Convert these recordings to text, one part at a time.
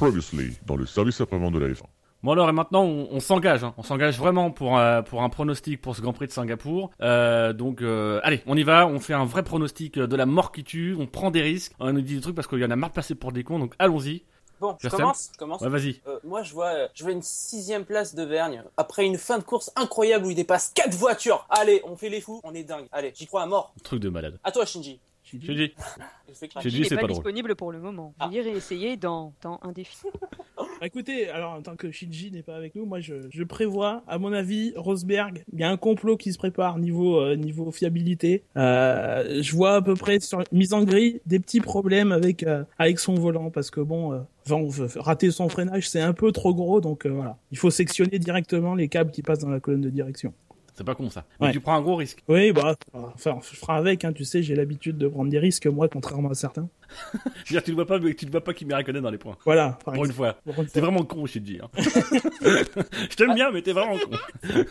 Previously, dans le service après-vente de la F1. Bon alors et maintenant on, on s'engage, hein. on s'engage vraiment pour euh, pour un pronostic pour ce Grand Prix de Singapour. Euh, donc euh, allez, on y va, on fait un vrai pronostic de la mort qui tue, on prend des risques, on nous dit des trucs parce qu'il y en a marre de passer pour des cons, donc allons-y. Bon, je commence, je commence. Ouais vas-y. Euh, moi, je vois, euh, je vois une sixième place de Vergne. Après une fin de course incroyable où il dépasse quatre voitures. Allez, on fait les fous, on est dingue. Allez, j'y crois à mort. Truc de malade. À toi, Shinji. Dit, il c'est n'est pas pas, drôle. disponible pour le moment. Ah. Vous irez essayer dans, dans un défi. Bah, écoutez, alors en tant que Shinji n'est pas avec nous, moi je, je prévois, à mon avis, Rosberg, il y a un complot qui se prépare niveau euh, niveau fiabilité. Euh, je vois à peu près sur mise en grille des petits problèmes avec euh, avec son volant parce que bon, euh, on veut rater son freinage, c'est un peu trop gros, donc euh, voilà, il faut sectionner directement les câbles qui passent dans la colonne de direction. C'est pas con ça. Mais Ouais. tu prends un gros risque. Oui, bah, enfin, je ferai avec, hein, tu sais, j'ai l'habitude de prendre des risques moi, contrairement à certains. Je veux dire, tu ne vois pas, mais tu ne vois pas qui m'est reconnaît dans les points. Voilà. par Pour une fois. T'es vraiment con, je te dis. Hein. je t'aime bien, mais t'es vraiment con.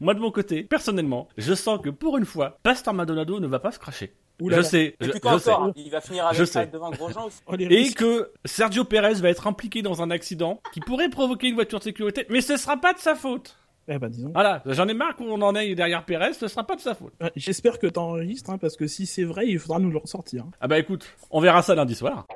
Moi, de mon côté, personnellement, je sens que pour une fois, Pastor Maldonado ne va pas se cracher. Je sais, je, sais. Il va finir Je avec sais. devant Grosjean aussi. Oh, Et que Sergio Perez va être impliqué dans un accident qui pourrait provoquer une voiture de sécurité, mais ce sera pas de sa faute. Eh ben, disons. Voilà, j'en ai marre qu'on en aille derrière Perez, ce sera pas de sa faute. Ouais, J'espère que t'enregistres, hein, parce que si c'est vrai, il faudra nous le ressortir. Ah bah écoute, on verra ça lundi soir.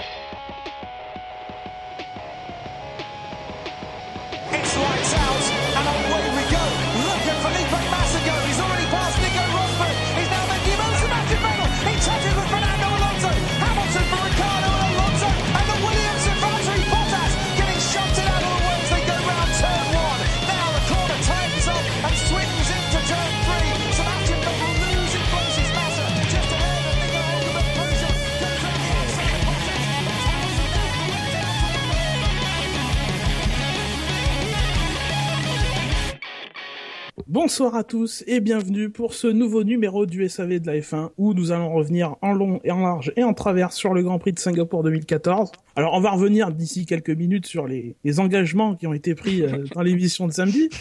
Bonsoir à tous et bienvenue pour ce nouveau numéro du SAV de la F1 où nous allons revenir en long et en large et en travers sur le Grand Prix de Singapour 2014. Alors on va revenir d'ici quelques minutes sur les, les engagements qui ont été pris euh, dans l'émission de samedi.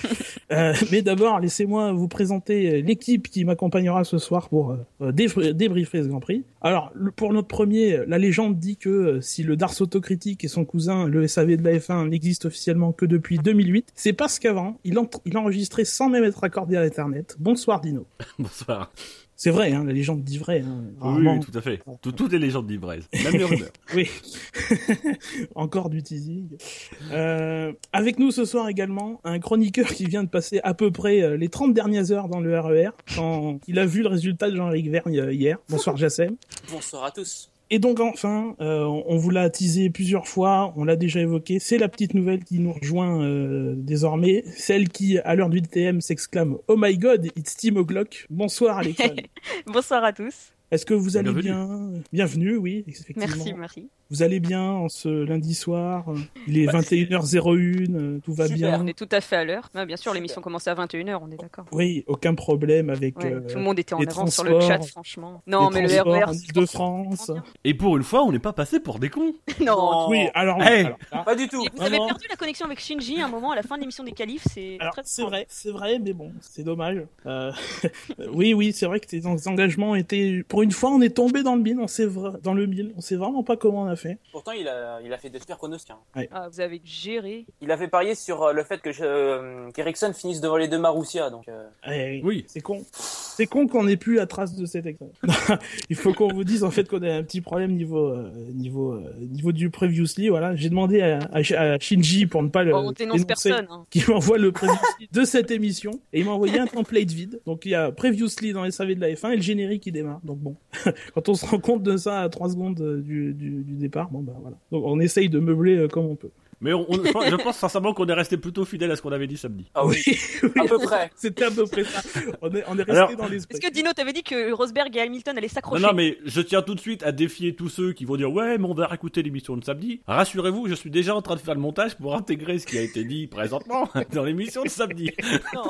Euh, mais d'abord laissez-moi vous présenter euh, l'équipe qui m'accompagnera ce soir pour euh, débr- débriefer ce Grand Prix. Alors pour notre premier, la légende dit que euh, si le Dars Autocritique et son cousin le SAV de la F1 n'existent officiellement que depuis 2008, c'est parce qu'avant il, il enregistrait sans même être accordé à Ethernet. Bonsoir Dino. Bonsoir. C'est vrai, hein, la légende dit vrai. Hein, Oui, rarement. oui, tout à fait. Tout, toutes les légendes d'Ibraise. Même les rumeurs. Oui. Encore du teasing. Euh, avec nous ce soir également, un chroniqueur qui vient de passer à peu près euh, les 30 dernières heures dans le RER, quand il a vu le résultat de Jean-Éric Vergne euh, hier. Bonsoir Jassem. Bonsoir à tous. Et donc enfin, euh, on vous l'a teasé plusieurs fois, on l'a déjà évoqué, c'est la petite nouvelle qui nous rejoint euh, désormais, celle qui, à l'heure du DTM, s'exclame « Oh my god, it's Tim O'Clock !» Bonsoir Alexandre. Bonsoir à tous. Est-ce que vous allez Bienvenue. bien Bienvenue, oui, effectivement. Merci, merci. Vous allez bien en ce lundi soir? Il est 21h01, euh, tout va Super. On bien. est tout à fait à l'heure. Ah, bien sûr, l'émission commençait à 21h, on est d'accord. Oui, aucun problème avec Ouais, euh, tout le monde était en avance sur le chat, franchement. Non, les mais le RER. en Ile-de-France. Et pour une fois, on n'est pas passé pour des cons. Non. Oui, alors, Hey alors, ah, Pas du tout. Et vous avez perdu la connexion avec Shinji à un moment à la fin de l'émission des qualifs, c'est c'est vrai, c'est vrai, mais bon, c'est dommage. Euh, oui, oui, c'est vrai que tes en- engagements étaient, pour une fois, on est tombé dans le mille, on sait vra- dans le mille, on sait vraiment pas comment on a fait. Pourtant, il a, il a fait des super pronostics. hein. Ah, vous avez géré. Il avait parié sur euh, le fait que je- euh, qu'Ericsson finisse devant les deux Marussia. Donc, euh, Eh Oui. C'est con. C'est con qu'on ait plus la trace de cet extrait. Il faut qu'on vous dise en fait qu'on a un petit problème niveau euh, niveau euh, niveau du previously. Voilà, j'ai demandé à, à, à Shinji pour ne pas le Bon, on dénonce dénoncer, personne. hein. qui m'envoie le previously de cette émission et il m'a envoyé un template vide. Donc il y a previously dans les SAV de la F1 et le générique qui démarre. Donc quand on se rend compte de ça à 3 secondes euh, du départ, bon bah voilà. Donc on essaye de meubler euh, comme on peut. Mais on, on- je pense sincèrement qu'on est resté plutôt fidèle à ce qu'on avait dit samedi. ah oui, oui, à peu près. c'était à peu près ça. On est, on est resté Alors, dans l'esprit. Est-ce que Dino t'avait dit que Rosberg et Hamilton allaient Non, s'accrocher non, mais je tiens tout de suite à défier tous ceux qui vont dire ouais, mais on va réécouter l'émission de samedi. Rassurez-vous, je suis déjà en train de faire le montage pour intégrer ce qui a été dit présentement dans l'émission de samedi. Non.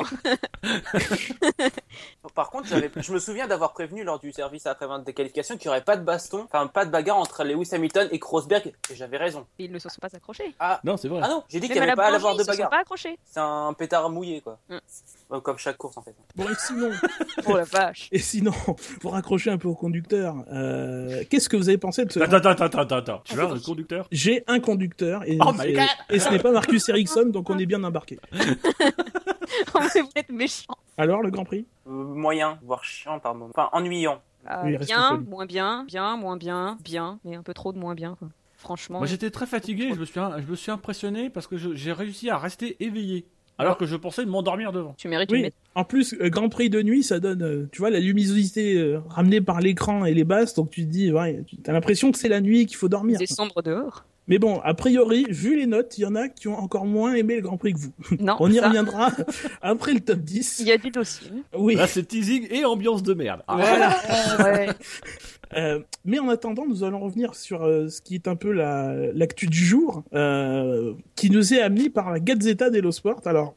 Par contre, je me souviens d'avoir prévenu lors du service après-vente des qualifications qu'il n'y aurait pas de baston, enfin pas de bagarre entre Lewis Hamilton et Rosberg, et j'avais raison. Ils ne se sont pas accrochés. Ah, Non, c'est vrai. ah non, j'ai dit qu'il n'y avait la pas à boulangerie, avoir de bagarre. pas accrochés. C'est un pétard mouillé, quoi. Mm. Comme chaque course, en fait. Bon, et sinon, Oh la vache. et sinon, pour raccrocher un peu au conducteur, euh, qu'est-ce que vous avez pensé de ce... Attends, attends, attends, attends, attends. Tu as un conducteur? J'ai un conducteur et, Oh my et- God et ce n'est pas Marcus Ericsson, donc on est bien embarqué. Mais vous êtes méchant. Alors, le Grand Prix? Euh, moyen, voire chiant par moment. Enfin, ennuyant. Euh, reste bien, moins bien, bien, moins bien, bien, mais un peu trop de moins bien. Quoi. Franchement. Moi j'étais très fatigué, je me suis, je me suis impressionné parce que je- j'ai réussi à rester éveillé. Alors que je pensais de m'endormir devant. Tu mérites une Oui. médaille. En plus, euh, Grand Prix de nuit, ça donne, euh, tu vois, la luminosité euh, ramenée par l'écran et les basses, donc tu te dis, ouais, tu as l'impression que c'est la nuit qu'il faut dormir. C'est sombre dehors. Mais bon, a priori, vu les notes, il y en a qui ont encore moins aimé le Grand Prix que vous. Non. On y ça, reviendra après le top 10. Il y a du dossier. Oui. Là c'est teasing et ambiance de merde. Ah, Voilà. Ouais. Euh, mais en attendant, nous allons revenir sur euh, ce qui est un peu la l'actu du jour, euh, qui nous est amené par la Gazzetta dello Sport, alors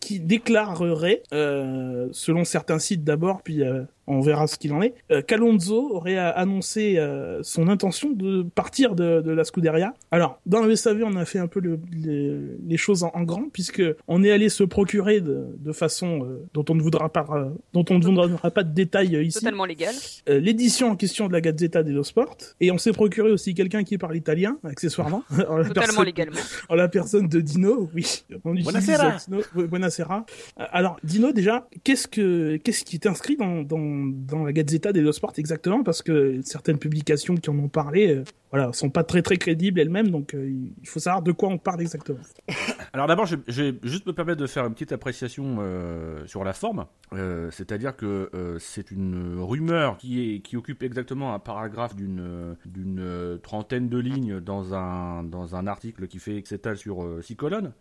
qui déclarerait, selon certains sites d'abord, puis on verra ce qu'il en est, qu'Alonso aurait annoncé son intention de partir de, de la Scuderia. Alors, dans le SAV, on a fait un peu le- les, les choses en, en grand, puisque on est allé se procurer de, de façon dont on ne voudra pas, dont on ne vous donnera pas de détails ici Totalement légal. l'édition en question de la Gazzetta dello Sport. Et on s'est procuré aussi quelqu'un qui parle italien accessoirement. En, la Totalement personne, légalement. en la personne de Dino oui. On Buonasera. Dino Oui, buonasera. Euh, alors Dino déjà qu'est-ce que qu'est-ce qui est inscrit dans, dans, dans la Gazzetta dello Sport exactement? Parce que certaines publications qui en ont parlé euh, voilà sont pas très très crédibles elles-mêmes donc euh, il faut savoir de quoi on parle exactement Alors d'abord, je, vais juste me permettre de faire une petite appréciation euh, sur la forme. Euh, C'est-à-dire que c'est une rumeur qui, est, qui occupe exactement un paragraphe d'une d'une trentaine de lignes dans un, dans un article qui fait s'étale sur six colonnes.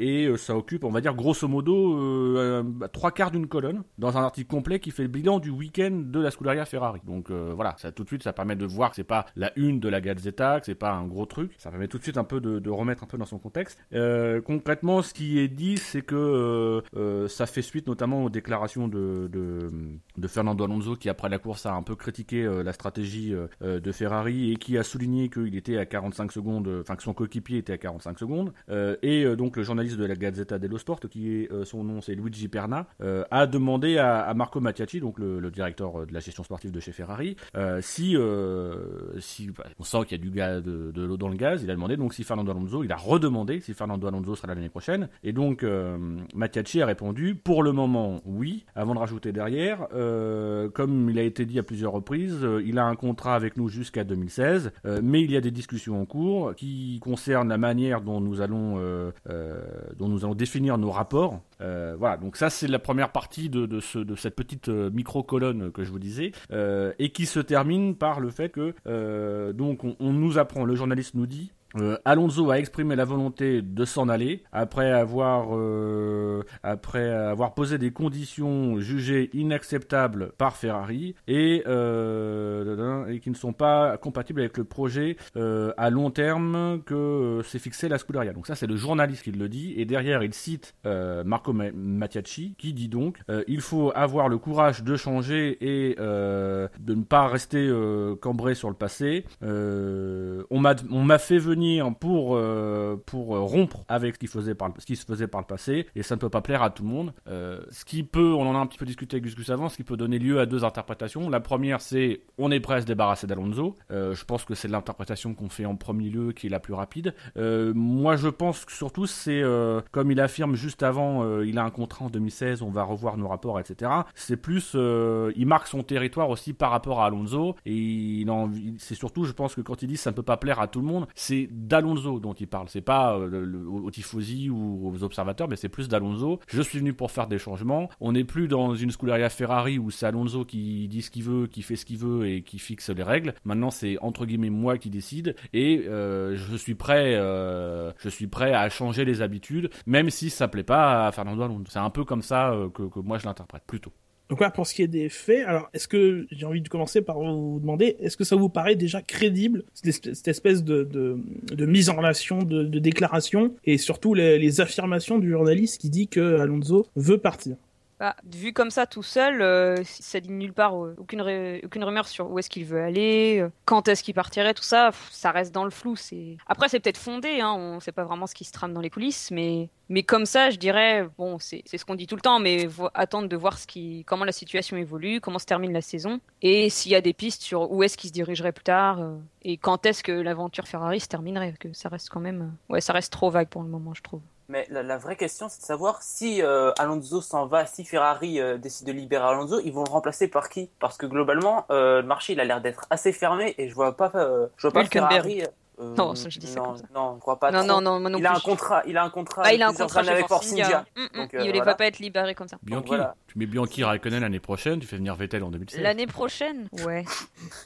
Et ça occupe, on va dire, grosso modo, trois quarts d'une colonne dans un article complet qui fait le bilan du week-end de la Scuderia Ferrari. Donc voilà, ça tout de suite, ça permet de voir que c'est pas la une de la Gazzetta, que c'est pas un gros truc. Ça permet tout de suite un peu de, remettre un peu dans son contexte. Euh, concrètement, ce qui est dit, c'est que euh, euh, ça fait suite notamment aux déclarations de, de, Fernando Alonso qui après la course a un peu critiqué la stratégie de Ferrari et qui a souligné qu'il était à 45 secondes, enfin que son coéquipier était à 45 secondes. Et donc le journaliste de la Gazzetta dello Sport, qui est son nom c'est Luigi Perna, a demandé à, Marco Mattiacci, donc le, le directeur de la gestion sportive de chez Ferrari, si, si on sent qu'il y a du gaz, de, l'eau dans le gaz, il a demandé donc si Fernando Alonso, il a redemandé si Fernando Alonso sera l'année prochaine, et donc euh, a répondu pour le moment oui, avant de rajouter derrière, euh, comme il a été dit à plusieurs reprises, euh, il a un contrat avec nous jusqu'à 2016, euh, mais il y a des discussions en cours qui concernent la manière dont nous allons, dont nous allons définir nos rapports. Voilà, donc ça c'est la première partie de, de, ce, de cette petite micro-colonne que je vous disais, et qui se termine par le fait que donc on, on nous apprend, le journaliste nous dit, euh, Alonso a exprimé la volonté de s'en aller après avoir euh, posé des conditions jugées inacceptables par Ferrari et, euh, et qui ne sont pas compatibles avec le projet à long terme que s'est fixé la Scuderia. Donc ça c'est le journaliste qui le dit et derrière il cite Marco Ma- Mattiacci qui dit donc il faut avoir le courage de changer et de ne pas rester cambré sur le passé. On m'a fait venir pour euh, pour euh, rompre avec ce qui se faisait par le passé et ça ne peut pas plaire à tout le monde. Euh, ce qui peut, on en a un petit peu discuté avec Gus avant, ce qui peut donner lieu à deux interprétations. La première c'est on est prêt à se débarrasser d'Alonso. Je pense que c'est l'interprétation qu'on fait en premier lieu qui est la plus rapide. Moi je pense que surtout c'est comme il affirme juste avant, il a un contrat en 2016, on va revoir nos rapports, etc. C'est plus, il marque son territoire aussi par rapport à Alonso et c'est surtout, je pense que quand il dit ça ne peut pas plaire à tout le monde, c'est d'Alonso dont il parle. C'est pas euh, aux tifosi ou aux observateurs, mais c'est plus d'Alonso. Je suis venu pour faire des changements. On n'est plus dans une Scuderia Ferrari où c'est Alonso qui dit ce qu'il veut, qui fait ce qu'il veut et qui fixe les règles. Maintenant, c'est entre guillemets moi qui décide et euh, je suis prêt, euh, je suis prêt à changer les habitudes, même si ça plaît pas à Fernando Alonso. C'est un peu comme ça que moi je l'interprète plutôt. Donc voilà, pour ce qui est des faits, alors est-ce que j'ai envie de commencer par vous demander, est-ce que ça vous paraît déjà crédible, cette espèce, de, de, mise en relation, de, déclaration, et surtout les, les affirmations du journaliste qui dit que Alonso veut partir? Bah, vu comme ça, tout seul, euh, ça dit nulle part, euh, aucune, rumeur sur où est-ce qu'il veut aller, euh, quand est-ce qu'il partirait, tout ça, ça reste dans le flou. C'est Après, c'est peut-être fondé, hein, on sait pas vraiment ce qui se trame dans les coulisses, mais, comme ça, je dirais, bon, c'est ce qu'on dit tout le temps, mais attendre de voir ce qui, comment la situation évolue, comment se termine la saison, et s'il y a des pistes sur où est-ce qu'il se dirigerait plus tard, euh, et quand est-ce que l'aventure Ferrari se terminerait, que ça reste quand même, ouais, ça reste trop vague pour le moment, je trouve. Mais la, la vraie question, c'est de savoir si euh, Alonso s'en va, si Ferrari euh, décide de libérer Alonso, ils vont le remplacer par qui? Parce que globalement, euh, le marché, il a l'air d'être assez fermé et je vois pas, euh, je vois pas. Ferrari. euh, Non, ça, je dis ça non, comme ça. non, je crois pas. non, trop. non, non, moi non il a un contrat, il a un contrat. Ah, il a un contrat avec Force India. India. Mm, mm, Donc, euh, il ne voilà. va pas être libéré comme ça. Bianchi, voilà. Tu mets Bianchi Raikkonen l'année prochaine, tu fais venir Vettel en 2016. L'année prochaine? Ouais.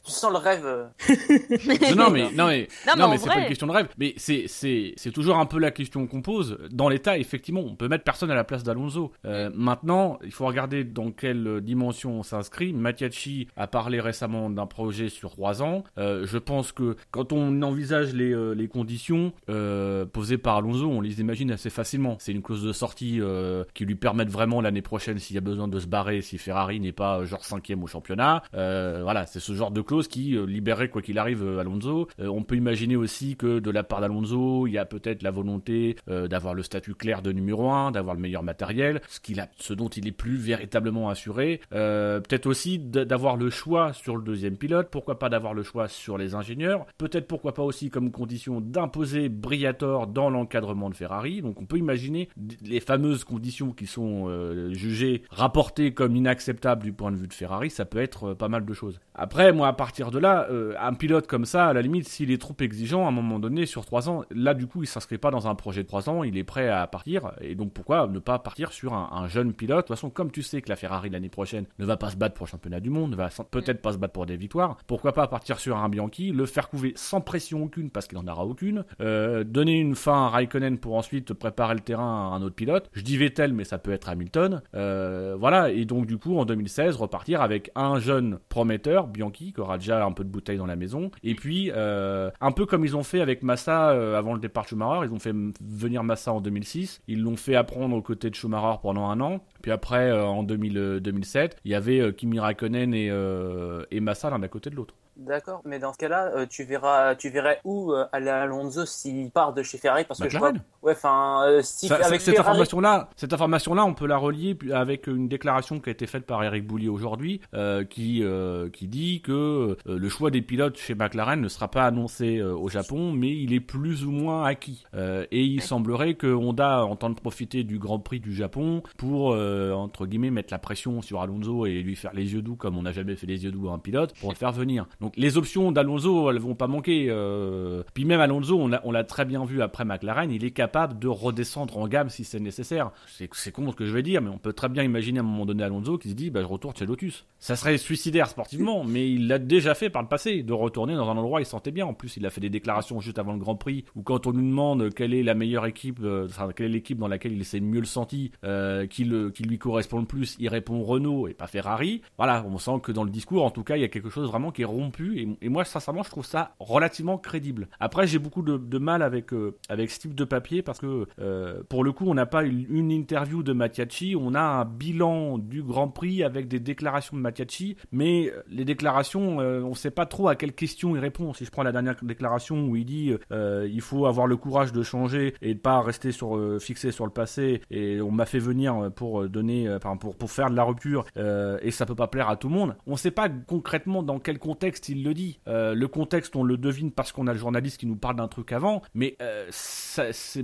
Tu sens le rêve. euh, Non, non, mais, non, mais, Non, mais non, en mais c'est pas une question de rêve. Mais c'est, c'est, c'est toujours un peu la question qu'on pose. Dans l'état, effectivement, on peut mettre personne à la place d'Alonso. Euh, maintenant, il faut regarder dans quelle dimension on s'inscrit. Mattiacci a parlé récemment d'un projet sur trois ans. Euh, je pense que quand on envisage les, euh, les conditions euh, posées par Alonso, on les imagine assez facilement. C'est une clause de sortie euh, qui lui permette vraiment l'année prochaine, s'il y a besoin de se barrer, si Ferrari n'est pas euh, genre cinquième au championnat. Euh, voilà, c'est ce genre de clause qui euh, libérerait quoi qu'il arrive Alonso. On peut imaginer aussi que de la part d'Alonso, il y a peut-être la volonté d'avoir le statut clair de numéro 1, d'avoir le meilleur matériel, ce ce dont il est plus véritablement assuré. Peut-être aussi d'avoir le choix sur le deuxième pilote. Pourquoi pas d'avoir le choix sur les ingénieurs. Peut-être pourquoi pas aussi comme condition d'imposer Briator dans l'encadrement de Ferrari. Donc on peut imaginer les fameuses conditions qui sont jugées, rapportées comme inacceptables du point de vue de Ferrari. Ça peut être euh, pas mal de choses. Après, moi, à partir de là, euh, un pilote comme ça, à la limite, s'il est trop exigeant, à un moment donné, sur trois ans, là, du coup, il s'inscrit pas dans un projet de trois ans, il est prêt à partir. Et donc, pourquoi ne pas partir sur un, un jeune pilote? De toute façon, comme tu sais que la Ferrari l'année prochaine ne va pas se battre pour le championnat du monde, ne va peut-être pas se battre pour des victoires, pourquoi pas partir sur un Bianchi, le faire couver sans pression aucune, parce qu'il en aura aucune, euh, donner une fin à Raikkonen pour ensuite préparer le terrain à un autre pilote. Je dis Vettel, mais ça peut être Hamilton. Voilà, et donc du coup, en 2016, repartir avec un jeune prometteur, Bianchi, qui aura déjà un peu de bouteille dans la maison, et puis euh, un peu comme ils ont fait avec Massa euh, avant le départ de Schumacher, ils ont fait venir Massa en 2006, ils l'ont fait apprendre aux côtés de Schumacher pendant un an, puis après, euh, en 2000, euh, 2007, il y avait euh, Kimi Raikkonen euh, et Massa l'un à côté de l'autre. D'accord, mais dans ce cas-là, euh, tu verras, tu verrais où euh, aller Alonso s'il part de chez Ferrari parce que je vois, ouais, enfin, euh, si Ça- avec cette Ferrari, information-là, cette information-là, on peut la relier avec une déclaration qui a été faite par Eric Boulier aujourd'hui, euh, qui euh, qui dit que euh, le choix des pilotes chez McLaren ne sera pas annoncé euh, au Japon, mais il est plus ou moins acquis. Euh, et il semblerait que Honda entende profiter du Grand Prix du Japon pour euh, entre guillemets mettre la pression sur Alonso et lui faire les yeux doux comme on n'a jamais fait les yeux doux à un pilote pour le faire venir. Donc les options d'Alonso, elles vont pas manquer. euh. Puis même Alonso, on l'a très bien vu après McLaren, il est capable de redescendre en gamme si c'est nécessaire. C'est con ce que je vais dire, mais on peut très bien imaginer à un moment donné Alonso qui se dit, bah je retourne chez Lotus. Ça serait suicidaire sportivement, mais il l'a déjà fait par le passé, de retourner dans un endroit où il se sentait bien. En plus, il a fait des déclarations juste avant le Grand Prix, où quand on lui demande quelle est la meilleure équipe, euh, enfin quelle est l'équipe dans laquelle il s'est mieux le senti, euh, qui, le, qui lui correspond le plus, il répond Renault et pas Ferrari. Voilà, on sent que dans le discours, en tout cas, il y a quelque chose vraiment qui est rompu. Et, moi, sincèrement, je trouve ça relativement crédible. Après, j'ai beaucoup de, mal avec, euh, avec ce type de papier parce que, euh, pour le coup, on n'a pas une, interview de Mattiacci, on a un bilan du Grand Prix avec des déclarations de Mattiacci, mais euh, les déclarations, on ne sait pas trop à quelles questions il répond. Si je prends la dernière déclaration où il dit il faut avoir le courage de changer et de pas rester sur fixé sur le passé et on m'a fait venir pour donner, pour pour faire de la rupture et ça peut pas plaire à tout le monde. On ne sait pas concrètement dans quel contexte il le dit. Euh, le contexte, on le devine parce qu'on a le journaliste qui nous parle d'un truc avant, mais euh,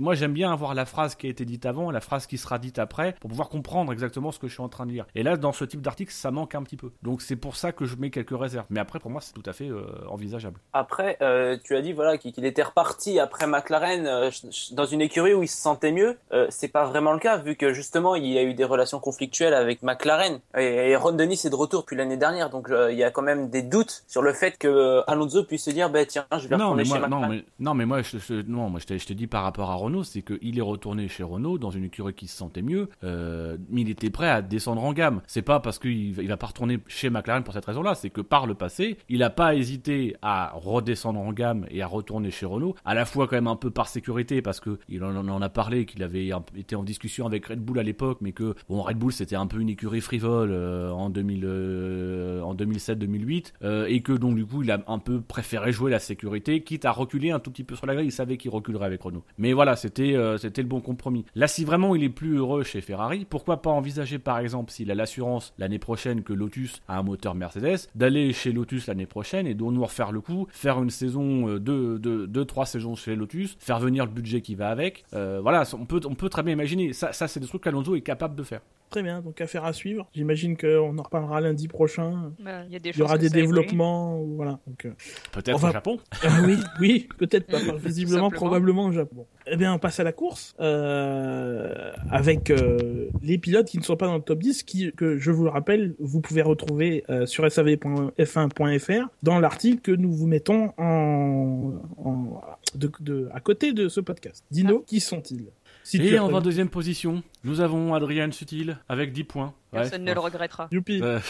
moi j'aime bien avoir la phrase qui a été dite avant, la phrase qui sera dite après pour pouvoir comprendre exactement ce que je suis en train de dire. Et là, dans ce type d'article, ça manque un petit peu. Donc c'est pour ça que je mets quelques réserves. Mais après, pour moi, c'est tout à fait euh, envisageable. Après, tu as dit voilà qu'il était reparti après McLaren dans une écurie où il se sentait mieux. C'est pas vraiment le cas vu que justement il y a eu des relations conflictuelles avec McLaren et, et Ron Dennis est de retour depuis l'année dernière, donc il y a quand même des doutes sur le le fait que euh, Alonso puisse se dire, bah tiens, je vais Non retourner mais, chez moi, non, mais, non, mais moi, je, je- non, moi, je te, je te dis par rapport à Renault, c'est qu'il est retourné chez Renault dans une écurie qui se sentait mieux, euh, mais il était prêt à descendre en gamme. C'est pas parce qu'il va- il va pas retourner chez McLaren pour cette raison-là, c'est que par le passé, il a pas hésité à redescendre en gamme et à retourner chez Renault, à la fois quand même un peu par sécurité, parce que il en, en a parlé, qu'il avait été en discussion avec Red Bull à l'époque, mais que bon, Red Bull c'était un peu une écurie frivole euh, en 2000, euh, en 2007-2008, euh, et que donc du coup il a un peu préféré jouer la sécurité, quitte à reculer un tout petit peu sur la grille. Il savait qu'il reculerait avec Renault. Mais voilà, c'était euh, c'était le bon compromis. Là, si vraiment il est plus heureux chez Ferrari, pourquoi pas envisager par exemple s'il a l'assurance l'année prochaine que Lotus a un moteur Mercedes, d'aller chez Lotus l'année prochaine et de nous refaire le coup, faire une saison euh, deux, deux, deux, trois saisons chez Lotus, faire venir le budget qui va avec. Euh, voilà, on peut on peut très bien imaginer. Ça, ça c'est des trucs qu'Alonso est capable de faire. Très bien, donc affaire à suivre. J'imagine qu'on en reparlera lundi prochain. Bah, Il y a des Il y aura des développements, ou voilà. Donc, euh, Peut-être au Japon. Ah oui, oui, peut-être pas, visiblement, probablement au Japon. Eh bien, on passe à la course euh, avec euh, les pilotes qui ne sont pas dans le top 10, qui, que je vous le rappelle, vous pouvez retrouver euh, sur sav.f1.fr dans l'article que nous vous mettons en, en- de, de- à côté de ce podcast. Dino, qui sont-ils? Si Et en prévu. 22e position, nous avons Adrien Sutil avec 10 points. Ouais. Personne ne le regrettera. Youpi. Euh,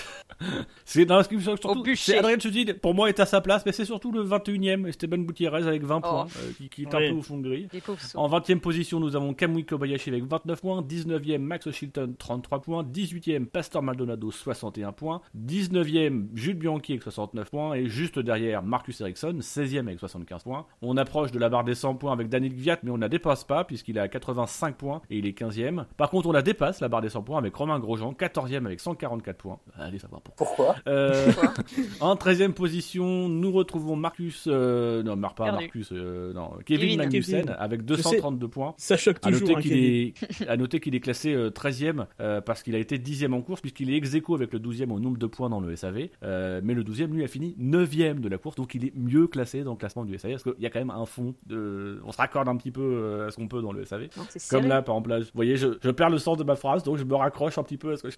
c'est non, ce qui me choque surtout, c'est Adrien Sutil, pour moi, est à sa place, mais c'est surtout le 21e, Esteban Gutiérrez avec 20 Oh. points, euh, qui, qui est Oui. un peu au fond de grille. En 20e position, nous avons Kamui Kobayashi avec 29 points, 19e Max Chilton 33 points, 18e Pastor Maldonado 61 points, 19e Jules Bianchi avec 69 points et juste derrière Marcus Ericsson 16e avec 75 points. On approche de la barre des 100 points avec Daniel Gviat mais on ne la dépasse pas puisqu'il est à 85 points et il est 15e. Par contre, on la dépasse la barre des 100 points avec Romain Grosjean 14e avec 144 points. Allez savoir pourquoi. Pourquoi Euh, Pourquoi en 13e position, nous retrouvons Marcus euh, non, pas Perdu. Marcus euh, non, Kevin, Kevin. Magnussen Kevin. avec sais. 232 points. Ça choque À toujours. noter hein, est, à noter qu'il est classé euh, 13e euh, parce qu'il a été 10e en course puisqu'il est ex aequo avec le 12e au nombre de points dans le SAV. Euh, mais le 12e lui a fini 9e de la course donc il est mieux classé dans le classement du SAV parce qu'il y a quand même un fond de... On se raccorde un petit peu à ce qu'on peut dans le SAV. Comme là, par exemple, là, vous voyez, je, je perds le sens de ma phrase, donc je me raccroche un petit peu à ce que je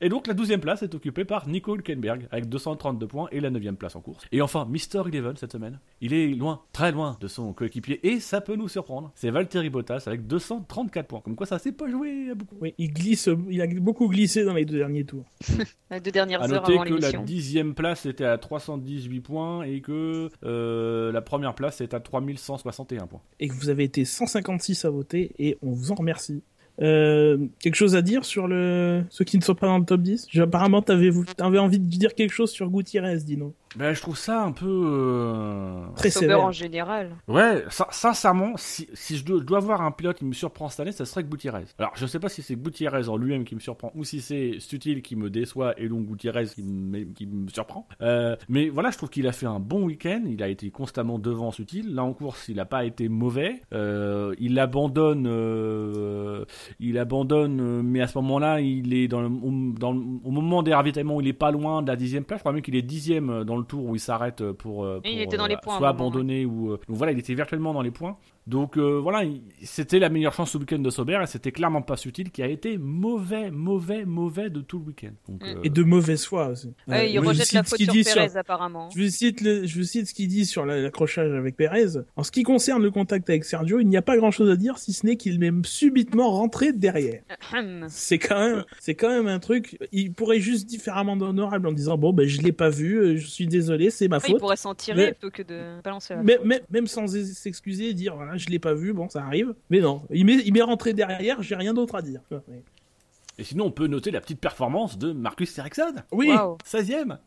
Et donc, la 12e place est occupée par Nico Hülkenberg, avec 232 points, et la 9e place en course. Et enfin, Mister Eleven cette semaine. Il est loin, très loin de son coéquipier, et ça peut nous surprendre. C'est Valtteri Bottas, avec 234 points. Comme quoi, ça s'est pas joué à beaucoup. Oui, il glisse, il a beaucoup glissé dans les deux derniers tours. Les deux dernières À heures noter avant que la l'émission. 10e place était à 318 points, et que euh, la première place est à 3161 points. et que vous avez été 156 à voter et on vous en remercie. Euh, quelque chose à dire sur le ceux qui ne sont pas dans le top 10 J'ai- Apparemment, t'avais avais envie de dire quelque chose sur Gutiérrez, Dino. Ben, je trouve ça un peu... euh, Très sévère. en général. Ouais, sin- sincèrement, si, si je, dois, je dois avoir un pilote qui me surprend cette année, ça serait Gutiérrez. Alors, je sais pas si c'est Gutiérrez en lui-même qui me surprend ou si c'est Stutil qui me déçoit et donc Gutiérrez qui me, qui me surprend. Euh, mais voilà, je trouve qu'il a fait un bon week-end. Il a été constamment devant Stutil. Là en course, il n'a pas été mauvais. Euh, il abandonne, euh, il abandonne, euh, mais à ce moment-là, il est dans le, au, dans le- au moment des ravitaillements, il est pas loin de la dixième place. Je crois même qu'il est dixième dans le tour où il s'arrête pour, Et il pour, était dans les points à un soit moment, abandonner ou euh, donc voilà, il était virtuellement dans les points. Donc euh, voilà, il- c'était la meilleure chance ce week-end de Sauber et c'était clairement pas Sutil qui a été mauvais, mauvais, mauvais de tout le week-end. Donc, Mm. euh, Et de mauvaise foi aussi. Ouais, Euh, il je rejette cite la ce faute qu'il sur dit sur- Perez apparemment. Je vous cite, le- je vous cite ce qu'il dit sur la- l'accrochage avec Perez. En ce qui concerne le contact avec Sergio, il n'y a pas grand chose à dire si ce n'est qu'il m'est subitement rentré derrière. C'est quand même, c'est quand même un truc. Il pourrait juste différemment d'honorable en disant bon ben je l'ai pas vu, je suis désolé, c'est ma Ouais, il faute. pourrait s'en tirer Mais- plutôt que de balancer la Mais, faute. mais- même sans s'excuser, dire voilà je l'ai pas vu, bon ça arrive. Mais non, il m'est, il m'est rentré derrière, j'ai rien d'autre à dire. Et sinon, on peut noter la petite performance de Marcus Ericsson, Oui, Waouh. 16ème.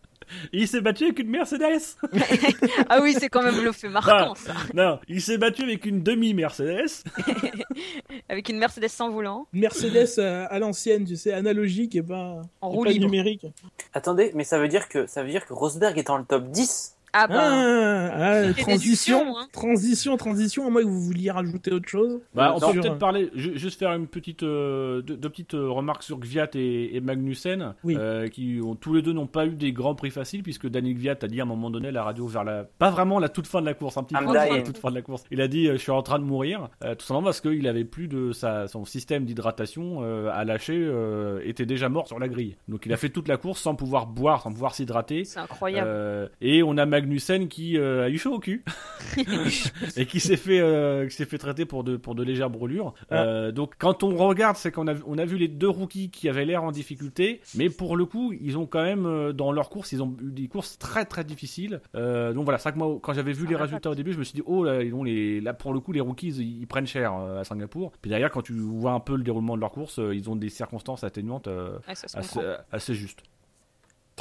Il s'est battu avec une Mercedes. Ah oui, c'est quand même le fait marquant ça. non, il s'est battu avec une demi-Mercedes. Avec une Mercedes sans volant, une Mercedes euh, à l'ancienne, tu sais, analogique et pas, en et roue pas libre. numérique. Attendez, mais ça veut dire que ça veut dire que Rosberg est dans le top 10 Ah bah. Ah, ah, transition, hein. transition, transition. À moins que vous vouliez rajouter autre chose. Bah, on Sur- peut peut-être parler, ju- juste faire une petite, euh, deux, deux petites euh, remarques sur Gviat et, et Magnussen, Oui. euh, qui ont, tous les deux n'ont pas eu des grands prix faciles, puisque Daniel Gviat a dit à un moment donné à la radio vers la, pas vraiment la toute fin de la course, un petit I'm peu la toute fin de la course. Il a dit, euh, je suis en train de mourir, euh, tout simplement parce qu'il avait plus de sa, son système d'hydratation euh, à lâcher, euh, était déjà mort sur la grille. Donc il a fait toute la course sans pouvoir boire, sans pouvoir s'hydrater. C'est incroyable. Euh, et on a Magnussen qui euh, a eu chaud au cul et qui s'est fait euh, qui s'est fait traiter pour de pour de légères brûlures. Ah. Euh, donc quand on regarde, c'est qu'on a on a vu les deux rookies qui avaient l'air en difficulté, mais pour le coup, ils ont quand même dans leur course, ils ont eu des courses très très difficiles. Euh, donc voilà, c'est vrai que moi quand j'avais vu les Ah, résultats au début, je me suis dit oh là, ils ont les là pour le coup les rookies ils, ils prennent cher euh, à Singapour. Puis derrière quand tu vois un peu le déroulement de leur course, euh, ils ont des circonstances atténuantes euh, Ouais, ça se assez, comprend. assez justes.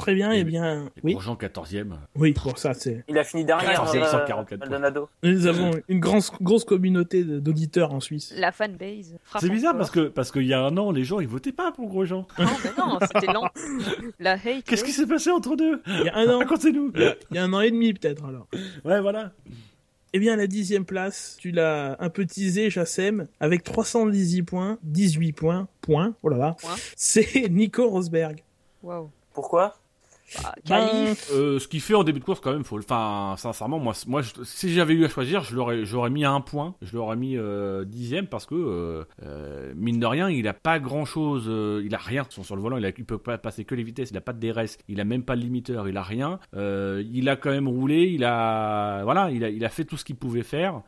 Très bien. Et- Eh bien, Et oui, pour Jean 14e, oui. Pour ça, c'est. Il a fini dernier. 14, euh, 144 points. Maldonado. Nous avons une grosse, grosse communauté d'auditeurs en Suisse. La fanbase. C'est bizarre parce que parce qu'il y a un an, les gens ils votaient pas pour Grosjean. Non, mais non, c'était lent. La hate. Qu'est-ce qui s'est passé entre deux? Il y a un an, Racontez-nous. il y a un an et demi peut-être alors. Ouais, voilà. Eh bien, la dixième place, tu l'as un peu teasé, Chassem, avec 318 points, 18 points, point, oh là là, c'est Nico Rosberg. Waouh. Pourquoi? Bah, Ben, qualif. Euh, ce qu'il fait en début de course quand même, faut le. Enfin, sincèrement, moi, moi, je- si j'avais eu à choisir, je l'aurais, j'aurais mis à un point, je l'aurais mis euh, dixième parce que euh, euh, mine de rien, il a pas grand chose, il a rien sur, sur le volant, il, a, il peut pas passer que les vitesses, il a pas de DRS, il a même pas de limiteur, il a rien. Euh, il a quand même roulé, il a, voilà, il a, il a fait tout ce qu'il pouvait faire.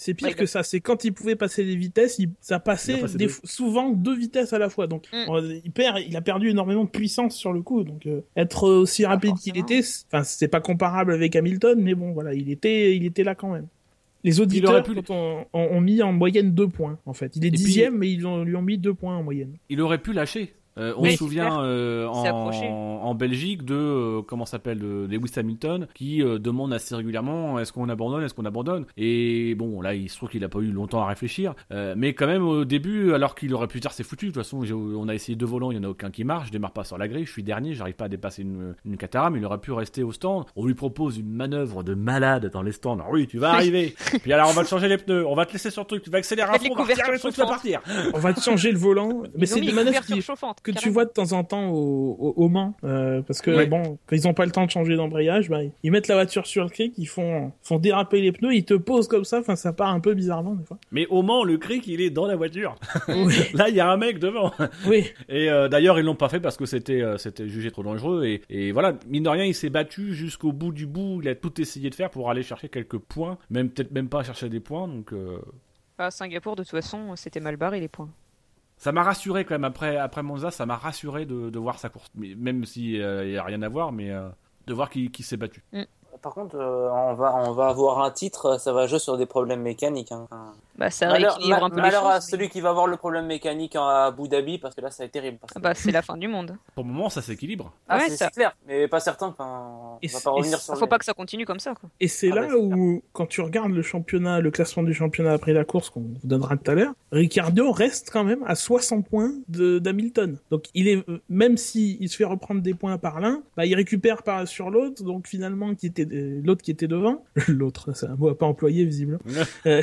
C'est pire Ouais, que ça, c'est quand il pouvait passer les vitesses, il, ça passait passé des deux. souvent deux vitesses à la fois. Donc Mm. euh, il perd, il a perdu énormément de puissance sur le coup. Donc euh, être aussi rapide qu'il était, c'est- enfin c'est pas comparable avec Hamilton, mais bon voilà, il était, il était là quand même. Les auditeurs pu- ont, ont mis en moyenne deux points en fait. Il est dixième, mais ils ont, lui ont mis deux points en moyenne. il aurait pu lâcher. Euh, on Oui, se souvient euh, en, en Belgique de euh, comment s'appelle de Lewis Hamilton qui euh, demande assez régulièrement est-ce qu'on abandonne est-ce qu'on abandonne? Et bon là il se trouve qu'il a pas eu longtemps à réfléchir. Euh, mais quand même au début alors qu'il aurait pu dire c'est foutu de toute façon on a essayé deux volants il y en a aucun qui marche je démarre pas sur la grille je suis dernier j'arrive pas à dépasser une, une Caterham il aurait pu rester au stand. On lui propose une manœuvre de malade dans les stands. Alors oui tu vas arriver. Puis alors on va te changer les pneus on va te laisser sur le truc tu vas accélérer à fond on va le truc tu vas partir. On va te changer le volant, mais c'est manœuvres couvertures qui- chauffantes. Que tu vois de temps en temps au, au, au Mans, euh, parce que Ouais. bon, quand ils ont pas le temps de changer d'embrayage, bah, ils mettent la voiture sur le cric, ils font, font déraper les pneus, ils te posent comme ça, enfin ça part un peu bizarrement des fois. mais au Mans le cric il est dans la voiture oui, là il y a un mec devant oui. Et euh, d'ailleurs, ils l'ont pas fait parce que c'était euh, c'était jugé trop dangereux. Et, et voilà, mine de rien, il s'est battu jusqu'au bout du bout. Il a tout essayé de faire pour aller chercher quelques points, même peut-être même pas chercher des points. Donc euh, À Singapour, de toute façon, c'était mal barré les points. Ça m'a rassuré quand même après après Monza, ça m'a rassuré de, voir sa course, même si euh, il y a rien à voir, mais euh, de voir qu'il s'est battu. Par contre, euh, on, va, on va avoir un titre, ça va jouer sur des problèmes mécaniques. hein. Bah, ça malheur ma- un peu les malheur à mais- celui qui va avoir le problème mécanique à Abu Dhabi, parce que là, ça va être terrible. parce que- Ah Bah, c'est la fin du monde. Pour le moment, ça s'équilibre. Ah, Ouais, c'est clair, mais pas certain. Enfin, on va pas revenir sur Faut pas que ça continue comme ça, quoi. Et c'est Ah là bah, c'est où, quand tu regardes le championnat, le classement du championnat après la course qu'on vous donnera tout à l'heure, Ricciardo reste quand même à 60 points de d'Hamilton. Donc il est, euh, même si il se fait reprendre des points par l'un, bah il récupère par sur l'autre. Donc finalement, qui était l'autre qui était devant, l'autre, c'est un mot à pas employer visiblement. Euh,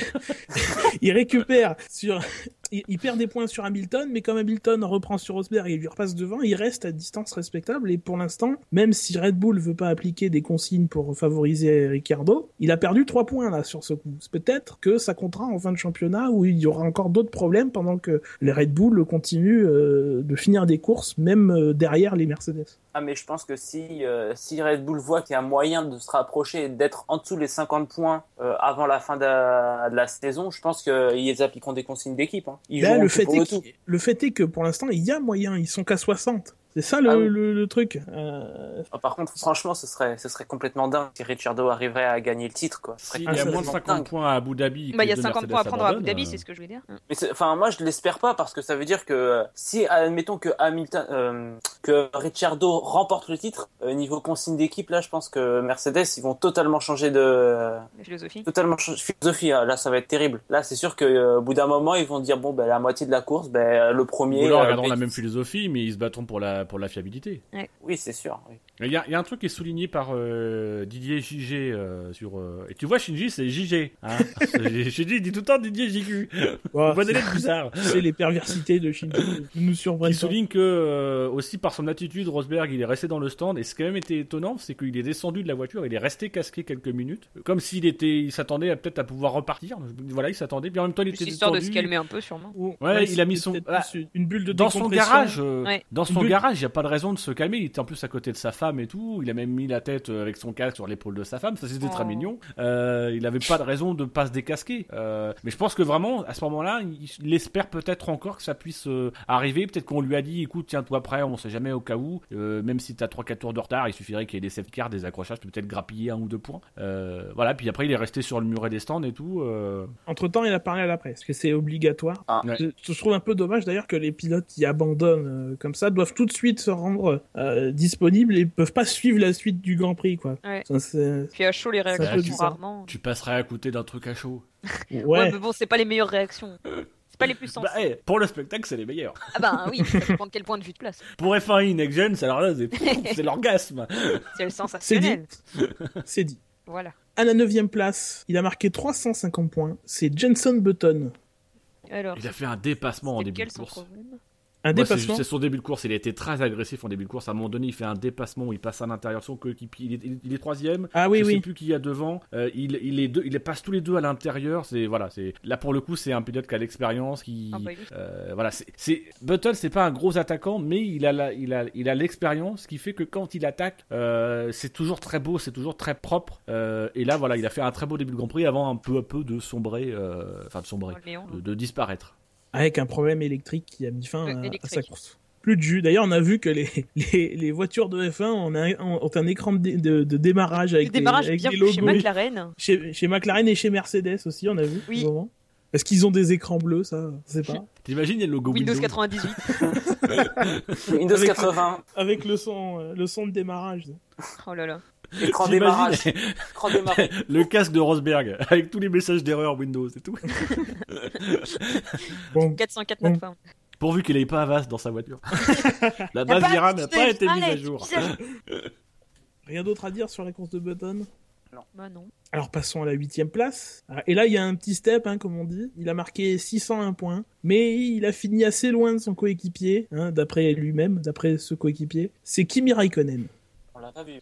il récupère sur, il, perd des points sur Hamilton, mais comme Hamilton reprend sur Rosberg et lui repasse devant, il reste à distance respectable. Et pour l'instant, même si Red Bull veut pas appliquer des consignes pour favoriser Ricciardo, il a perdu trois points là sur ce coup. Peut-être que ça comptera en fin de championnat où il y aura encore d'autres problèmes pendant que les Red Bull continuent euh, de finir des courses, même euh, derrière les Mercedes. Ah, mais je pense que si, euh, Red Bull voit qu'il y a moyen de se rapprocher et d'être en dessous les 50 points avant la fin de la, de la saison, je pense qu'ils appliqueront des consignes d'équipe. Hein. Ils Là, joueront le fait, est le fait est que pour l'instant, il y a moyen. Ils sont qu'à 60. C'est ça le, Ah oui. le, le truc. Euh, Ah, Par contre, franchement, ce serait, ce serait complètement dingue si Ricciardo arriverait à gagner le titre. Quoi. S'il Ah, y a moins de c'est 50 dingue. points à Abu Dhabi, Bah, il y a les deux 50 points à prendre à Abu Dhabi, euh, c'est ce que je voulais dire. Mais enfin, moi, je l'espère pas parce que ça veut dire que euh, si, admettons que Hamilton, euh, que Ricciardo remporte le titre, euh, niveau consigne d'équipe, là, je pense que Mercedes, ils vont totalement changer de, La philosophie. totalement changer de philosophie. hein. Là, ça va être terrible. Là, c'est sûr que euh, au bout d'un moment, ils vont dire bon, ben la moitié de la course, ben le premier. Ou alors, ils la même philosophie, mais ils se battront pour la pour la fiabilité. Oui, c'est sûr. oui. Il y, a, il y a un truc qui est souligné par euh, Didier JG euh, sur. euh, Et tu vois, Shinji, c'est JG. Hein Shinji il dit tout le temps Didier JQ. Ouais, On voit des lettres bizarres. c'est les perversités de Shinji qui nous surprennent. Il souligne que euh, aussi par son attitude, Rosberg il est resté dans le stand et ce qui a même été étonnant, c'est qu'il est descendu de la voiture, il est resté casqué quelques minutes, comme s'il était, il s'attendait à peut-être à pouvoir repartir. Voilà, il s'attendait. Puis en même temps, il était histoire de se calmer un peu, sûrement. Ou- Ouais, il a mis son- ah, une bulle de Dans son garage, euh, Ouais. dans son Une il n'y a pas de raison de se calmer. Il était en plus à côté de sa femme et tout. Il a même mis la tête euh, avec son casque sur l'épaule de sa femme. Ça, c'était très Oh. mignon. Euh, il n'avait pas de raison de pas se décasquer. Euh, mais je pense que vraiment, à ce moment-là, il, espère peut-être encore que ça puisse euh, arriver. Peut-être qu'on lui a dit, écoute, tiens-toi prêt, on sait jamais au cas où. Euh, même si t'as 3-4 tours de retard, il suffirait qu'il y ait des safety cars, des accrochages, peut-être grappiller un ou deux points. Euh, voilà. Puis après, il est resté sur le muret des stands et tout. euh. Entre temps, il a parlé à la presse, que c'est obligatoire. Ah. Ouais. Je, je trouve un peu dommage d'ailleurs que les pilotes qui abandonnent euh, comme ça doivent tout de suite se rendre euh, disponibles et peuvent pas suivre la suite du Grand Prix, quoi. Ouais. Ça, c'est- Puis à chaud, les réactions sont rarement. Tu passerais à côté d'un truc à chaud. Ouais. Ouais, mais bon, c'est pas les meilleures réactions. C'est pas les plus sensées. Bah, pour le spectacle, c'est les meilleurs. Ah bah oui, ça dépend de quel point de vue de place. Pour F1 Next Gen, alors là, c'est l'orgasme. C'est le C'est sensationnel. C'est dit. Voilà. À la neuvième place, il a marqué 350 points. C'est Jenson Button. Alors, Il a fait un dépassement en début de course. Problème Un Moi, c'est dépassement. c'est son début de course. Il a été très agressif en début de course. À un moment donné, il fait un dépassement où il passe à l'intérieur de son coéquipier. Il est, il- il est troisième. Ah oui, je sais oui. plus qui il y a devant. Euh, il, il est deux, il les passe tous les deux à l'intérieur. C'est voilà. C'est là pour le coup, c'est un pilote qui a l'expérience. Qui Ah bah oui. euh, voilà. C'est Button, c'est pas un gros attaquant, mais il a la, il a il a l'expérience qui fait que quand il attaque, euh, c'est toujours très beau, c'est toujours très propre. Euh, et là, voilà, il a fait un très beau début de Grand Prix avant un peu à peu de sombrer, euh, enfin de sombrer, néant. de, de disparaître. Avec un problème électrique qui a mis fin à- sa course. Plus de jus. D'ailleurs, on a vu que les, les, les voitures de F1 ont un, ont un écran de, dé- de, de démarrage avec Le démarrage les, avec bien les plus chez logos. McLaren. Chez, chez McLaren et chez Mercedes aussi, on a vu. Oui. Est-ce qu'ils ont des écrans bleus, ça? Je sais pas. T'imagines, il y a le logo Windows Windows. 98. Windows Avec- 80, Avec le son, euh, le son de démarrage. Oh là là. Écran démarrage, écran démarrage. le casque de Rosberg avec tous les messages d'erreur Windows et tout. Bon, 404 Bon. fin. Pourvu qu'il ait pas Avast dans sa voiture. La base Vira n'a pas été mise à jour. rien d'autre à dire sur la course de Button? Bah non. Alors passons à la huitième place. Ah, Et là, il y a un petit step, hein, comme on dit. Il a marqué 601 points, mais il a fini assez loin de son coéquipier, hein, d'après lui-même, d'après ce coéquipier. C'est Kimi Raikkonen.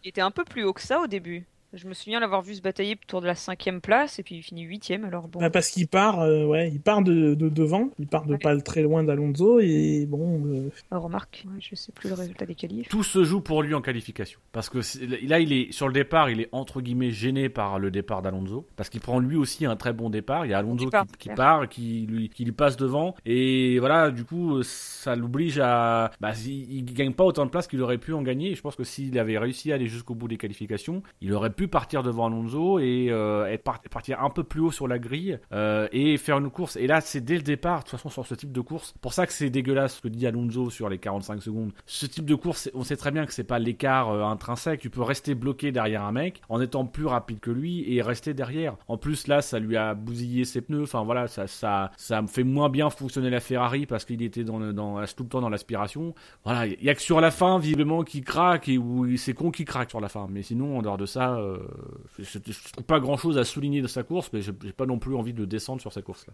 Il était un peu plus haut que ça au début. Je me souviens l'avoir vu se batailler autour de la cinquième place et puis il finit huitième. Alors bon. Bah, parce qu'il part, euh, ouais, il part de, de devant, il part de Ouais. pas très loin d'Alonso et bon, euh, Ah, remarque, ouais, je sais plus le résultat des qualifs. Tout se joue pour lui en qualification. Parce que là, il est sur le départ, il est entre guillemets gêné par le départ d'Alonso. Parce qu'il prend lui aussi un très bon départ. Il y a Alonso Départ, qui, part, qui lui, qui lui passe devant. Et voilà, du coup, ça l'oblige à. Bah, il, il gagne pas autant de place qu'il aurait pu en gagner. Et je pense que s'il avait réussi à aller jusqu'au bout des qualifications, il aurait pu partir devant Alonso et euh, être par- partir un peu plus haut sur la grille euh, et faire une course. Et là, c'est dès le départ, de toute façon, sur ce type de course. Pour ça que c'est dégueulasse ce que dit Alonso sur les 45 secondes. Ce type de course, on sait très bien que c'est pas l'écart euh, intrinsèque. Tu peux rester bloqué derrière un mec en étant plus rapide que lui et rester derrière. En plus, là, ça lui a bousillé ses pneus. Enfin voilà, ça, ça, ça me fait moins bien fonctionner la Ferrari parce qu'il était dans, dans, tout le temps dans l'aspiration. Voilà, il y a que sur la fin, visiblement, qui craque et où c'est con qui craque sur la fin. Mais sinon, en dehors de ça, je, je trouve pas grand chose à souligner de sa course, mais j'ai j'ai pas non plus envie de descendre sur sa course là.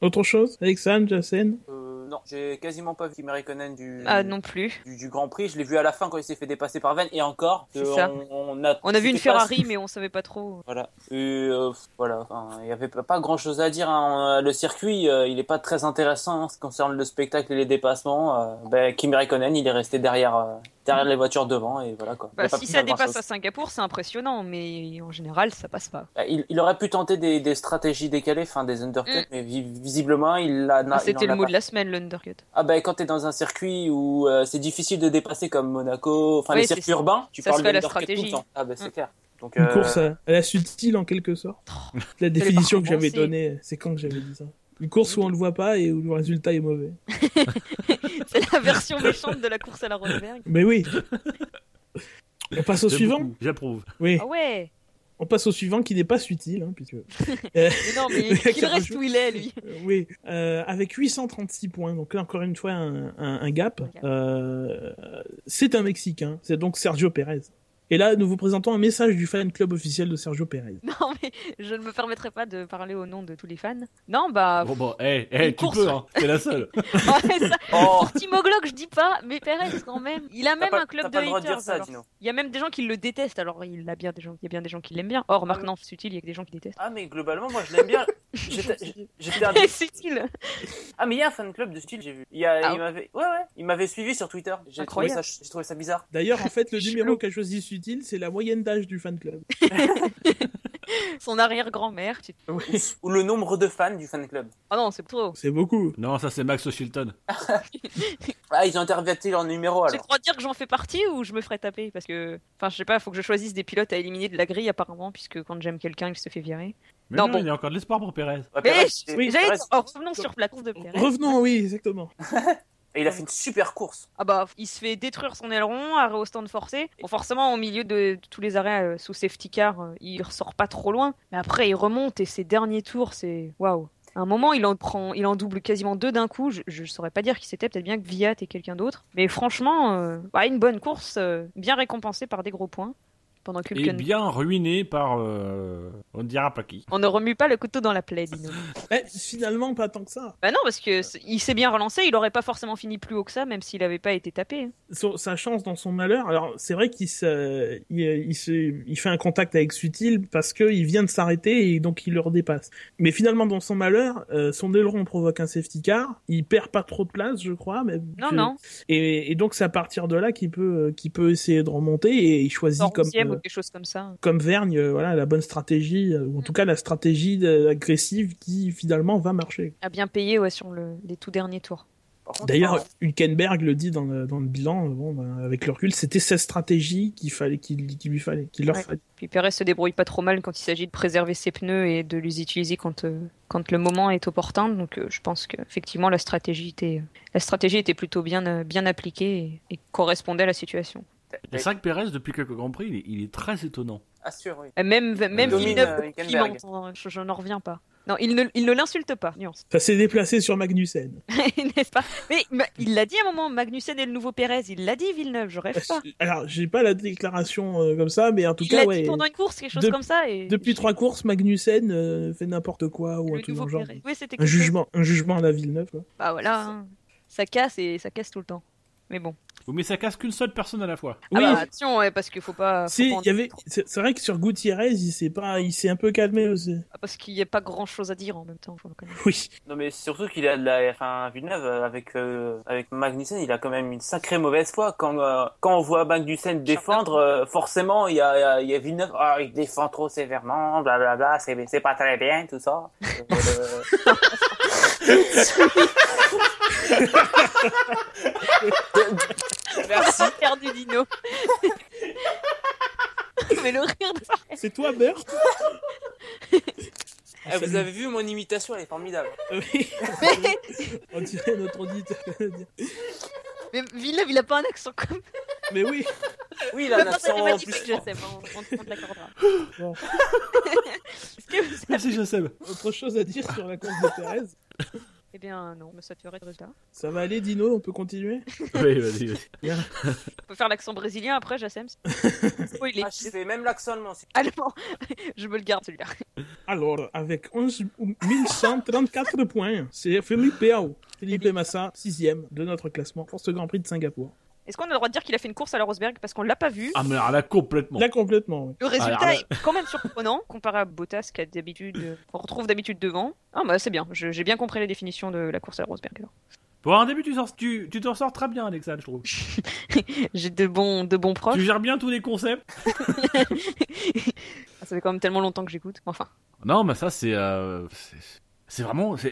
autre chose? Alexandre, Jacen Euh, non, j'ai quasiment pas vu Kimi Raikkonen du, Ah non plus. du, du Grand Prix. Je l'ai vu à la fin quand il s'est fait dépasser par Venn. Et encore, euh, ça. on, a, On a vu une pas- Ferrari, mais on savait pas trop. Voilà. Et, euh, voilà. Enfin, il y avait pas, grand chose à dire. hein. Le circuit, euh, il est pas très intéressant en ce qui concerne le spectacle et les dépassements. Euh, ben, Kimi Raikkonen, il est resté derrière, euh, derrière les voitures devant et voilà quoi. Il Bah, si ça dépasse à Singapour, c'est impressionnant, mais en général, ça passe pas. Bah, Il, il aurait pu tenter des, des stratégies décalées, enfin des undercuts, Mm. mais vi- visiblement il a. C'était le mot de la semaine, l'undercut. Ah ben quand t'es dans un circuit où euh, c'est difficile de dépasser comme Monaco, enfin Oui, les circuits urbains, tu Ça parles serait la d'undercut tout le stratégie. temps. Ah ben c'est Mm. clair. Donc Une euh, course à, à la subtile en quelque sorte. La définition que j'avais donnée, c'est quand que j'avais dit ça Une course où on le voit pas et où le résultat est mauvais. C'est la version méchante de la course à la Rosberg. Mais oui On passe au suivant J'approuve. Oui. Ah ouais On passe au suivant qui n'est pas subtil, hein, puisque. Euh, Mais non, mais qu'il reste où il est, lui. Euh, oui, euh, avec 836 points, donc là encore une fois un, un- un gap. Euh, c'est un Mexicain, c'est donc Sergio Pérez. Et là, nous vous présentons un message du fan club officiel de Sergio Pérez. Non, mais je ne me permettrai pas de parler au nom de tous les fans. Non, bah. Bon, bon, eh, eh, Une tu course. peux, hein. T'es la seule. ouais, ça- Oh, Timoglock, je dis pas, mais Perez quand même. Il a même pas, un club de haters. ça. Il y a même des gens qui le détestent, alors il a bien des gens, il y a bien des gens qui l'aiment bien. Or, remarque, non, c'est utile, il y a que des gens qui détestent. Ah, mais globalement, moi je l'aime bien. J'étais un- c'est utile. Ah, mais il y a un fan club de style, j'ai vu. Il, y a, Ah il ouais. m'avait ouais, ouais, il m'avait suivi sur Twitter. J'ai trouvé, ça, Incroyable. j'ai trouvé ça bizarre. D'ailleurs, en fait, le numéro qu'a choisi C'est la moyenne d'âge du fan club. Son arrière-grand-mère. tu- Ou le nombre de fans du fan club. Oh non, c'est trop. C'est beaucoup. Non, ça c'est Max Shilton. Ah, ils ont interverti leur numéro J'ai alors. droit de dire que j'en fais partie ou je me ferai taper? Parce que, enfin, je sais pas, faut que je choisisse des pilotes à éliminer de la grille apparemment, puisque quand j'aime quelqu'un, il se fait virer. Mais Non, non, bon. il y a encore de l'espoir pour Pérez. Ouais, oui, oh, revenons sur la course de Perez. Revenons, oui, exactement. Et il a fait une super course. Ah bah, il se fait détruire son aileron, arrêt au stand forcé. Bon, forcément, au milieu de, de tous les arrêts euh, sous safety car, euh, il ressort pas trop loin. Mais après, il remonte et ses derniers tours, c'est waouh. À un moment, il en prend, il en double quasiment deux d'un coup. Je, je saurais pas dire qui c'était, peut-être bien que Viat et quelqu'un d'autre. Mais franchement, euh, bah, une bonne course, bien récompensée par des gros points. Pendant que Et bien ruiné par. euh, on ne dira pas qui. On ne remue pas le couteau dans la plaie, Dino. Eh, finalement, pas tant que ça. bah non, parce que c'est- il s'est bien relancé, il aurait pas forcément fini plus haut que ça, même s'il avait pas été tapé. hein. Son- sa chance dans son malheur. Alors, c'est vrai qu'il se, il, il se, il fait un contact avec Sutil parce que il vient de s'arrêter et donc il le redépasse. Mais finalement, dans son malheur, euh, son aileron provoque un safety car. Il perd pas trop de place, je crois. Mais Non, je- non. Et, et donc, c'est à partir de là qu'il peut, euh, qu'il peut essayer de remonter et il choisit comme, onzième ou quelque chose comme ça. comme Vergne, euh, voilà, la bonne stratégie, euh, ou en tout cas la stratégie agressive qui finalement va marcher. A bien payé ouais, sur le- les tout derniers tours. D'ailleurs, Hülkenberg le dit dans le, dans le bilan, euh, bon, ben, avec le recul, c'était cette stratégie qu'il fallait, qu'il lui fallait, qu'il leur Ouais. fallait. Puis Perez se débrouille pas trop mal quand il s'agit de préserver ses pneus et de les utiliser quand, euh, quand le moment est opportun. Donc euh, je pense qu'effectivement la stratégie était, la stratégie était plutôt bien, euh, bien appliquée et, et correspondait à la situation. C'est vrai que Pérez, depuis quelques Grands Prix, il est, il est très étonnant. Assure, oui. Et même même Villeneuve euh, hein, je, je n'en reviens pas. Non, il ne, il ne l'insulte pas, nuance. Ça s'est déplacé sur Magnussen. N'est-ce pas Mais ma- il l'a dit à un moment, Magnussen est le nouveau Pérez. Il l'a dit, Villeneuve, je rêve pas. Alors, j'ai pas la déclaration euh, comme ça, mais en tout Il cas, l'a ouais. dit pendant une course, quelque chose De- comme ça. Et Depuis trois courses, Magnussen euh, fait n'importe quoi ou un truc dans le genre. Pérez. Oui, c'était Un jugement, un jugement à la Villeneuve. Quoi. Bah voilà, hein. ça casse et ça casse tout le temps. Mais bon. Oui, mais ça casse qu'une seule personne à la fois. Ah Oui, bah, attention, ouais, parce qu'il faut pas. faut si, y avait, c'est vrai que sur Gutiérrez, il s'est pas, il s'est un peu calmé aussi. Parce qu'il n'y a pas grand chose à dire en même temps, faut le reconnaître. Oui. Non, mais surtout qu'il a de la. Enfin, Villeneuve, euh, avec, euh, avec Magnussen, il a quand même une sacrée mauvaise foi. Quand, euh, quand on voit Magnussen défendre, euh, forcément, il y a, il y a- il y a Villeneuve. Ah, il défend trop sévèrement, blablabla, c'est c'est pas très bien, tout ça. Merci, perdu Dino. Mais le rire de C'est toi, Bert eh, vous avez vu mon imitation, elle est formidable. Oui. On dirait notre auditeur. mais Villeneuve, il a pas un accent comme. Mais oui. Oui, il a un accent en plus. je sais, on, on, on te l'accordera. Bon. Merci, Joseph. Autre chose à dire sur la course de Perez Eh bien, non, mais ça te ferait de résultat. Ça va aller, Dino On peut continuer? Oui, vas-y, vas-y. On peut faire l'accent brésilien après, Jassem. Spoiler. Ah, je fais même l'accent allemand. Allemand. Je me le garde celui-là. Alors, avec 11 1134 points, c'est Felipe Ao. Felipe Massa, sixième de notre classement pour ce Grand Prix de Singapour. Est-ce qu'on a le droit de dire qu'il a fait une course à la Rosberg parce qu'on l'a pas vu Ah, mais alors là, complètement. Là, complètement. oui. Le résultat alors là- est quand même surprenant comparé à Bottas qui a d'habitude euh, qu'on retrouve d'habitude devant. Ah bah c'est bien, j'ai bien compris la définition de la course à la Rosberg. alors. Pour un début, tu t'en tu, tu t'en sors très bien, Alexandre, je trouve. J'ai de bons de bons proches. Tu gères bien tous les concepts. Ah, Ça fait quand même tellement longtemps que j'écoute. Enfin, Non, mais ça, c'est. euh, c'est- vraiment. je,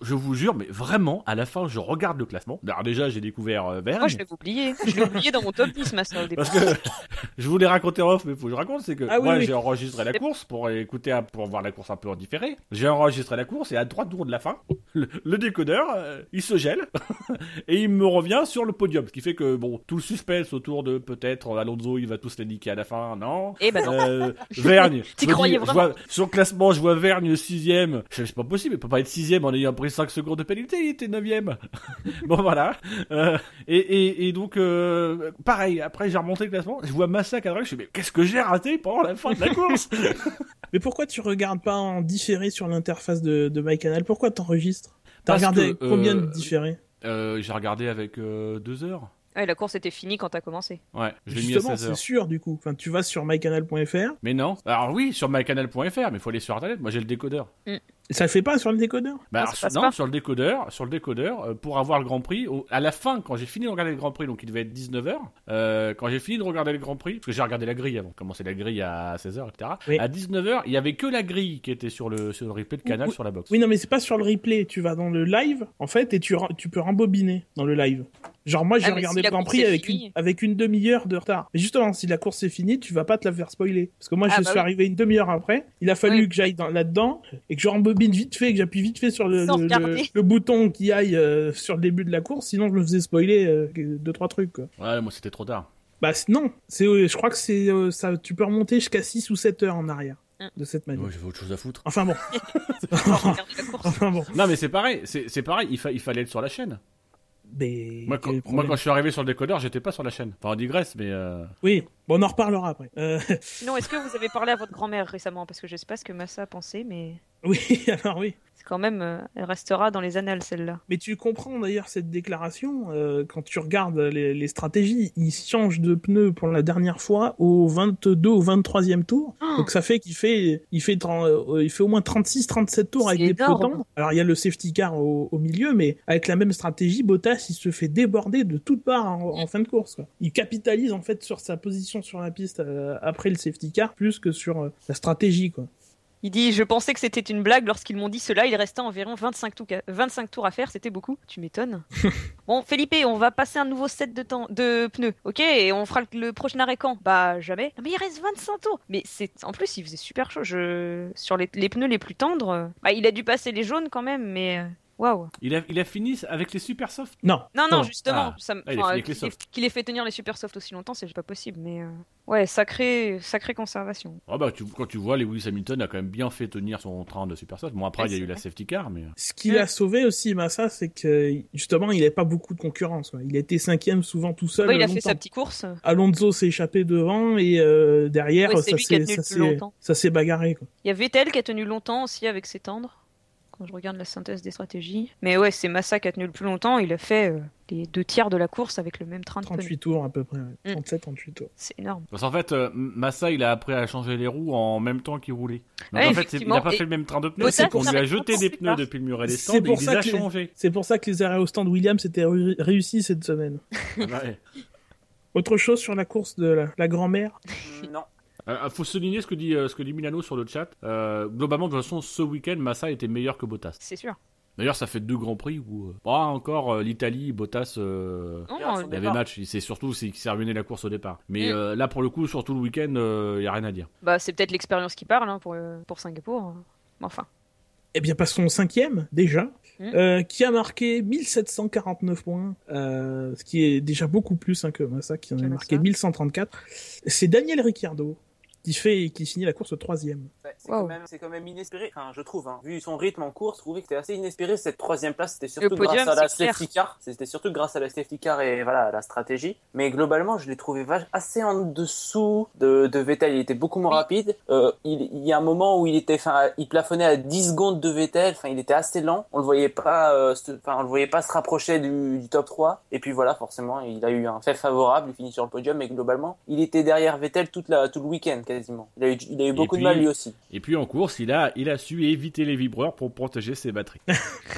je vous jure, mais vraiment, à la fin, je regarde le classement. Alors, déjà, j'ai découvert euh, Verne. moi je l'ai oublié. Je l'ai oublié dans mon top 10 ma soeur. Parce que je voulais raconter off, mais faut que je raconte, c'est que Ah oui, moi oui. j'ai enregistré la course pour écouter, pour voir la course un peu en différé. J'ai enregistré la course et à trois tours de la fin, le, le décodeur, euh, il se gèle et il me revient sur le podium, ce qui fait que bon, tout le suspense autour de peut-être euh, Alonso, il va tous les niquer à la fin, non? Eh ben non. Euh, Vergne. T'y croyais dis, vraiment vois- Sur le classement, je vois Vergne sixième. Je sais, C'est pas possible, il peut pas être sixième en ayant pris 5 secondes de pénalité, il était neuvième. bon voilà. Euh, et, et, et donc, euh, pareil, après j'ai remonté le classement, je vois Massa à droite, je me dis, mais qu'est-ce que j'ai raté pendant la fin de la course Mais pourquoi tu regardes pas en différé sur l'interface de, de MyCanal? Pourquoi t'enregistres? T'as regardé que, combien de euh, différés? euh, J'ai regardé avec euh, deux heures. Ouais, la course était finie quand t'as commencé. Ouais, je l'ai mis à Justement, 16 c'est sûr du coup. Enfin, tu vas sur mycanal.fr Mais non. Alors oui, sur mycanal.fr, mais il faut aller sur internet. Moi j'ai le décodeur. et ça le fait pas sur le décodeur? Bah, Ah, alors, ça non, sur le décodeur, sur le décodeur, euh, pour avoir le Grand Prix, au- à la fin, quand j'ai fini de regarder le Grand Prix, donc il devait être 19h, euh, quand j'ai fini de regarder le Grand Prix, parce que j'ai regardé la grille avant, commencer la grille à 16h, etc. Oui. À 19h, il y avait que la grille qui était sur le, sur le replay de canal Oui, sur la box. Oui, non, mais c'est pas sur le replay. Tu vas dans le live, en fait, et tu, tu peux rembobiner dans le live. Genre, moi, j'ai Ah, regardé si le Grand course Prix avec une, avec une demi-heure de retard. Mais justement, si la course est finie, tu vas pas te la faire spoiler. Parce que moi, Ah, je bah suis oui. arrivé une demi-heure après. Il a fallu Oui. que j'aille dans- là-dedans et que je rembobine vite fait, que j'appuie vite fait sur le, le, regarder. le- le bouton qui aille euh, sur le début de la course. Sinon, je me faisais spoiler euh, deux, trois trucs, quoi. Ouais, moi c'était trop tard. Bah, non. C'est, euh, je crois que c'est, euh, ça, tu peux remonter jusqu'à 6 ou 7 heures en arrière. Mm. De cette manière. Ouais, j'avais autre chose à foutre. Enfin bon. Enfin. Non, mais c'est pareil, c'est c'est pareil, il, fa- il fallait être sur la chaîne. Mais Moi quand, moi, je suis arrivé sur le décodeur, j'étais pas sur la chaîne. Enfin, on digresse, mais. Euh... Oui, bon, on en reparlera après. Euh, Sinon, est-ce que vous avez parlé à votre grand-mère récemment? Parce que je sais pas ce que Massa a pensé, mais oui, alors oui. c'est quand même, euh, elle restera dans les annales celle-là. Mais tu comprends d'ailleurs cette déclaration euh, quand tu regardes les, les stratégies. Ils changent de pneus pour la dernière fois au 22 ou 23e tour. Oh. Donc ça fait qu'il fait, il fait, 30, euh, il fait au moins 36-37 tours avec des tendres. Alors il y a le safety car au, au milieu, mais avec la même stratégie, Bottas il se fait déborder de toutes parts en, en fin de course. Quoi. Il capitalise en fait sur sa position sur la piste euh, après le safety car plus que sur euh, la stratégie. Quoi. Il dit Je pensais que c'était une blague lorsqu'ils m'ont dit cela. Il restait environ 25 tours, 25 tours à faire. C'était beaucoup. Tu m'étonnes. bon, Felipe, on va passer un nouveau set de, temps, de pneus. Ok? Et on fera le, le prochain arrêt quand? Bah, jamais. Non, mais il reste 25 tours. Mais c'est en plus, il faisait super chaud. Je... Sur les, les pneus les plus tendres, euh, bah, il a dû passer les jaunes quand même. Mais euh, waouh. Il, a, il a fini avec les super soft. Non. Non, non, justement. Ah. ça Ah, il a enfin, fini avec les qu'il ait- softs. qu'il ait fait tenir les super soft aussi longtemps, c'est pas possible. Mais euh, ouais, sacré, sacré conservation. Ah bah, tu, quand tu vois, Lewis Hamilton a quand même bien fait tenir son train de super soft. Bon, après, Ouais, il y a eu la safety car, mais. Ce qui Mm. l'a sauvé aussi, Massa, c'est que justement, il n'avait pas beaucoup de concurrence. quoi. Il était cinquième souvent tout seul. Ouais, il a longtemps. fait sa petite course. Alonso s'est échappé devant et euh, derrière, Ouais, ça a s'est ça bagarré. Quoi. Il y a Vettel qui a tenu longtemps aussi avec ses tendres. Quand je regarde la synthèse des stratégies. Mais ouais, c'est Massa qui a tenu le plus longtemps. Il a fait euh, les deux tiers de la course avec le même train de pneus. 38 tours à peu près. Mm. 37, 38 tours. C'est énorme. Parce qu'en fait, euh, Massa, il a appris à changer les roues en même temps qu'il roulait. Donc Ouais, en fait, c'est- il n'a pas Et fait le même train de pneus. C'est qu'on lui a jeté pour des pneus tard. depuis le muret des C'est stands et il les a changés. C'est pour ça que les arrêts au stand Williams étaient ré- réussis cette semaine. Ouais. Autre chose sur la course de la, la grand-mère? Mm, Non. Euh, faut souligner ce que dit euh, ce que dit Milano sur le chat. Euh, globalement, de toute façon, ce week-end, Massa était meilleur que Bottas. C'est sûr. D'ailleurs, ça fait deux grands prix où, euh, pas encore euh, l'Italie, Bottas, euh, Non, il y avait match. C'est surtout c'est qu'il s'est ruiné la course au départ. Mais Mm. euh, là, pour le coup, surtout le week-end, il y a rien à dire. bah, c'est peut-être l'expérience qui parle hein, pour, euh, pour Singapour. Mais enfin. Eh bien, passons au cinquième, déjà, Mm. euh, qui a marqué 1749 points, euh, ce qui est déjà beaucoup plus hein, que Massa, qui en a marqué Massa. 1134. C'est Daniel Ricciardo, qui fait qui finit la course au troisième. Ouais, c'est Wow. quand, même- c'est quand même inespéré, enfin, je trouve. Hein. Vu son rythme en course, je trouvais que c'était assez inespéré cette troisième place. C'était surtout podium, grâce à la safety car. C'était surtout grâce à la safety car et voilà à la stratégie. Mais globalement, je l'ai trouvé assez en dessous de, de Vettel. Il était beaucoup moins Oui. rapide. Euh, il, il y a un moment où il était, enfin, il plafonnait à 10 secondes de Vettel. Enfin, il était assez lent. On le voyait pas, euh, enfin, on le voyait pas se rapprocher du, du top 3. Et puis voilà, forcément, il a eu un fait favorable. Il finit sur le podium. Mais globalement, il était derrière Vettel toute la, tout le week-end, quasiment. Il a eu, il a eu beaucoup puis- de mal lui aussi. Et puis en course, il a, il a su éviter les vibreurs pour protéger ses batteries.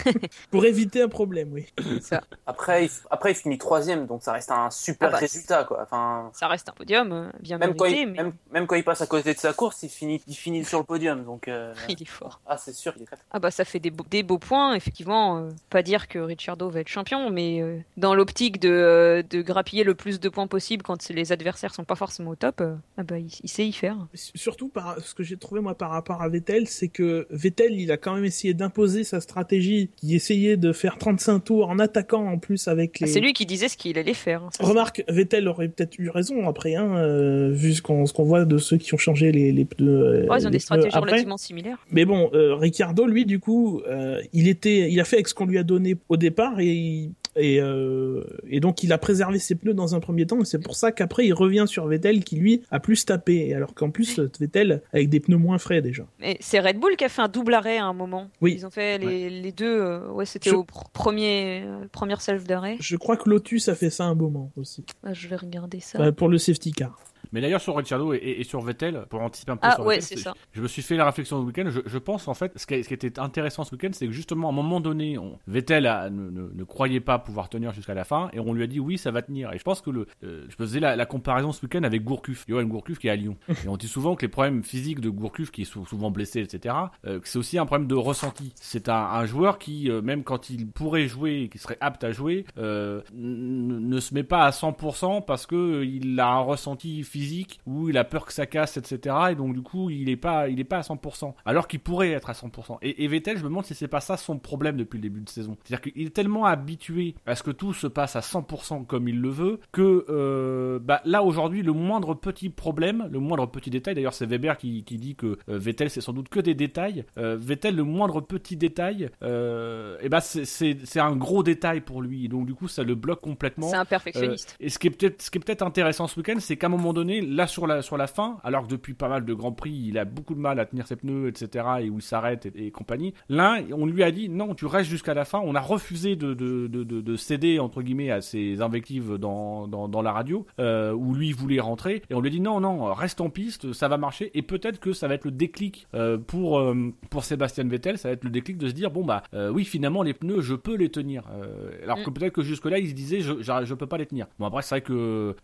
Pour éviter un problème, oui. Ça, Après, il, après, il finit troisième, donc ça reste un super Ah bah, résultat, quoi. Enfin, ça reste un podium euh, bien même quand, il, mais même, même quand il passe à côté de sa course, il finit, il finit sur le podium, donc. euh, il est fort. Ah, c'est sûr, il est très fort. Ah bah ça fait des, beaux- des beaux points, effectivement. euh, pas dire que Ricciardo va être champion, mais euh, dans l'optique de, euh, de grappiller le plus de points possible quand les adversaires sont pas forcément au top, euh, ah bah il, il sait y faire. Surtout par ce que j'ai trouvé moi par rapport à Vettel, c'est que Vettel il a quand même essayé d'imposer sa stratégie, qui essayait de faire 35 tours en attaquant en plus avec Ah, les. c'est lui qui disait ce qu'il allait faire. hein, ça, Remarque, Vettel aurait peut-être eu raison après, hein, euh, vu ce qu'on voit de ceux qui ont changé les, les pneus. euh, ils ont des stratégies après. relativement similaires. Mais bon, euh, Ricciardo, lui, du coup, euh, il était, il a fait avec ce qu'on lui a donné au départ et il- et, euh, et donc il a préservé ses pneus dans un premier temps et c'est pour ça qu'après il revient sur Vettel qui lui a plus tapé alors qu'en plus Vettel avec des pneus moins frais déjà. Mais c'est Red Bull qui a fait un double arrêt à un moment. Oui. Ils ont fait les, les deux. euh, ouais, c'était Je- au pr- premier euh, première salve d'arrêt. Je crois que Lotus a fait ça un moment aussi je vais regarder ça. Enfin, pour le safety car. Mais d'ailleurs sur Ricciardo et, et- et sur Vettel, pour anticiper un peu Ah, sur ouais, Vettel, c'est ça. Je me suis fait la réflexion ce week-end. Je, je pense en fait, ce qui, ce qui était intéressant ce week-end, c'est que justement à un moment donné, on- Vettel a- ne, ne- ne croyait pas pouvoir tenir jusqu'à la fin, et on lui a dit oui, ça va tenir. Et je pense que le, euh, je faisais la, la comparaison ce week-end avec Gourcuff, Johan Gourcuff qui est à Lyon. Et on dit souvent que les problèmes physiques de Gourcuff, qui est sou- souvent blessé, etc., euh, c'est aussi un problème de ressenti. C'est un, un joueur qui, euh, même quand il pourrait jouer, qui serait apte à jouer, ne se met pas à 100% parce que il a un ressenti physique où il a peur que ça casse, etc. Et donc du coup, il est pas, il est pas à 100%. Alors qu'il pourrait être à 100%. Et, et Vettel, je me demande si c'est pas ça son problème depuis le début de saison. C'est-à-dire qu'il est tellement habitué à ce que tout se passe à 100% comme il le veut que euh, bah, là aujourd'hui, le moindre petit problème, le moindre petit détail. D'ailleurs, c'est Weber qui, qui dit que euh, Vettel c'est sans doute que des détails. Euh, Vettel, le moindre petit détail, et bah c'est- un gros détail pour lui. Et donc du coup, ça le bloque complètement. C'est un perfectionniste. Et ce qui est peut-être ce qui est peut-être intéressant ce week-end, c'est qu'à un moment donné, là sur la sur la fin, alors que depuis pas mal de grands prix, il a beaucoup de mal à tenir ses pneus, etc. et où il s'arrête et, et compagnie. Là, on lui a dit non, tu restes jusqu'à la fin. On a refusé de de, de, de, de céder entre guillemets à ses invectives dans dans, dans la radio euh, où lui voulait rentrer et on lui a dit non non reste en piste, ça va marcher et peut-être que ça va être le déclic euh, pour euh, pour Sébastien Vettel, ça va être le déclic de se dire bon bah oui finalement les pneus je peux les tenir. Alors que peut-être que jusque là il se disait je, je je peux pas les tenir. Bon après c'est vrai que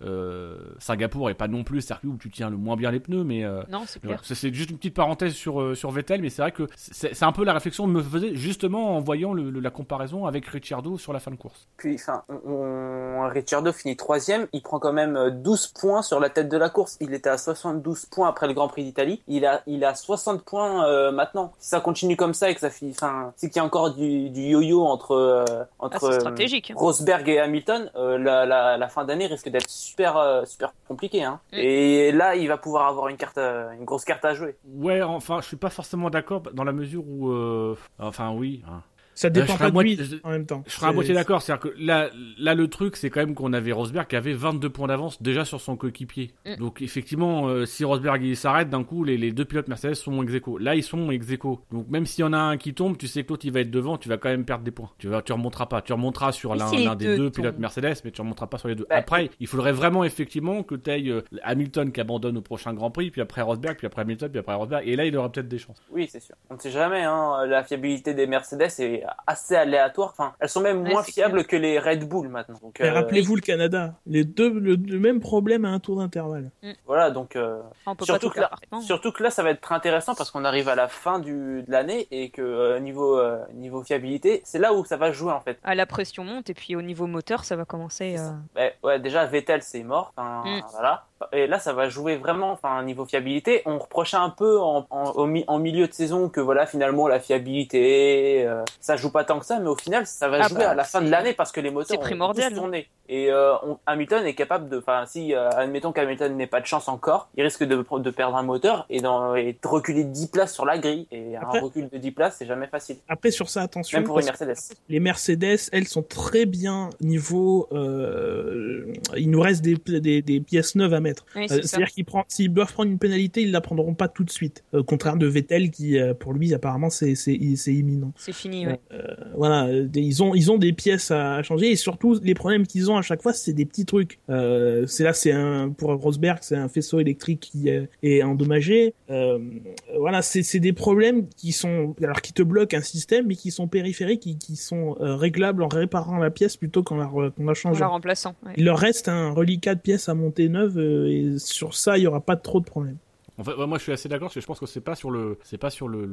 Singapour est pas non plus le circuit où tu tiens le moins bien les pneus mais euh, Non, c'est clair. Juste une petite parenthèse sur, euh, sur Vettel, mais c'est vrai que c'est un peu la réflexion que me faisait justement en voyant le- le- la comparaison avec Ricciardo sur la fin de course. Puis, enfin, on, Ricciardo finit troisième. Il prend quand même euh, 12 points sur la tête de la course. Il était à 72 points après le Grand Prix d'Italie. Il a, il a 60 points euh, maintenant. Si ça continue comme ça et que ça finit, enfin, c'est qu'il y a encore du, du yo-yo entre euh, Ah, entre euh, stratégique. hein. Rosberg et Hamilton, euh, la, la, la fin d'année risque d'être super euh, super compliquée. Hein. Mm. Et là, il va pouvoir avoir une carte, euh, une grosse carte à jouer. Ouais, enfin, je suis pas forcément d'accord dans la mesure où, euh, enfin, oui. hein. Ça dépend je serais pas à de moitié- lui je- en même temps. Je serais à moitié d'accord, c'est-à-dire que là, là, le truc, c'est quand même qu'on avait Rosberg qui avait 22 points d'avance déjà sur son coéquipier. Mm. Donc effectivement, euh, si Rosberg il s'arrête, d'un coup, les, les deux pilotes Mercedes sont ex aequo. Là, ils sont ex aequo. Donc même s'il y en a un qui tombe, tu sais que l'autre il va être devant, tu vas quand même perdre des points. Tu vas, tu remonteras pas. Tu remonteras sur l'un si des deux deux pilotes. Mercedes, mais tu remonteras pas sur les deux. Bah, après, il faudrait vraiment effectivement que tu ailles Hamilton qui abandonne au prochain Grand Prix, puis après Rosberg, puis après Hamilton, puis après Rosberg, et là il aura peut-être des chances. Oui, c'est sûr. On ne sait jamais. Hein. La fiabilité des Mercedes est assez aléatoire. Enfin, elles sont même Ouais, moins fiables que les Red Bull maintenant. Donc, Mais euh, rappelez-vous le Canada, les deux le, le même problème à un tour d'intervalle. voilà, donc euh, surtout que là- surtout que là, ça va être très intéressant parce qu'on arrive à la fin du, de l'année et que euh, niveau euh, niveau fiabilité, c'est là où ça va jouer en fait. Ah, la pression monte et puis au niveau moteur, ça va commencer. euh, Ouais, ouais, déjà Vettel c'est mort. Enfin, Mm. voilà. Et là, ça va jouer vraiment. Enfin, niveau fiabilité, on reprochait un peu en, en, au mi- en milieu de saison que voilà, finalement, la fiabilité, euh, ça joue pas tant que ça, mais au final, ça va Ah jouer bah, à la fin de l'année parce que les moteurs ont primordial. tous tourné. Et euh, on- Hamilton est capable de. Enfin, si euh, admettons qu'Hamilton n'ait pas de chance encore, il risque de, de perdre un moteur et, dans, et de reculer de 10 places sur la grille. Et Après- un recul de 10 places, c'est jamais facile, Après sur ça attention. même pour que Mercedes. Les Mercedes, elles sont très bien niveau. Euh, il nous reste des, des, des pièces neuves à mettre. Oui, Euh. C'est-à-dire qu'ils prennent- s'ils doivent prendre une pénalité, ils la prendront pas tout de suite. Au contraire de Vettel qui, euh, pour lui, apparemment, c'est imminent. C'est fini, ouais. voilà, euh, ils ont ils ont des pièces à, changer et surtout les problèmes qu'ils ont à chaque fois c'est des petits trucs. Euh, c'est là c'est un pour Rosberg c'est un faisceau électrique qui est, endommagé. Euh, voilà, c'est des problèmes qui sont alors qui te bloquent un système mais qui sont périphériques qui qui sont euh, réglables en réparant la pièce plutôt qu'en la En remplaçant. ouais. Il leur reste un reliquat de pièces à monter neuve euh, et sur ça il y aura pas trop de problèmes. En moi je suis assez d'accord parce que je pense que c'est pas sur le, c'est pas sur le,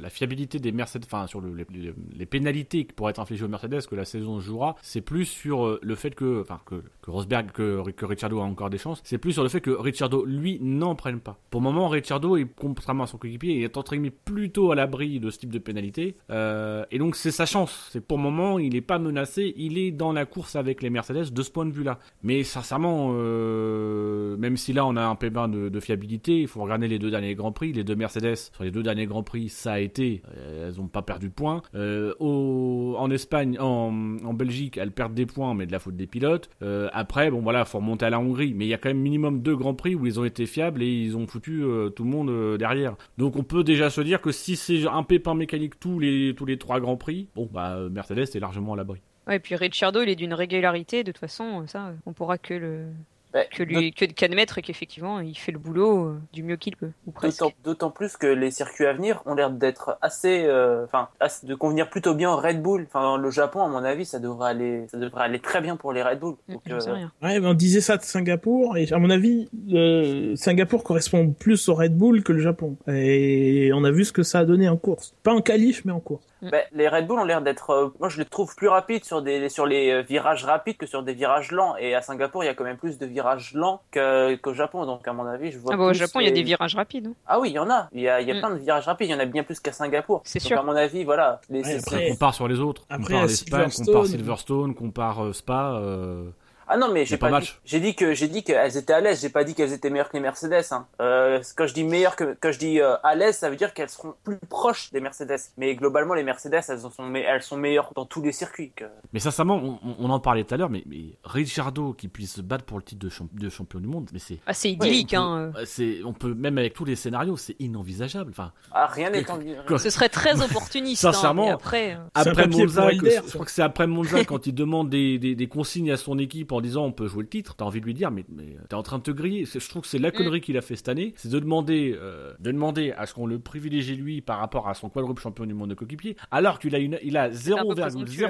la fiabilité des Mercedes, enfin sur le, les, pénalités qui pourraient être infligées aux Mercedes que la saison jouera. C'est plus sur euh, le fait que, enfin que, Rosberg, que, que Ricciardo a encore des chances. C'est plus sur le fait que Ricciardo lui n'en prenne pas. Pour le moment, Ricciardo est contrairement à son coéquipier, est entre guillemets plutôt à l'abri de ce type de pénalité. Euh, et donc c'est sa chance. C'est pour le moment, il est pas menacé, il est dans la course avec les Mercedes de ce point de vue-là. Mais sincèrement, euh, même si là on a un pépin de, de fiabilité, il faut regarder les deux derniers grands prix. Les deux Mercedes sur les deux derniers grands prix, ça a été, euh, elles ont pas perdu de points. Euh, en Espagne, en, Belgique, elles perdent des points, mais de la faute des pilotes. Euh, après, bon voilà, faut remonter à la Hongrie, mais il y a quand même minimum deux grands prix où ils ont été fiables et ils ont foutu tout le monde derrière. Donc on peut déjà se dire que si c'est un pépin mécanique tous les tous les trois grands prix, bon bah Mercedes est largement à l'abri. Ouais, et puis Ricciardo, il est d'une régularité, de toute façon, ça, on pourra que le Bah, que lui que qu'admettre qu'effectivement, il fait le boulot euh, du mieux qu'il peut, ou presque. D'autant- D'autant plus que les circuits à venir ont l'air d'être assez, euh, enfin, de convenir plutôt bien au Red Bull. Enfin, le Japon, à mon avis, ça devrait aller, ça devrait aller très bien pour les Red Bull. Mm, Donc, euh, rien. Ouais, mais on disait ça de Singapour, et à mon avis, euh, Singapour correspond plus au Red Bull que le Japon. Et on a vu ce que ça a donné en course. Pas en qualif, mais en course. Ben, les Red Bull ont l'air d'être, euh, moi, je les trouve plus rapides sur des, sur les euh, virages rapides que sur des virages lents. Et à Singapour, il y a quand même plus de virages lents qu'au Japon. Donc, à mon avis, je vois. Ah bah, au Japon, il y a des virages rapides. hein. Ah oui, il y en a. Il y a, il y a Mm. plein de virages rapides. Il y en a bien plus qu'à Singapour. C'est sûr. À mon avis, voilà. Les, Ouais, après- c'est- compare sur les autres. Après, compare à l'Espagne, Silverstone- compare Silverstone, compare euh, Spa. euh, Ah non, mais j'ai pas pas, dit, j'ai dit que j'ai dit qu'elles étaient à l'aise. J'ai pas dit qu'elles étaient meilleures que les Mercedes. Hein. Euh, quand je dis meilleures que quand je dis euh, à l'aise, ça veut dire qu'elles seront plus proches des Mercedes. Mais globalement, les Mercedes, elles sont elles sont meilleures dans tous les circuits. que- Mais sincèrement, on, en parlait tout à l'heure, mais, mais Ricciardo qui puisse se battre pour le titre de, champ- de champion du monde, mais c'est, Ah, c'est idyllique, on peut- hein. euh. c'est, on peut même avec tous les scénarios, c'est inenvisageable. Enfin, Ah, rien n'est Que- en que- Ce serait très opportuniste. hein, Sincèrement, après, euh, après Monza, je crois que c'est après Monza quand il demande des, des, des consignes à son équipe en disant on peut jouer le titre, t'as envie de lui dire mais, mais t'es en train de te griller. Je trouve que c'est la connerie qu'il a fait cette année, c'est de demander euh, de demander à ce qu'on le privilégie lui par rapport à son quadruple champion du monde de coéquipier, alors qu'il a une, il a un peu présomptueux.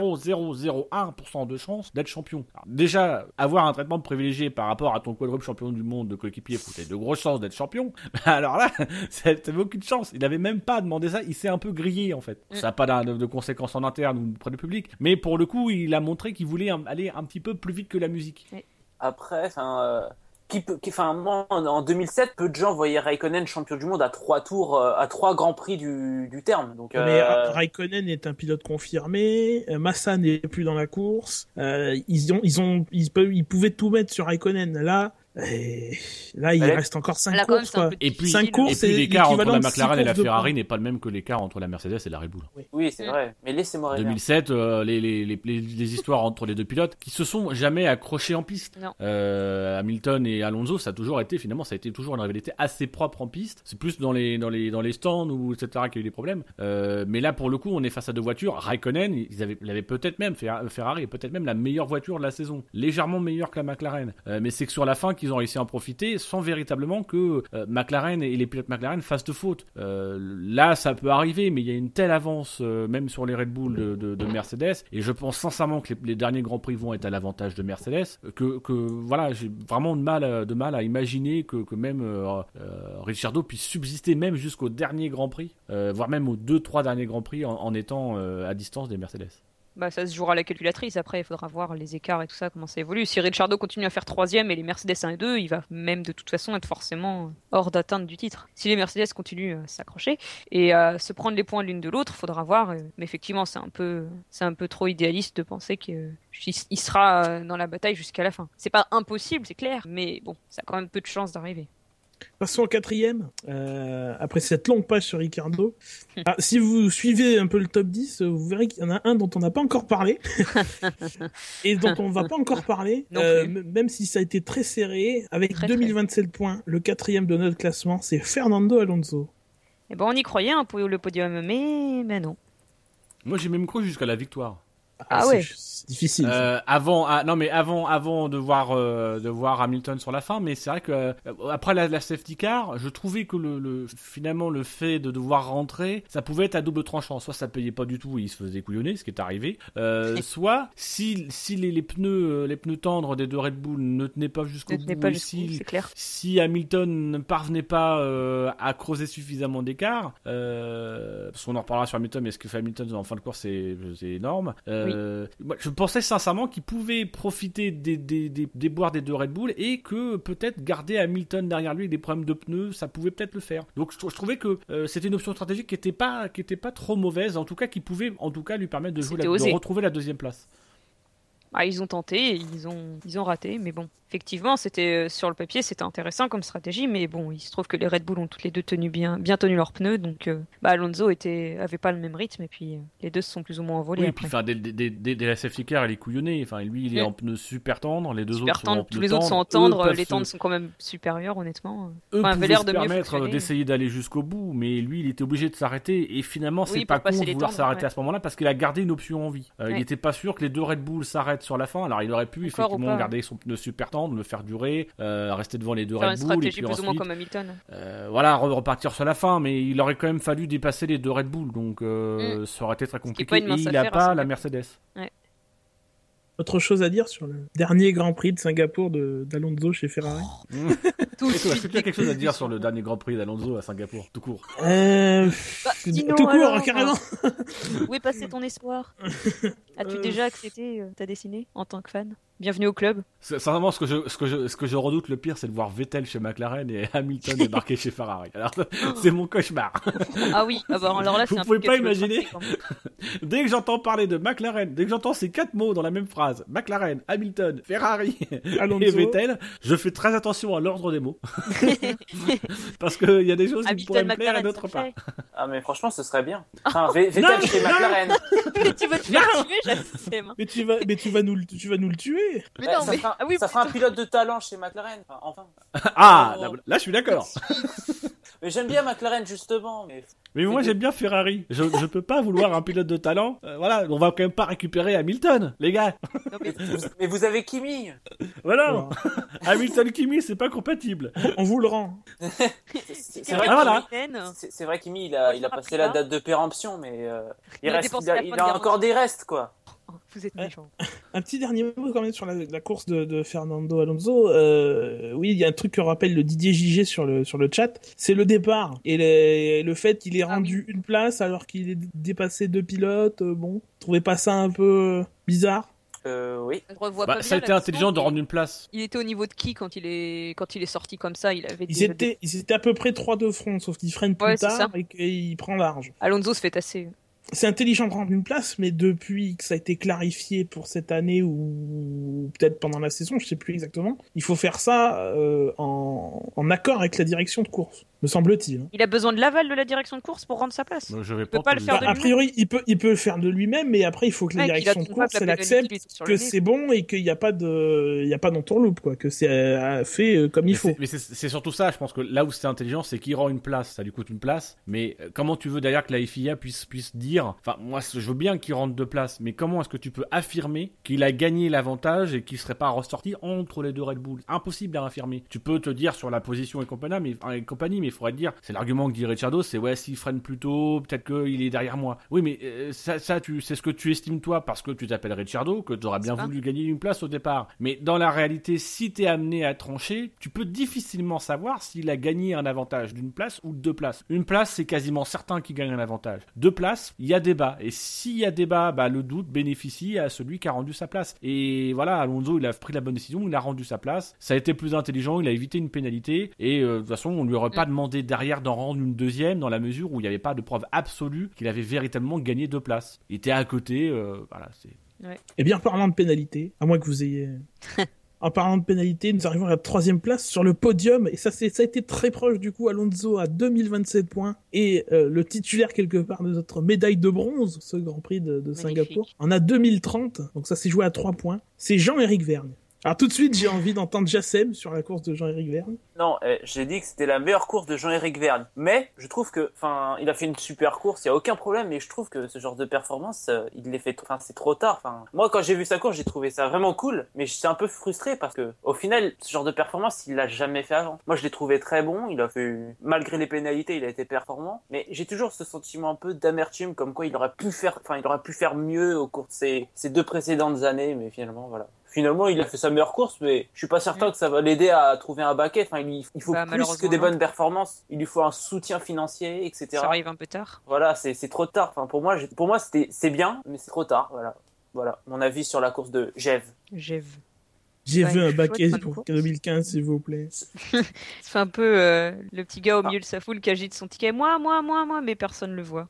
0,0001% de chance d'être champion. Alors, déjà, avoir un traitement privilégié par rapport à ton quadruple champion du monde de coéquipier, faut de grosses chances d'être champion. Alors là, ça- t'avais aucune chance. Il avait même pas demandé ça. Il s'est un peu grillé en fait. Ça n'a pas de, de conséquences en interne ou auprès du public, mais pour le coup, il a montré qu'il voulait un- aller un petit peu plus vite que la musique. Après, enfin, euh, qui peut, qui, enfin, moi, en, en 2007, peu de gens voyaient Raikkonen champion du monde à trois tours, euh, à trois grands prix du, du terme. Donc, Mais euh, Ra- Raikkonen est un pilote confirmé, Massa n'est plus dans la course. Euh, ils ont, ils ont, ils, peuvent, ils pouvaient tout mettre sur Raikkonen. Là, euh, là, il Ouais. reste encore cinq là, quand même, courses. quoi. Et puis, Cinq courses, et puis l'écart entre la McLaren et la Ferrari n'est pas le même que l'écart entre la Mercedes et la Red Bull. oui, c'est vrai. Mais laissez-moi rêver. 2007, euh, les, les, les, les, les histoires entre les deux pilotes qui se sont jamais accrochés en piste. Euh, Hamilton et Alonso, ça a toujours été finalement, ça a été toujours une rivalité assez propre en piste. C'est plus dans les dans les dans les stands ou etc qu'il y a eu des problèmes. Euh, mais là pour le coup, on est face à deux voitures. Raikkonen, ils avaient, il avait peut-être même Fer- Ferrari, est peut-être même la meilleure voiture de la saison, légèrement meilleure que la McLaren. Euh, mais c'est que sur la fin qu'ils ont réussi à en profiter sans véritablement que euh, McLaren et les pilotes McLaren fassent de faute. Euh, là, ça peut arriver, mais il y a une telle avance euh, même sur les Red Bull de, de, de Mercedes, et je pense sincèrement que les, derniers grands prix vont être à l'avantage de Mercedes. Que, voilà, j'ai vraiment de mal, à- de mal à imaginer que, même Ricciardo puisse subsister même jusqu'au dernier Grand Prix, voire même aux deux trois derniers Grands Prix en, étant à distance des Mercedes. Bah, ça se jouera à la calculatrice. Après, il faudra voir les écarts et tout ça, comment ça évolue. Si Ricciardo continue à faire troisième et les Mercedes 1 et 2, il va même de toute façon être forcément hors d'atteinte du titre. Si les Mercedes continuent à s'accrocher et à se prendre les points l'une de l'autre, faudra voir. euh, Mais effectivement, c'est un peu, c'est un peu trop idéaliste de penser qu'il il sera euh, dans la bataille jusqu'à la fin. C'est pas impossible, c'est clair, mais bon, ça a quand même peu de chances d'arriver. Passons au quatrième. Euh, après cette longue page sur Ricardo. Ah, si vous suivez un peu le top 10, euh, vous verrez qu'il y en a un dont on n'a pas encore parlé. et dont on va pas encore parler. Euh, même si ça a été très serré. Avec Très, 2027 points, le quatrième de notre classement, c'est Fernando Alonso. Et ben, on y croyait hein, pour le podium, mais, mais non. Moi, j'ai même cru jusqu'à la victoire. Ah ouais. C'est difficile. Euh, avant, ah, non mais avant, avant de voir, euh, de voir Hamilton sur la fin, mais c'est vrai que euh, après la, la safety car, je trouvais que le, le- finalement le fait de devoir rentrer, ça pouvait être à double tranchant. Soit ça payait pas du tout et il se faisait couillonner, ce qui est arrivé. Euh, soit si si les, les pneus, euh, les pneus tendres des deux Red Bull ne tenaient pas jusqu'au bout, pas et jusqu'au si- clair. Hamilton ne parvenait pas euh, à creuser suffisamment d'écart, euh, parce qu'on en reparlera sur Hamilton, mais ce que fait Hamilton en fin de course, c'est c'est énorme. Euh, je pensais sincèrement qu'il pouvait profiter des, des, des, des boires des deux Red Bull et que peut-être garder Hamilton derrière lui avec des problèmes de pneus, ça pouvait peut-être le faire. Donc je, trou- je trouvais que euh, c'était une option stratégique qui était pas qui était pas trop mauvaise, en tout cas qui pouvait en tout cas lui permettre de, jouer la- de retrouver la deuxième place. Ah, ils ont tenté, ils ont, ils ont raté, mais bon. Effectivement, c'était euh, sur le papier, c'était intéressant comme stratégie, mais bon, il se trouve que les Red Bull ont toutes les deux tenu bien, bien tenu leurs pneus, donc euh, bah, Alonso était, avait pas le même rythme, et puis euh, les deux se sont plus ou moins envolés Oui, et puis enfin, dès, dès, dès, dès- la safety car, il est couillonné. Enfin, lui, il est en pneus super tendres, les deux Super autres sont en tendre, tous les autres sont en tendres. tendre, les tendres se- sont quand même supérieurs, honnêtement. eux Enfin, pouvaient avait l'air se de permettre d'essayer d'aller jusqu'au bout, mais lui, il était obligé de s'arrêter. Et finalement, c'est Oui, pas con de vouloir s'arrêter ouais. à ce moment-là parce qu'il a gardé une option en vie. Euh, Il n'était pas sûr que les deux Red Bull s'arrêtent sur la fin. Alors, il aurait pu Encore effectivement garder son pneu super tendre, le faire durer, euh, rester devant les deux Red Bull et stratégie puis plus ou moins ensuite, comme Hamilton. euh, voilà, re- repartir sur la fin. Mais il aurait quand même fallu dépasser les deux Red Bull, donc euh, ça aurait été très Mm. compliqué. Et il n'a pas la Singapour. Mercedes. Autre chose à dire sur le dernier Grand Prix de Singapour de d'Alonso chez Ferrari? Tout de Et toi, Est-ce que tu as quelque chose à dire sur le dernier Grand Prix d'Alonso à Singapour, tout court euh, Bah, Tout court, alors. carrément. Où est passé ton espoir As-tu Euh. déjà accepté euh, ta destinée en tant que fan? Bienvenue au club. Sincèrement, ce que, je, ce, que je, ce que je redoute le pire, c'est de voir Vettel chez McLaren et Hamilton débarquer chez Ferrari. Alors, c'est mon cauchemar. Ah oui, ah bah, alors là, Vous un pouvez pas imaginer. Dès que j'entends parler de McLaren, dès que j'entends ces quatre mots dans la même phrase, McLaren, Hamilton, Ferrari Alonso. et Vettel, je fais très attention à l'ordre des mots. Parce qu'il y a des choses qui pourraient me plaire et d'autres pas. Ah, mais franchement, ce serait bien. Enfin, Ve- Vettel chez. McLaren. Mais tu veux te faire tuer. Mais tu vas, mais tu vas nous, le- tu vas nous le tuer. Mais non, ça mais. fera, Ah oui, ça fera un pilote de talent chez McLaren. Enfin, enfin. Ah, Oh. là, là, je suis d'accord. Mais j'aime bien McLaren justement. Mais Mais moi j'aime bien Ferrari. Je, je peux pas vouloir un pilote de talent. Euh, voilà, on va quand même pas récupérer Hamilton, les gars. Non, mais- mais vous, avez Kimi. Voilà. Hamilton Kimi, c'est pas compatible. on vous le rend. C'est- vrai, Ah, voilà. C'est- c'est vrai Kimi, il a, il a passé la date de péremption, mais euh, il, a reste, dépensé il a, la il fin a de encore des restes quoi. Vous êtes Ouais. méchants. Un petit dernier mot quand même sur la, la course de, de Fernando Alonso. Euh, oui, il y a un truc que rappelle le Didier JG sur le sur le chat, c'est le départ et le, le fait qu'il ait Ah rendu une place alors qu'il est dépassé deux pilotes. euh, bon, trouvez pas ça un peu bizarre? Euh, oui. On revoit Bah, pas ça a été intelligent de rendre une place. Il était au niveau de qui quand il est quand il est sorti comme ça? Il avait Ils étaient ils étaient à peu près trois de front, sauf qu'il freine plus Ouais, tard et qu'il prend large. Alonso se fait tasser. C'est intelligent de rendre une place, mais depuis que ça a été clarifié pour cette année ou peut-être pendant la saison, je sais plus exactement, il faut faire ça euh, en, en accord avec la direction de course, me semble-t-il. Il a besoin de l'aval de la direction de course pour rendre sa place. Je vais peut pas le faire dire. de Bah, a priori, il peut, il peut le faire de lui-même, mais après, il faut que la Ouais, qu'il direction de course, la elle accepte que c'est bon et qu'il n'y a pas de, il y a pas d'entourloupe, quoi, que c'est euh, fait euh, comme il Mais faut. c'est- Mais c'est surtout ça, je pense que là où c'est intelligent, c'est qu'il rend une place, ça lui coûte une place, mais comment tu veux derrière que la FIA puisse, puisse dire, enfin moi je veux bien qu'il rentre deux places, mais comment est-ce que tu peux affirmer qu'il a gagné l'avantage et qu'il serait pas ressorti entre les deux Red Bull Impossible à affirmer. Tu peux te dire sur la position et compagnie, mais, et compagnie, mais il faudrait te dire, c'est l'argument que dit Ricciardo, c'est ouais s'il freine plus tôt, peut-être qu'il est derrière moi. Oui mais euh, ça, ça tu, c'est ce que tu estimes toi parce que tu t'appelles Ricciardo, que tu aurais bien voulu gagner une place au départ. Mais dans la réalité, si t'es amené à trancher, tu peux difficilement savoir s'il a gagné un avantage d'une place ou de deux places. Une place, c'est quasiment certain qu'il gagne un avantage. Deux places, il y a débat. Et s'il y a débat, bah, le doute bénéficie à celui qui a rendu sa place. Et voilà, Alonso, il a pris la bonne décision, il a rendu sa place. Ça a été plus intelligent, il a évité une pénalité. Et euh, de toute façon, on lui aurait pas demandé derrière d'en rendre une deuxième dans la mesure où il n'y avait pas de preuve absolue qu'il avait véritablement gagné deux places. Il était à côté, euh, voilà, c'est. Et bien, en parlant de pénalité, à moins que vous ayez. En parlant de pénalité, nous arrivons à la troisième place sur le podium, et ça, a été très proche du coup. Alonso à 2027 points, et euh, le titulaire quelque part de notre médaille de bronze, ce Grand Prix de, de Singapour, en a 2030, donc ça s'est joué à 3 points. C'est Jean-Éric Vergne. Alors tout de suite, j'ai envie d'entendre Jassem sur la course de Jean-Éric Verne. Non, eh, j'ai dit que c'était la meilleure course de Jean-Éric Vergne. Mais je trouve que, enfin, il a fait une super course, il y a aucun problème. Mais je trouve que ce genre de performance, euh, il les fait, enfin, c'est trop tard. Enfin, moi, quand j'ai vu sa course, j'ai trouvé ça vraiment cool. Mais j'étais un peu frustré parce que, au final, ce genre de performance, il l'a jamais fait avant. Moi, je l'ai trouvé très bon. Il a fait, malgré les pénalités, il a été performant. Mais j'ai toujours ce sentiment un peu d'amertume, comme quoi il aurait pu faire, enfin, il aurait pu faire mieux au cours de ces deux précédentes années. Mais finalement, voilà. Finalement, il a fait sa meilleure course, mais je suis pas certain que ça va l'aider à trouver un baquet. Enfin, il, il faut Bah, plus que des non. bonnes performances. Il lui faut un soutien financier, etc. Ça arrive un peu tard. Voilà, c'est c'est trop tard. Enfin, pour moi, pour moi, c'était c'est bien, mais c'est trop tard. Voilà, voilà, mon avis sur la course de Jev. Vu. J'ai Ouais, vu un baquet pour course. 2015, s'il vous plaît. C'est un peu euh, le petit gars au Ah. milieu de sa foule qui agite son ticket. Moi, moi, moi, moi, mais personne le voit.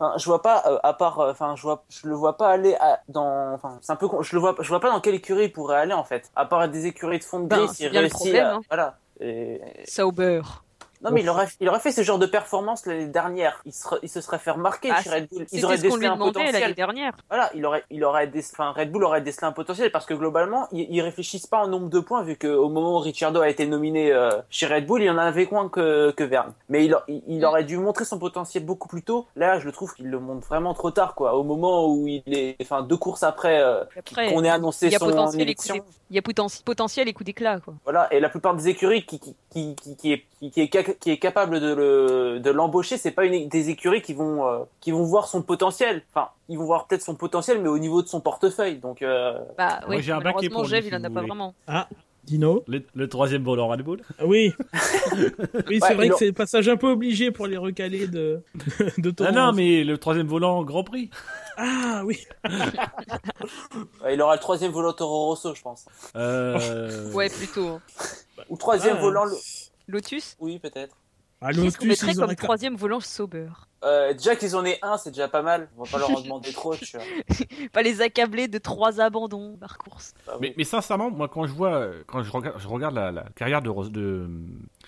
Enfin, je vois pas, euh, à part, euh, enfin, je vois, je le vois pas aller à- dans, enfin, c'est un peu, con- je le vois, je vois pas dans quelle écurie il pourrait aller en fait. À part des écuries de fond de Ben, grille, bien le réussit à- hein. voilà. Et- Sauber. Non, mais il aurait, il aurait fait ce genre de performance l'année dernière. Il, se serait fait remarquer Ah, chez Red Bull. Ils auraient ce décelé lui un demandait l'année potentiel. dernière. Voilà, il aurait, il aurait des, enfin, Red Bull aurait décelé un potentiel parce que globalement, ils, ils réfléchissent pas en nombre de points vu qu'au moment où Ricciardo a été nominé euh, chez Red Bull, il en avait moins que, que Verne. Mais il, il, il Mm. aurait dû montrer son potentiel beaucoup plus tôt. Là, je le trouve qu'il le montre vraiment trop tard, quoi. Au moment où il est, enfin, deux courses après, euh, Après, qu'on ait annoncé y son potentiel élection. il y a poten- potentiel et coup d'éclat, quoi. Voilà, et la plupart des écuries qui, qui, qui, qui, qui est, qui, est, qui est capable de le, de l'embaucher, c'est pas une, des écuries qui vont, euh, qui vont voir son potentiel. Enfin, ils vont voir peut-être son potentiel, mais au niveau de son portefeuille. Donc, euh, Bah Moi, oui, j'ai un baquet pour si il en a pas vraiment. Dino Le, le troisième volant Red Bull. Ah Oui. oui, c'est Ouais, vrai que c'est le passage un peu obligé pour les recaler de, de Ah non, mais le troisième volant Grand Prix. Ah oui. ouais, il aura le troisième volant Toro Rosso, je pense. Euh... Ouais, plutôt. hein. Ou troisième Ah. volant, le- Lotus oui, peut-être. Ah, Qu'est-ce qu'on Lotus, mettrait ils comme troisième volant Sauber Euh, déjà qu'ils en aient un, c'est déjà pas mal. On va pas leur en demander trop, tu vois. Pas les accabler de trois abandons par course. Ah oui. Mais, mais sincèrement, moi, quand je vois, quand je regarde, je regarde la, la carrière de, de, de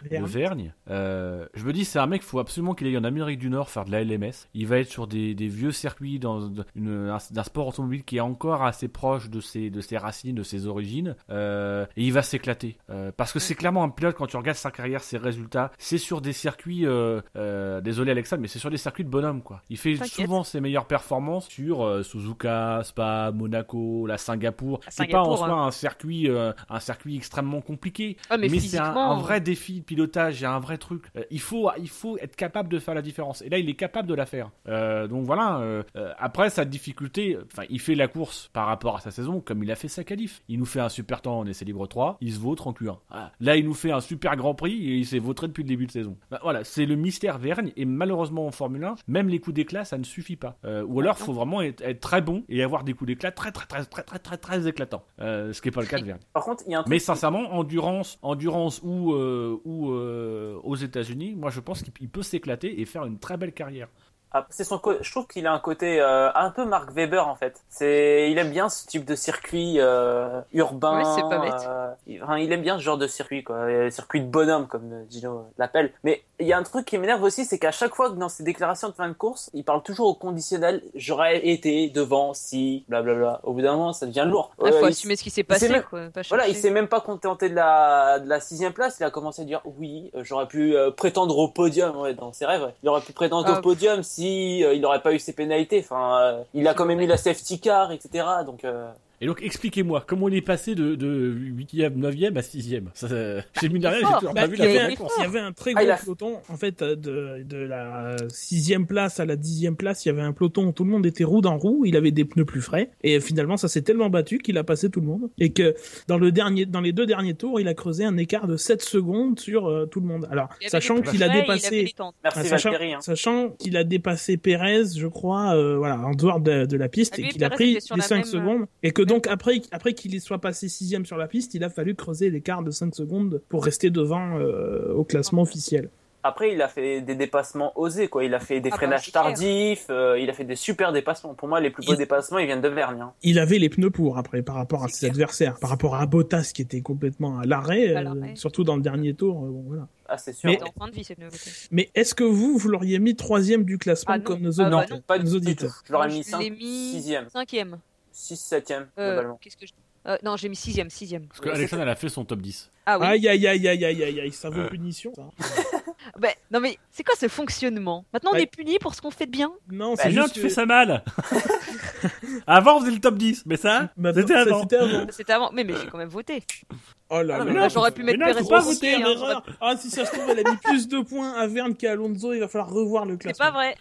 Verne. Vergne, euh, je me dis, c'est un mec, faut absolument qu'il aille en Amérique du Nord faire de la LMS. Il va être sur des, des vieux circuits dans une, un, d'un sport automobile qui est encore assez proche de ses, de ses racines, de ses origines, euh, et il va s'éclater. Euh, parce que c'est clairement un pilote, quand tu regardes sa carrière, ses résultats, c'est sur des circuits, euh, euh, désolé Alexandre, mais c'est sur des circuits de bonhomme, quoi. Il fait souvent ses meilleures performances sur euh, Suzuka, Spa, Monaco, la Singapour. C'est pas en soi hein. un circuit, euh, un circuit extrêmement compliqué. Ah, mais, c'est un, un vrai défi de pilotage, il y a un vrai truc. Euh, il faut, il faut être capable de faire la différence. Et là, il est capable de la faire. Donc voilà. après sa difficulté, enfin, il fait la course par rapport à sa saison comme il a fait sa qualif. Il nous fait un super temps en essai libre 3, il se vautre en Q1. Voilà. Là, il nous fait un super Grand Prix et il s'est vautré depuis le début de saison. Bah, voilà, c'est le mystère Vergne et malheureusement en Formule 1, même les coups d'éclat, ça ne suffit pas. Euh, ou alors, il faut vraiment être, être très bon et avoir des coups d'éclat très très très très très très très éclatants. Euh, ce qui n'est pas le cas de Vergne. Par contre, il y a un truc. Mais sincèrement, endurance, endurance ou euh, ou aux États-Unis, moi je pense qu'il il peut s'éclater et faire une très belle carrière. Ah, c'est son je trouve qu'il a un côté euh, un peu Mark Webber en fait. C'est il aime bien ce type de circuit euh, urbain. Ouais, c'est pas bête. euh, il, enfin, il aime bien ce genre de circuit quoi, euh, circuit de bonhomme comme euh, Gino l'appelle. Mais il y a un truc qui m'énerve aussi, c'est qu'à chaque fois que dans ses déclarations de fin de course, il parle toujours au conditionnel. J'aurais été devant si blablabla. Au bout d'un moment, ça devient lourd. Il faut il- assumer ce qui s'est passé, même- quoi. Pas Voilà, il s'est même pas contenté de la, de la sixième place. Il a commencé à dire oui, j'aurais pu prétendre au podium. Ouais, dans ses rêves, ouais. il aurait pu prétendre Ah. au podium si euh, il n'aurait pas eu ses pénalités. Enfin, euh, il a quand même eu la safety car, etc. Donc, euh, Et donc expliquez-moi comment il est passé de, de 8e, 9e à 6e. Ça, euh, J'ai mis derrière, j'ai toujours Bah, pas vu il, y la course. il y avait un très Ah, gros peloton. En fait, euh, de, de la sixième place à la dixième place, il y avait un peloton où tout le monde était roue dans roue. Il avait des pneus plus frais. Et finalement, ça s'est tellement battu qu'il a passé tout le monde. Et que dans le dernier, dans les deux derniers tours, il a creusé un écart de 7 secondes sur euh, tout le monde. Alors, sachant qu'il a dépassé, merci sachant, hein. sachant qu'il a dépassé Pérez, je crois, euh, voilà, en dehors de, de la piste, Ah, lui, et qu'il a pris les la 5 même, secondes, et que donc après, après qu'il soit passé sixième sur la piste, il a fallu creuser l'écart de 5 secondes pour rester devant euh, au classement officiel. Après, il a fait des dépassements osés, quoi. Il a fait des Ah bah, freinages tardifs. euh, il a fait des super dépassements. Pour moi, les plus beaux Il- dépassements, ils viennent de Vergne. hein. Il avait les pneus pour après par rapport à ses clair. adversaires, par rapport à Bottas qui était complètement à l'arrêt, euh, l'arrêt. surtout dans le dernier tour. euh, bon, voilà. Ah, c'est sûr. Mais- C'est en fin de vie, ces pneus. peut-être. Mais est-ce que vous, vous l'auriez mis troisième du classement Ah comme nos Ah bah auditeurs, non, pas nos du tout. auditeurs Je l'aurais mis je 5, l'ai mis 6ème, Cinquième. 6, 7ème, Euh, globalement. Qu'est-ce que je... Euh, non, j'ai mis sixième, sixième. Parce que Alexandre, elle a fait son top 10. Ah oui. Aïe aïe aïe aïe aïe aïe aïe, ça vaut Euh. punition. Ça. Bah, non mais c'est quoi ce fonctionnement? Maintenant on Ouais. est puni pour ce qu'on fait de bien? Non, C'est c'est bien, juste. tu fais ça mal. avant, on faisait le top 10, mais ça, Maintenant, c'était ça, avant. C'était avant. C'était avant. Mais, mais j'ai quand même voté. Oh là Ah, là. mais Là, j'aurais pu mais mettre non, Perez faut pas aussi, voter, hein, erreur. Ah, si ça se trouve, elle a mis plus de points à Verne qu'à Alonso, il va falloir revoir le C'est classement. pas vrai.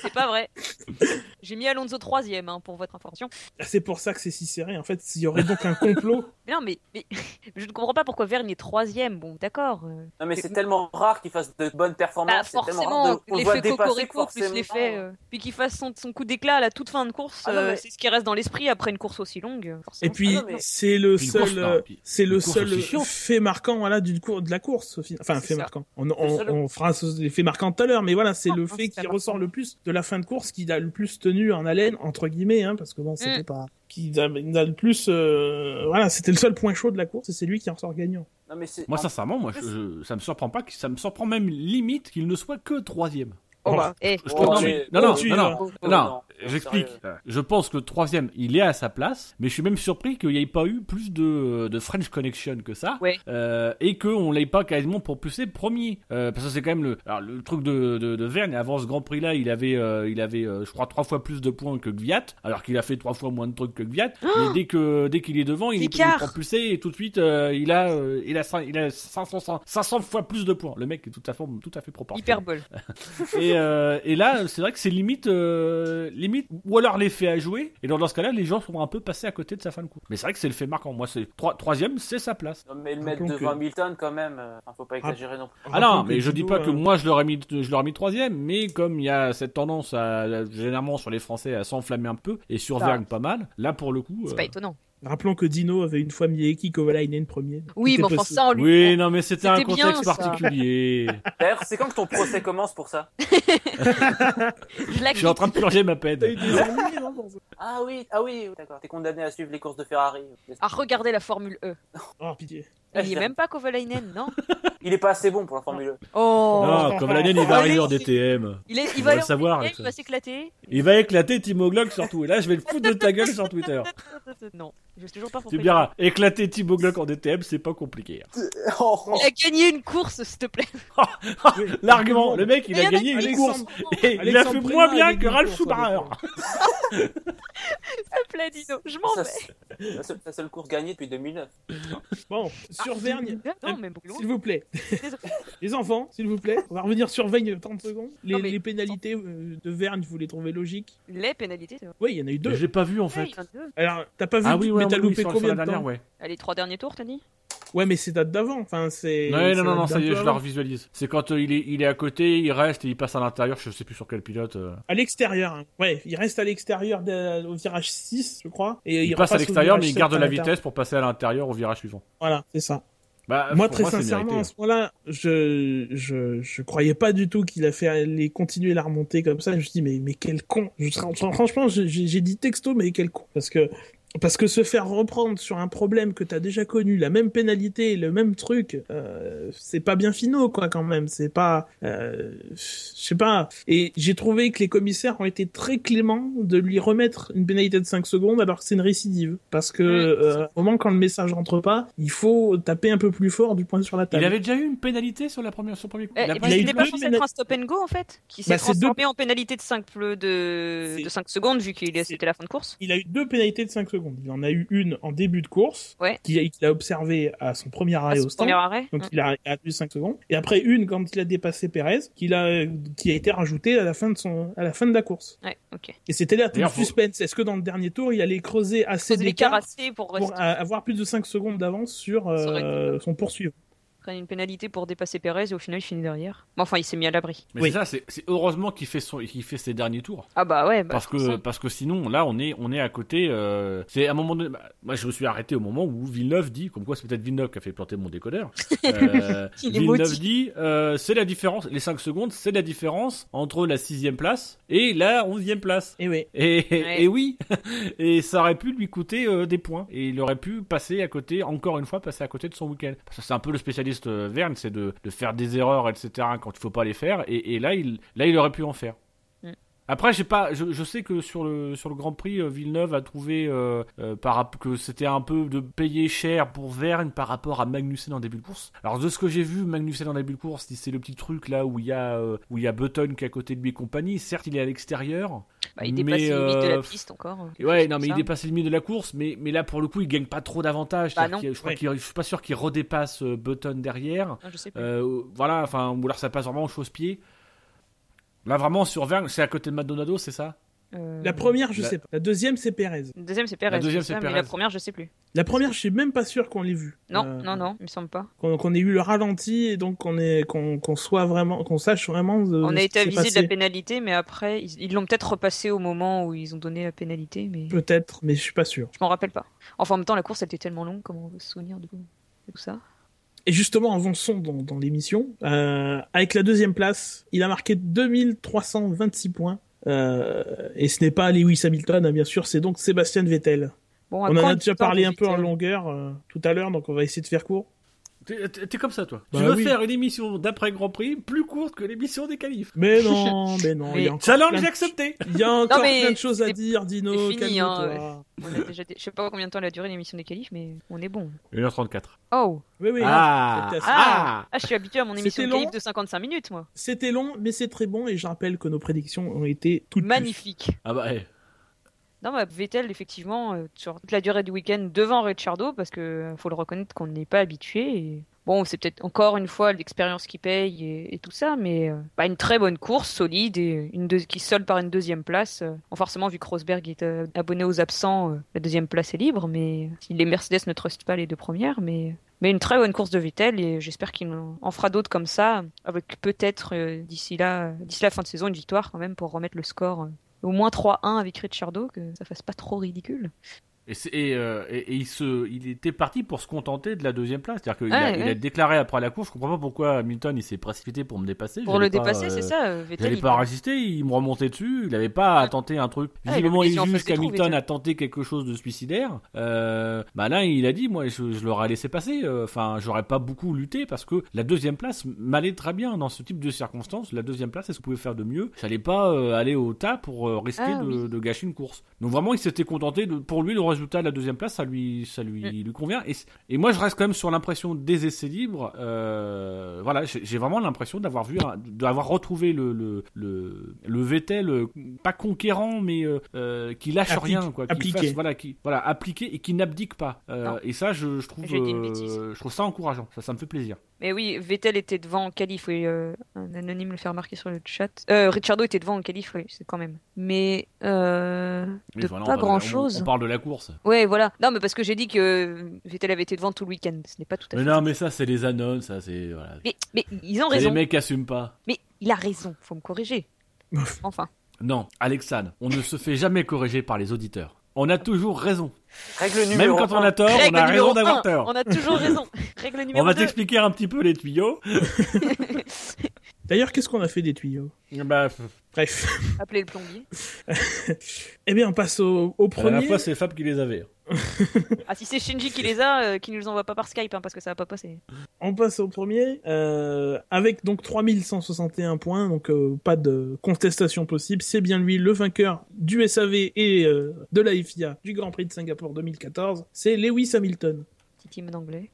C'est pas vrai. J'ai mis Alonso troisième hein, pour votre information. C'est pour ça que c'est si serré. En fait, s'il y aurait donc un complot. Mais non, mais, mais je ne comprends pas pourquoi Verne est troisième. Bon, d'accord. euh. Non, mais c'est tellement rare qu'il fasse de bonnes performances. Bah, c'est forcément, l'effet cocorico plus l'effet. euh, puis qu'il fasse son, son coup d'éclat à la toute fin de course, Ah non, euh, mais- c'est ce qui reste dans l'esprit après une course aussi longue. Et puis, Ah non, mais- c'est le Puis seul, non, euh, c'est le seul chiante. fait marquant, voilà, d'une cour, de la course, au final. Enfin, fait ça. marquant. On, on, seul- on fera ce- les faits marquants tout à l'heure, mais voilà, c'est Non, le fait qui ressort le plus de la fin de course, qui a le plus tenu en haleine, entre guillemets, hein, parce que bon, c'était Mm. pas, qui a, le plus, euh, voilà, c'était le seul point chaud de la course, et c'est lui qui en sort gagnant. Non, mais c'est. Moi, sincèrement, moi, je, je- ça me surprend pas, que- ça me surprend même limite qu'il ne soit que troisième. Oh, bah, eh, Je Oh, non, tu- mais- non, non, oh, non, non, oh, j'explique. Je pense que troisième, il est à sa place, mais je suis même surpris qu'il n'y ait pas eu plus de, de French Connection que ça, Ouais. euh, et qu'on l'ait pas quasiment propulsé premier, Euh, parce que c'est quand même le, alors, le truc de, de, de Verne. Avant ce Grand Prix là, il avait, euh, il avait, euh, je crois, trois fois plus de points que Gviat, alors qu'il a fait trois fois moins de trucs que Gviat. mais dès que, dès qu'il est devant, il est, il est propulsé et tout de suite, euh, il a, euh, il a, il a 500, 500 fois plus de points. Le mec est tout à fait, tout à fait proportionnel. hyperbole. Et, euh, et là, c'est vrai que c'est limite, euh, limite, ou alors l'effet à jouer. Et dans, dans ce cas-là, les gens sont un peu passés à côté de sa fin de course. Mais c'est vrai que c'est le fait marquant. Moi, c'est trois- troisième, c'est sa place. Non, mais le mettre devant que- Hamilton, quand même, euh, faut pas exagérer non plus. Ah non, Rappelons mais je dis pas que euh, moi je l'aurais mis, je l'aurais mis troisième, mais comme il y a cette tendance à, généralement sur les Français à s'enflammer un peu et sur Ça. Vergne pas mal, là pour le coup. C'est pas étonnant. Rappelons que Dino avait une fois mis Eki Kovalainen premier. Oui, mais enfin, possible. ça, on lui. Oui, non, mais c'était un bien, contexte particulier. D'ailleurs, c'est quand que ton procès commence pour ça? Je je suis en train de purger ma peine. Ah oui, ah oui, d'accord. T'es condamné à suivre les courses de Ferrari. à regarder la Formule E. Oh, pitié. Il n'y est même pas Kovalainen, non Il est pas assez bon pour la Formule 1. Oh Non, l'année, il va arriver en DTM. Il, est, il On va le savoir, E, il va s'éclater. Il va éclater Timo Glock surtout. Et là, je vais le foutre de ta gueule sur Twitter. Non, je sais toujours pas Tu pourquoi. me diras, éclater Timo Glock en DTM, c'est pas compliqué. Oh, Il a gagné une course, s'il te plaît. L'argument, le mec, il a gagné une course. Et il a fait moins bien que Ralph Schumacher. S'il te plaît, Dino. Je m'en vais. la seule, la seule course gagnée depuis 2009. Bon, sur Vergne, Non, mais s'il vous plaît. Les enfants, s'il vous plaît. On va revenir sur Vergne 30 secondes. Les, Non, mais- les pénalités euh, de Vergne, vous les trouvez logiques? Les pénalités. Oui, il y en a eu deux. J'ai pas vu en fait. Alors, t'as pas vu, Ah oui, ouais, mais t'as oui, loupé combien dernière, ouais. Ah, les trois derniers tours, t'as dit? Ouais, mais c'est date d'avant. Enfin, c'est. Ouais, non, non, non, ça y est, je la revisualise. C'est quand euh, il, est, il est à côté, il reste et il passe à l'intérieur, je sais plus sur quel pilote. euh. À l'extérieur. hein. Ouais, il reste à l'extérieur de- au virage 6, je crois. Et Il, passe à repasse au l'extérieur, virage mais il garde 7 de à la l'intérieur. vitesse pour passer à l'intérieur au virage suivant. Voilà, c'est ça. Bah, Moi, pour très c'est sincèrement, à mérité. ce moment-là, je, je, je croyais pas du tout qu'il a fait aller continuer la remontée comme ça. Je me suis dit, mais, mais quel con. Je, franchement, j'ai j'ai dit texto, mais quel con. Parce que, parce que se faire reprendre sur un problème que t'as déjà connu, la même pénalité, le même truc, euh, c'est pas bien finaux, quoi, quand même. C'est pas, euh, je sais pas. Et j'ai trouvé que les commissaires ont été très cléments de lui remettre une pénalité de 5 secondes alors que c'est une récidive. Parce que, euh, au moment quand le message rentre pas, il faut taper un peu plus fort du poing sur la table. Il avait déjà eu une pénalité sur la première, sur le premier coup. Eh, Il pas eu eu c'était deux pas censé être un stop and go en fait Qui s'est Bah, deux- transformé en pénalité de 5, de, de 5 secondes vu qu'il c'était la fin de course Il a eu deux pénalités de 5 secondes. Il en a eu une en début de course, Ouais. qu'il a, qu'il a observé à son premier arrêt son au stand. premier arrêt. Donc il a, il a tenu 5 secondes. Et après une quand il a dépassé Perez, qu'il a, qui a été rajoutée à la fin de son, à la fin de la course. Ouais, ok. Et c'était là tout le suspense. Est-ce que dans le dernier tour, il allait creuser assez d'écart pour pour avoir plus de 5 secondes d'avance sur euh, son poursuivant? Prenne une pénalité pour dépasser Perez et au final il finit derrière. Mais enfin il s'est mis à l'abri. Mais Oui. c'est ça, c'est c'est heureusement qu'il fait, son, qu'il fait ses derniers tours. Ah bah ouais. Bah, Parce que, parce que sinon, là, on est, on est à côté. euh, c'est à un moment donné. bah, moi, je me suis arrêté au moment où Villeneuve dit, comme quoi c'est peut-être Villeneuve qui a fait planter mon décodeur. Euh, Villeneuve maudit. dit, euh, c'est la différence. Les 5 secondes, c'est la différence entre la sixième place et la onzième place. Et oui. Et, Ouais. et oui, et ça aurait pu lui coûter euh, des points. Et il aurait pu passer à côté, encore une fois, passer à côté de son week-end. Parce que c'est un peu le spécialiste euh, Verne, c'est de, faire des erreurs, etc. quand il faut pas les faire. Et, là, il aurait pu en faire. Après, j'ai pas, je, je sais que sur le sur le Grand Prix, euh, Villeneuve a trouvé euh, euh, par que c'était un peu de payer cher pour Verne par rapport à Magnussen en début de course. Alors de ce que j'ai vu, Magnussen en début de course, c'est le petit truc là où il y a euh, où il y a Button qui est à côté de lui et compagnie. Certes, il est à l'extérieur. Bah, il Mais, dépasse les limites de la piste encore. ouais, non, mais il ça. dépasse les limites de la course, mais, mais là, pour le coup, il gagne pas trop d'avantages. Bah Je crois Ouais. qu'il, je suis pas sûr qu'il redépasse Button derrière. Non, je sais plus. Euh, voilà, enfin, ou alors ça passe vraiment au chausse-pied. Là, vraiment, sur Verne, c'est à côté de Maldonado, c'est ça? Euh, La première, je La- sais pas. La deuxième, c'est Pérez. La deuxième, c'est Perez. La deuxième, c'est Perez. la première, je sais plus. La première, je suis même pas sûr qu'on l'ait vue. Non, Euh, non, non, il me semble pas. Qu'on qu'on ait eu le ralenti et donc qu'on qu'on soit vraiment qu'on sache vraiment. de- On a été avisé de la pénalité, mais après, ils l'ont peut-être repassé au moment où ils ont donné la pénalité, mais Peut-être, mais je suis pas sûr. je m'en rappelle pas. Enfin, en même temps, la course, elle était tellement longue, comment on veut se souvenir de tout ça? Et justement, avançons dans, dans l'émission. Euh, avec la deuxième place, il a marqué 2326 points. Euh, et ce n'est pas Lewis Hamilton, hein, bien sûr, c'est donc Sébastien Vettel. Bon, On en a déjà parlé un peu en longueur euh, tout à l'heure, donc on va essayer de faire court. T'es, comme ça, toi. Bah tu veux oui. faire une émission d'après Grand Prix plus courte que l'émission des qualifs. Mais non, mais non, il y a Mais- Challenge plein de, accepté il y a encore plein de choses à dire, Dino, c'est fini, hein. On a déjà... Je sais pas combien de temps elle a duré l'émission des qualifs, mais on est bon. 1h34. Oh Oui, oui, Ah, Ah, ah, je suis habitué à mon émission de long. qualifs de 55 minutes, moi. C'était long, mais c'est très bon, et je rappelle que nos prédictions ont été toutes justes. Magnifique. Ah bah, eh. Non, bah, Vettel, effectivement, euh, sur toute la durée du week-end devant Ricciardo, parce que euh, faut le reconnaître qu'on n'est pas habitué. Bon, c'est peut-être encore une fois l'expérience qui paye et, tout ça, mais euh, bah, une très bonne course, solide, et une qui solde par une deuxième place. Forcément, vu que Rosberg est abonné aux absents, la deuxième place est libre, mais si les Mercedes ne trustent pas les deux premières, mais. Une très bonne course de Vettel et j'espère qu'il en fera d'autres comme ça, avec peut-être d'ici là, d'ici la fin de saison, une victoire quand même pour remettre le score au moins 3-1 avec Ricciardo, que ça fasse pas trop ridicule. Et, c'est- et, euh, et- et il, se, il était parti pour se contenter de la deuxième place. C'est-à-dire qu'il a, Ouais, il ouais. a déclaré après la course, je comprends pas pourquoi Hamilton il s'est précipité pour me dépasser. Pour le pas, dépasser, euh, c'est ça, euh, Vettel. J'allais il- pas résister, il me remontait dessus, il avait pas à tenter un truc. Ah, Visiblement, il juge qu'Hamilton a tenté quelque chose de suicidaire. Euh, bah là, il a dit, moi, je, je l'aurais laissé passer. Euh, Enfin, j'aurais pas beaucoup lutté parce que la deuxième place m'allait très bien dans ce type de circonstances. La deuxième place, est-ce que vous pouvez faire de mieux? J'allais pas euh, aller au tas pour euh, risquer Ah, de, oui. de gâcher une course. Donc vraiment, il s'était contenté. De, pour lui, le résultat de la deuxième place, ça lui, ça lui, Mm. lui convient. Et, et moi, je reste quand même sur l'impression des essais libres. Euh, voilà, j'ai vraiment l'impression d'avoir vu, un- d'avoir retrouvé le le le, le Vettel euh, pas conquérant, mais euh, qui lâche Applique- rien, quoi, qui appliqué. fasse- voilà, qui voilà, appliqué et qui n'abdique pas. Euh, et ça, je, je trouve, euh, je trouve ça encourageant. Ça, ça me fait plaisir. Mais oui, Vettel était devant en qualif, oui, euh, un anonyme le fait remarquer sur le chat. Euh, Ricciardo était devant en qualif, oui, c'est quand même. Mais euh, Mais de voilà, pas parle de la- grand on- chose. On, parle de la course. Ouais, voilà. Non, mais parce que j'ai dit que Vettel avait été devant tout le week-end. Ce n'est pas tout à Mais fait. non, mais ça, c'est les annonces, ça, c'est voilà. Mais, mais ils ont C'est les raison. mecs qui assument pas. Mais il a raison. Faut me corriger. Enfin. Non, Alexandre, on ne se fait jamais corriger par les auditeurs. On a toujours raison. Règle Même numéro quand on a tort, on a raison d'avoir tort. On a toujours raison. Règle numéro On va 2. t'expliquer un petit peu les tuyaux. D'ailleurs, qu'est-ce qu'on a fait des tuyaux Bah, Bref. Appelez le plombier. Eh bien, on passe au, au à la premier. fois, c'est Fab qui les avait. Ah, si c'est Shinji qui les a, euh, qui nous les envoie pas par Skype, hein, parce que ça va pas passer. On passe au premier, euh, avec donc 3161 points, donc euh, pas de contestation possible. C'est bien lui le vainqueur du SAV et euh, de la FIA du Grand Prix de Singapour 2014. C'est Lewis Hamilton. Petit team d'anglais.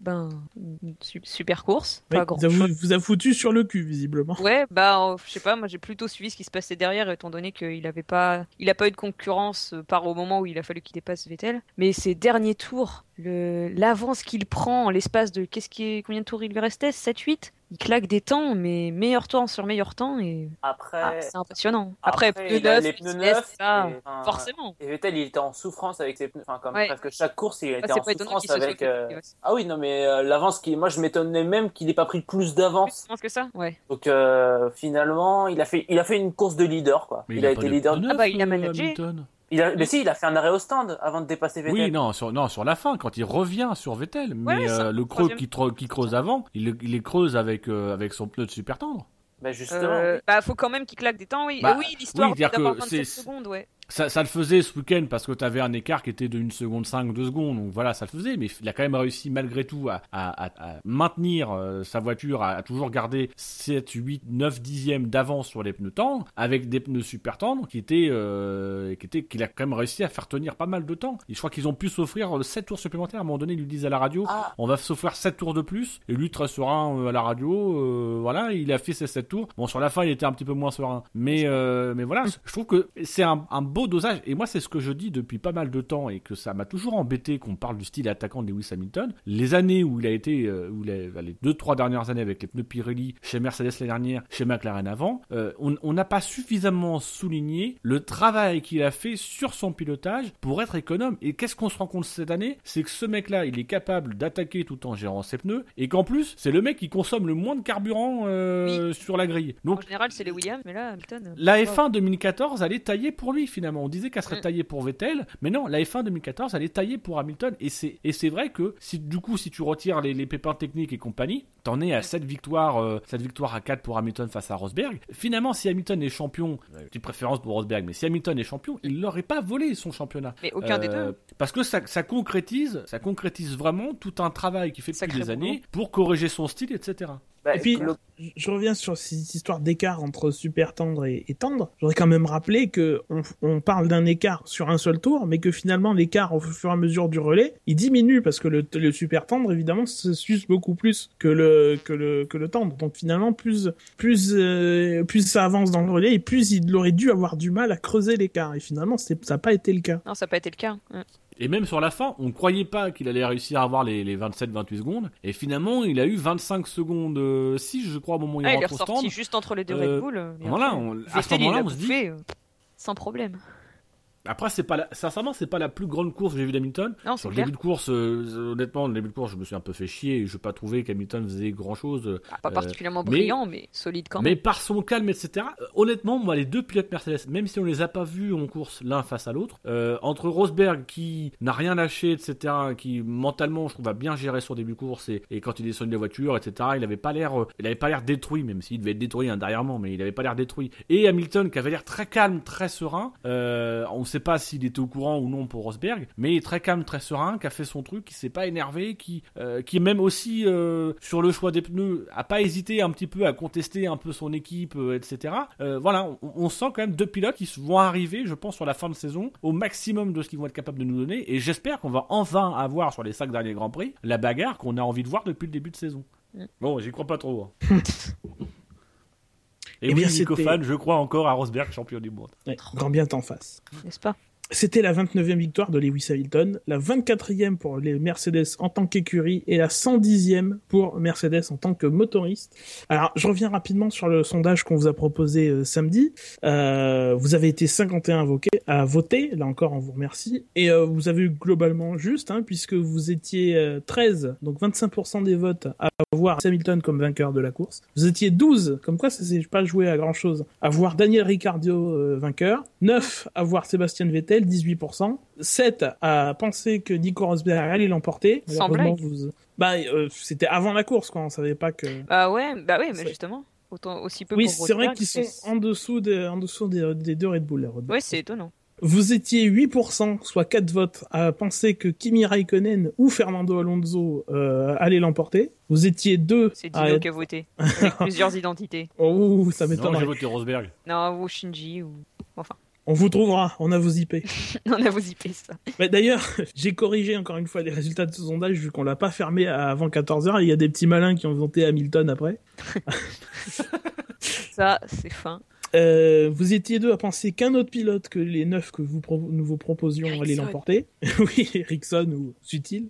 Ben, une super course. Ouais, Pas grand vous, vous a foutu sur le cul, visiblement. Ouais, bah, je sais pas, moi j'ai plutôt suivi ce qui se passait derrière, étant donné qu'il avait pas, il a pas eu de concurrence euh, par au moment où il a fallu qu'il dépasse Vettel. Mais ces derniers tours, l'avance qu'il prend en l'espace de, qu'est-ce qui est, combien de tours il lui restait? 7, 8? Il claque des temps, mais meilleur temps sur meilleur temps et, Après, ah, c'est impressionnant. Après, après, pneus il a neufs, les pneus neufs, ça, et, enfin, forcément. Et Vettel, il était en souffrance avec ses pneus. Enfin, comme Ouais. presque chaque course, il Ah, était en souffrance avec. euh. Ah oui, non, mais euh, l'avance qui. Moi, je m'étonnais même qu'il n'ait pas pris plus d'avance. Pense que ça? Ouais. Donc euh, finalement, il a fait, il a fait une course de leader, quoi. Mais il, a été de leader. pneus Ah bah, il a managé. Hamilton. Il a, mais si, il a fait un arrêt au stand avant de dépasser Vettel. Oui, non sur, non, sur la fin, quand il revient sur Vettel. Mais Ouais, ça, euh, le creux qui, creuse avant, il, le- il les creuse avec, euh, avec son pneu de super tendre. Bah justement. Euh, bah, faut quand même qu'il claque des temps, oui. Bah, Euh, oui, l'histoire oui, c'est-à-dire d'avoir que 27 c'est- secondes, ouais. Ça, ça le faisait ce week-end parce que t'avais un écart qui était de 1 seconde 5, 2 secondes, donc voilà, ça le faisait, mais il a quand même réussi malgré tout à, à, à- à maintenir euh, sa voiture, à, toujours garder 7, 8, 9 dixièmes d'avance sur les pneus tendres, avec des pneus super tendres qui étaient, euh, qui étaient, qu'il a quand même réussi à faire tenir pas mal de temps. Et je crois qu'ils ont pu s'offrir 7 tours supplémentaires. À un moment donné, ils lui disent à la radio, Ah. on va s'offrir 7 tours de plus. Et lui, très serein euh, à la radio, euh, voilà, il a fait ses 7 tours. Bon, sur la fin, il était un petit peu moins serein. Mais, mais voilà, je trouve que c'est un, un beau dosage. Et moi, c'est ce que je dis depuis pas mal de temps et que ça m'a toujours embêté qu'on parle du style attaquant de Lewis Hamilton. Les années où il a été, euh, où il a, les deux, trois dernières années avec les pneus Pirelli, chez Mercedes l'année dernière, chez McLaren avant, euh, on n'a pas suffisamment souligné le travail qu'il a fait sur son pilotage pour être économe. Et qu'est-ce qu'on se rend compte cette année? C'est que ce mec-là, il est capable d'attaquer tout en gérant ses pneus, et qu'en plus, c'est le mec qui consomme le moins de carburant euh, sur la grille. En Donc général, c'est les Williams, mais là, Hamilton. la wow. F1 2014, elle est taillée pour lui finalement. On disait qu'elle serait Mm. taillée pour Vettel, mais non, la F1 2014, elle est taillée pour Hamilton. Et c'est et c'est vrai que si du coup si tu retires les, les pépins techniques et compagnie, t'en es à 7 victoires, euh, 7 victoires à 4 pour Hamilton face à Rosberg. Finalement, si Hamilton est champion, petite préférence pour Rosberg, mais si Hamilton est champion, il l'aurait pas volé son championnat. Mais aucun des Euh, deux. Parce que ça, ça concrétise, ça concrétise vraiment tout un travail qu'il fait depuis Sacré des boulot. années pour corriger son style, etc. Bah, Et puis, le- je- je reviens sur cette histoire d'écart entre super tendre et, et tendre. Je voudrais quand même rappeler que on, on parle d'un écart sur un seul tour, mais que finalement l'écart au fur et à mesure du relais, il diminue parce que le, le super tendre évidemment se suce beaucoup plus que le que le que le tendre. Donc finalement plus plus euh, plus ça avance dans le relais et plus il aurait dû avoir du mal à creuser l'écart. Et finalement ça n'a pas été le cas. Non, ça n'a pas été le cas. Et même sur la fin, on ne croyait pas qu'il allait réussir à avoir les, les 27-28 secondes. Et finalement, il a eu 25 secondes, euh, si je crois, au moment où il Ah, il est au stand. ressorti juste entre les deux Euh, Red Bull. euh, Voilà, on- à ce il moment-là, on se dit- euh, sans problème. Après, c'est pas la... sincèrement, c'est pas la plus grande course que j'ai vue d'Hamilton. Sur le clair. début de course, euh, honnêtement, le début de course, je me suis un peu fait chier. et Je n'ai pas trouvé qu'Hamilton faisait grand chose. Ah, pas Euh, particulièrement mais- brillant, mais, solide quand Mais même. par son calme, etc. euh, honnêtement, moi, les deux pilotes Mercedes, même si on les a pas vus en course l'un face à l'autre, euh, entre Rosberg qui n'a rien lâché, etc., qui mentalement, je trouve, a bien géré son début de course et, et quand il descend de la voiture, etc., il avait pas l'air, il avait pas l'air détruit, même s'il devait être détruit hein, derrière moi, mais il avait pas l'air détruit. Et Hamilton qui avait l'air très calme, très serein. On sait pas s'il était au courant ou non pour Rosberg, mais très calme, très serein, qui a fait son truc, qui s'est pas énervé, qui, euh, qui même aussi euh, sur le choix des pneus a pas hésité un petit peu à contester un peu son équipe, euh, etc. Voilà, on, on sent quand même deux pilotes qui vont arriver, je pense, sur la fin de saison au maximum de ce qu'ils vont être capables de nous donner, et j'espère qu'on va enfin avoir sur les cinq derniers grands prix la bagarre qu'on a envie de voir depuis le début de saison. Mm. Bon, j'y crois pas trop. hein. Et Eh oui, bien, Nico Fan, je crois encore à Rosberg, champion du monde. Ouais, grand bien t'en face. N'est-ce pas? C'était la 29e victoire de Lewis Hamilton, la 24e pour les Mercedes en tant qu'écurie et la 110e pour Mercedes en tant que motoriste. Alors, je reviens rapidement sur le sondage qu'on vous a proposé euh, samedi. Euh, vous avez été 51 à, voter, là encore on vous remercie, et euh, vous avez eu globalement juste, hein, puisque vous étiez euh, 13, donc 25% des votes à voir Hamilton comme vainqueur de la course. Vous étiez 12, comme quoi ça s'est pas joué à grand chose, à voir Daniel Ricciardo euh, vainqueur. 9 à voir Sébastien Vettel, 18%. 7 à penser que Nico Rosberg allait l'emporter. Sans Malheureusement, blague. vous- Bah, euh, c'était avant la course, quoi. On savait pas que. Bah ouais, bah ouais, mais justement. Autant, aussi peu Oui, pour c'est vrai qu'ils sont en dessous, de, en dessous des, des deux Red Bull. les Red Bull. Ouais, c'est étonnant. Vous étiez 8%, soit 4 votes, à penser que Kimi Raikkonen ou Fernando Alonso euh, allaient l'emporter. Vous étiez 2 C'est à Dino être... qui a voté. Avec plusieurs identités. Oh, ça Non, j'ai voté Rosberg. Non, ou Shinji, ou. On vous trouvera, on a vos IP. On a vos IP, ça. Mais D'ailleurs, j'ai corrigé encore une fois les résultats de ce sondage vu qu'on l'a pas fermé avant 14h. Il y a des petits malins qui ont voté Hamilton après. Ça, c'est fin. Euh, vous étiez deux à penser qu'un autre pilote que les neuf que vous pro- nous vous proposions allait l'emporter. oui, Ericsson ou Sutil.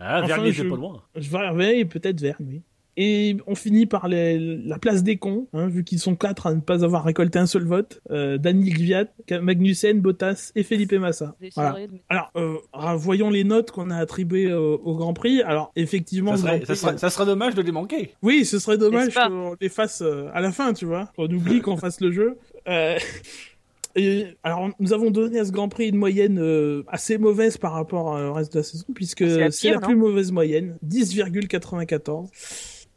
Ah, Enfin, Vernier, je- c'est pas loin. Je vais peut-être Verne, oui. Et on finit par les- la place des cons, hein, vu qu'ils sont quatre à ne pas avoir récolté un seul vote. Euh, Daniel Gviat, Magnussen, Bottas et Felipe Massa. Voilà. Déciderai de- Alors, euh, ah, voyons les notes qu'on a attribuées euh, au Grand Prix. Alors, effectivement, Ça serait, Grand ça, Prix, serait, ça serait dommage de les manquer. oui, ce serait dommage qu'on les fasse euh, à la fin, tu vois. On oublie qu'on fasse le jeu. Euh, et, alors, nous avons donné à ce Grand Prix une moyenne euh, assez mauvaise par rapport au reste de la saison, puisque c'est la plus mauvaise moyenne, 10,94.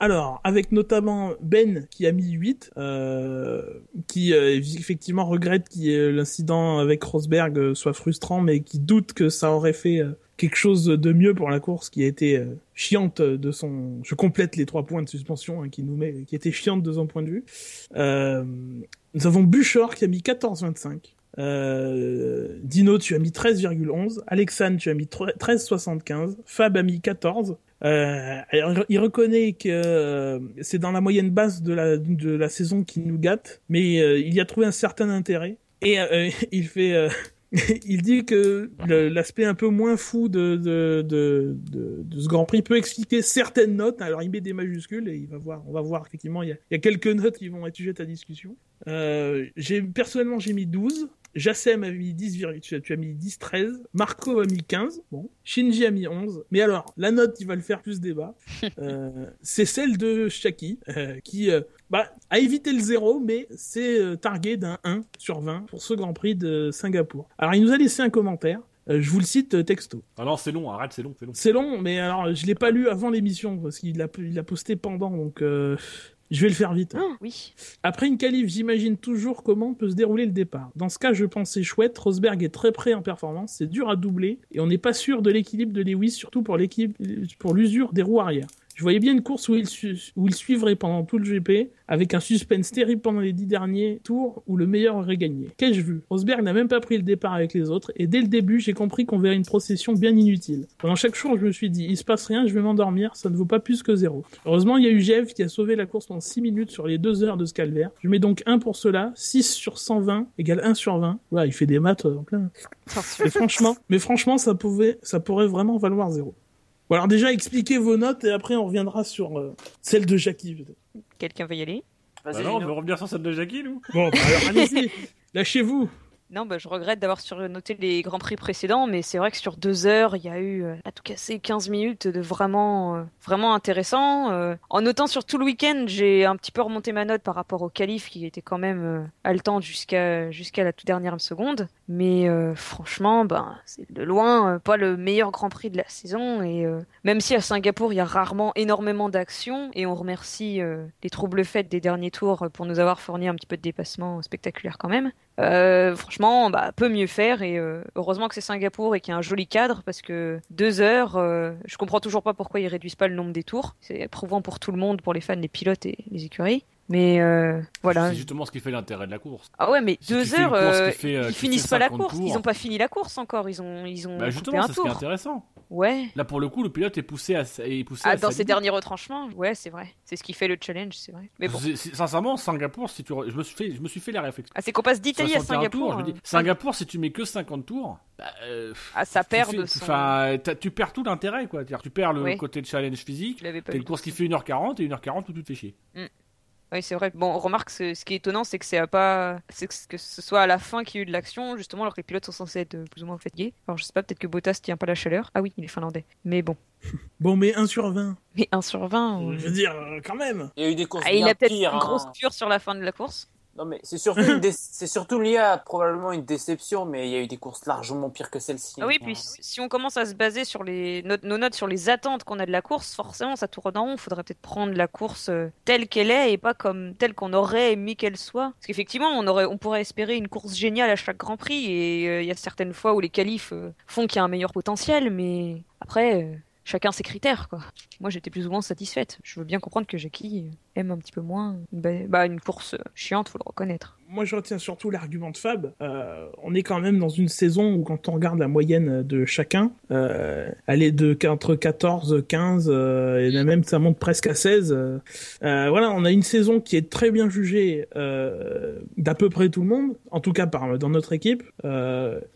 Alors, avec notamment Ben qui a mis 8, euh, qui euh, effectivement regrette que l'incident avec Rosberg euh, soit frustrant, mais qui doute que ça aurait fait euh, quelque chose de mieux pour la course qui a été euh, chiante de son... Je complète les trois points de suspension hein, qui nous met, qui était chiante de son point de vue. Euh, nous avons Buchor qui a mis 14,25. Euh, Dino, tu as mis 13,11. Alexandre, tu as mis 13,75. Fab a mis 14. Euh, il reconnaît que euh, c'est dans la moyenne basse de la, de la saison qui nous gâte, mais euh, il y a trouvé un certain intérêt. Et il fait... il dit que l'aspect un peu moins fou de, de, de, ce Grand Prix peut expliquer certaines notes. Alors il met des majuscules et il va voir, on va voir effectivement, il y a, quelques notes qui vont être sujettes à discussion. Personnellement j'ai mis 12. Jassem a mis 10, virgule- tu as, tu as mis 10, 13. Marco a mis 15. Bon. Shinji a mis 11. Mais alors, la note qui va le faire plus débat, euh, c'est celle de Shaki, euh, qui euh, bah, a évité le 0, mais c'est euh, targué d'un 1 sur 20 pour ce Grand Prix de Singapour. Alors, il nous a laissé un commentaire. Euh, je vous le cite euh, texto. Ah non, c'est long, arrête, c'est long, c'est long. C'est long, mais alors je l'ai pas lu avant l'émission parce qu'il l'a il l'a posté pendant, donc euh, je vais le faire vite. Ah, oui. Après une qualif, j'imagine toujours comment peut se dérouler le départ. Dans ce cas, je pensais chouette. Rosberg est très près en performance, c'est dur à doubler et on n'est pas sûr de l'équilibre de Lewis, surtout pour l'équipe, pour l'usure des roues arrière. Je voyais bien une course où il, su- où il suivrait pendant tout le GP, avec un suspense terrible pendant les dix derniers tours où le meilleur aurait gagné. Qu'ai-je vu? Rosberg n'a même pas pris le départ avec les autres, et dès le début, j'ai compris qu'on verrait une procession bien inutile. Pendant chaque jour, je me suis dit, il se passe rien, je vais m'endormir, ça ne vaut pas plus que zéro. Heureusement, il y a eu Jeff qui a sauvé la course pendant 6 minutes sur les 2 heures de ce calvaire. Je mets donc 1 pour cela, 6 sur 120 égale 1 sur 20. Ouais, il fait des maths euh, en plein. Attention. Mais franchement, mais franchement, ça pouvait, ça pourrait vraiment valoir zéro. Bon, alors déjà, expliquez vos notes et après on reviendra sur euh, celle de Jackie. Quelqu'un veut y aller? Vas-y, Bah non, on veut revenir sur celle de Jackie, nous Bon, bah alors allez-y, lâchez-vous. Non, bah, je regrette d'avoir surnoté les grands prix précédents, mais c'est vrai que sur deux heures, il y a eu, euh, à tout casser, 15 minutes de vraiment, euh, vraiment intéressant. Euh, en notant sur tout le week-end, j'ai un petit peu remonté ma note par rapport au qualif qui était quand même euh, haletante jusqu'à jusqu'à la toute dernière seconde. Mais franchement, ben, c'est de loin pas le meilleur grand prix de la saison. Et même si à Singapour, il y a rarement énormément d'actions, et on remercie les troubles faits des derniers tours pour nous avoir fourni un petit peu de dépassement spectaculaire quand même. Euh, franchement, bah, peut mieux faire et euh, heureusement que c'est Singapour et qu'il y a un joli cadre parce que deux heures, euh, je comprends toujours pas pourquoi ils réduisent pas le nombre des tours. C'est éprouvant pour tout le monde, pour les fans, les pilotes et les écuries. Mais euh, voilà. C'est justement ce qui fait l'intérêt de la course. Ah ouais, mais Si deux heures, course euh, fait, euh, ils finissent pas la 50 course. Ils ont pas fini la course encore. Ils ont, ils ont Bah justement, un c'est ce qui est tour. intéressant. Ouais. Là, pour le coup, le pilote est poussé à, est poussé Ah, à dans limite. derniers retranchements, ouais, c'est vrai. C'est ce qui fait le challenge, c'est vrai. Mais bon. Sincèrement, Singapour, si tu, je me suis fait, je me suis fait la réflexion. Ah, c'est qu'on passe d'Italie à 61 Singapour. tours, je me dis, euh, Singapour, si tu mets que 50 tours, bah, euh, Ah, ça perd de tu- son. tu perds tout l'intérêt, quoi. Tu perds le côté de challenge physique. T'as une course qui fait 1h40 et 1h40 où tu te fais chier. Oui, c'est vrai. Bon, remarque, ce, ce qui est étonnant, c'est que c'est à pas, c'est que, que ce soit à la fin qu'il y a eu de l'action, justement, alors que les pilotes sont censés être euh, plus ou moins fatigués. Alors, je sais pas, peut-être que Bottas tient pas la chaleur. Ah oui, il est finlandais. Mais bon. Bon, mais 1 sur 20. Mais 1 sur 20. euh, Je veux dire, euh, quand même. Il y a eu des courses Ah, il a peut-être une grosse hein. cure sur la fin de la course. Non, mais c'est surtout, c'est surtout lié à probablement une déception, mais il y a eu des courses largement pires que celle-ci. Ah oui, hein. puis si on commence à se baser sur les nos notes sur les attentes qu'on a de la course, forcément ça tourne en rond. Faudrait peut-être prendre la course euh, telle qu'elle est et pas comme telle qu'on aurait aimé qu'elle soit. Parce qu'effectivement, on aurait, on pourrait espérer une course géniale à chaque Grand Prix et euh, il y a certaines fois où les qualifs euh, font qu'il y a un meilleur potentiel, mais après. euh, Chacun ses critères, quoi. Moi, j'étais plus ou moins satisfaite. Je veux bien comprendre que Jackie aime un petit peu moins une, ba- bah, une course euh, chiante, faut le reconnaître. Moi, je retiens surtout l'argument de Fab. Euh, on est quand même dans une saison où, quand on regarde la moyenne de chacun, euh, elle est de entre 14, 15, euh, et même ça monte presque à 16. euh. Euh, voilà, on a une saison qui est très bien jugée d'à peu près tout le monde, en tout cas par dans notre équipe.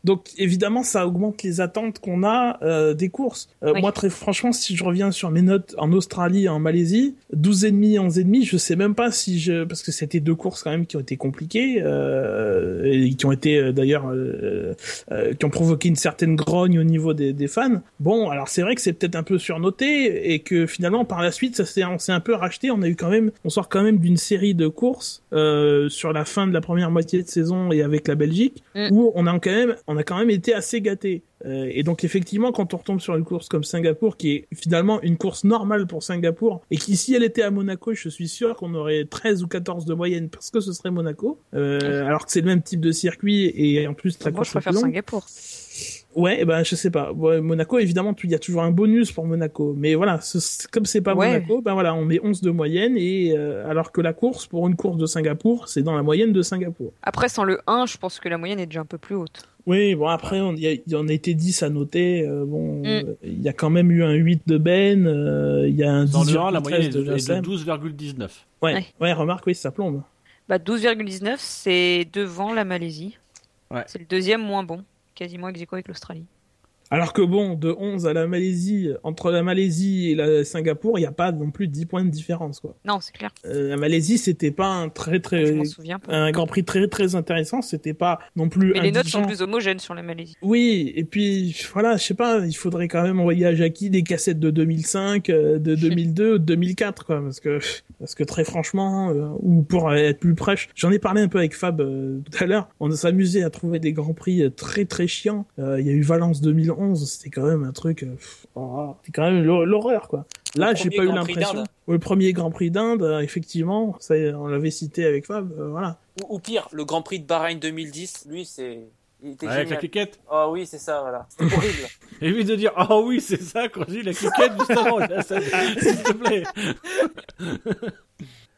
Donc, évidemment, ça augmente les attentes qu'on a des courses. Oui. Moi, très franchement, si je reviens sur mes notes en Australie et en Malaisie, 12,5, 11,5, je sais même pas si je... Parce que c'était deux courses quand même qui ont été compliquées, euh, et qui ont été euh, d'ailleurs... euh, euh, qui ont provoqué une certaine grogne au niveau des, des fans. Bon, alors c'est vrai que c'est peut-être un peu surnoté, et que finalement, par la suite, ça s'est, on s'est un peu racheté. On a eu quand même... On sort quand même d'une série de courses sur la fin de la première moitié de saison et avec la Belgique, Mm. où on a quand même, on a quand même été assez gâté. Euh, et donc effectivement, quand on retombe sur une course comme Singapour, qui est finalement une course normale pour Singapour, et qui si elle était à Monaco, je suis sûr qu'on aurait 13 ou 14 de moyenne parce que ce serait Monaco, euh, alors que c'est le même type de circuit et en plus la Moi, course je préfère. Singapour. Ouais, eh ben je sais pas. Ouais, Monaco, évidemment, il y a toujours un bonus pour Monaco, mais voilà, ce- comme c'est pas Ouais. Monaco, ben voilà, on met 11 de moyenne et euh, alors que la course pour une course de Singapour, c'est dans la moyenne de Singapour. Après, sans le 1, je pense que la moyenne est déjà un peu plus haute. Oui, bon après, on, il y, a- en a été 10 à noter. euh, bon, Mm. euh, il y a quand même eu un 8 de Ben, euh, il y a un Dans 10 le 1, la moyenne est de, est de Jassem. 12,19. Ouais. Ouais. ouais, remarque, oui, ça plombe. Bah, 12,19, c'est devant la Malaisie. Ouais. C'est le deuxième moins bon, quasiment ex avec l'Australie. Alors que bon, de 11 à la Malaisie, entre la Malaisie et la Singapour, il n'y a pas non plus 10 points de différence, quoi. Non, c'est clair. Euh, la Malaisie, c'était pas un très très souviens pas. un Grand Prix très très intéressant. C'était pas non plus. Mais les notes sont plus homogènes sur la Malaisie. Oui, et puis voilà, je sais pas, il faudrait quand même envoyer à Jackie des cassettes de 2005, euh, de 2002, de 2004, quoi, parce que parce que très franchement, euh, ou pour être plus proche, j'en ai parlé un peu avec Fab euh, tout à l'heure. On s'amusait à trouver des grands prix très très chiants. Il y a eu Valence 2011, c'était quand même un truc, euh, oh, c'était quand même l'hor- l'horreur, quoi. Là, j'ai pas eu Grand Prix l'impression. Le premier Grand Prix d'Inde, euh, effectivement, ça, on l'avait cité avec Fab, euh, voilà. Ou, ou pire, le Grand Prix de Bahreïn 2010, lui, c'est. Il était Avec la cliquette. Ah oui, c'est ça, voilà. C'était horrible. Évite de dire Ah oui, c'est ça, quand j'ai dit la cliquette juste avant. S'il te plaît.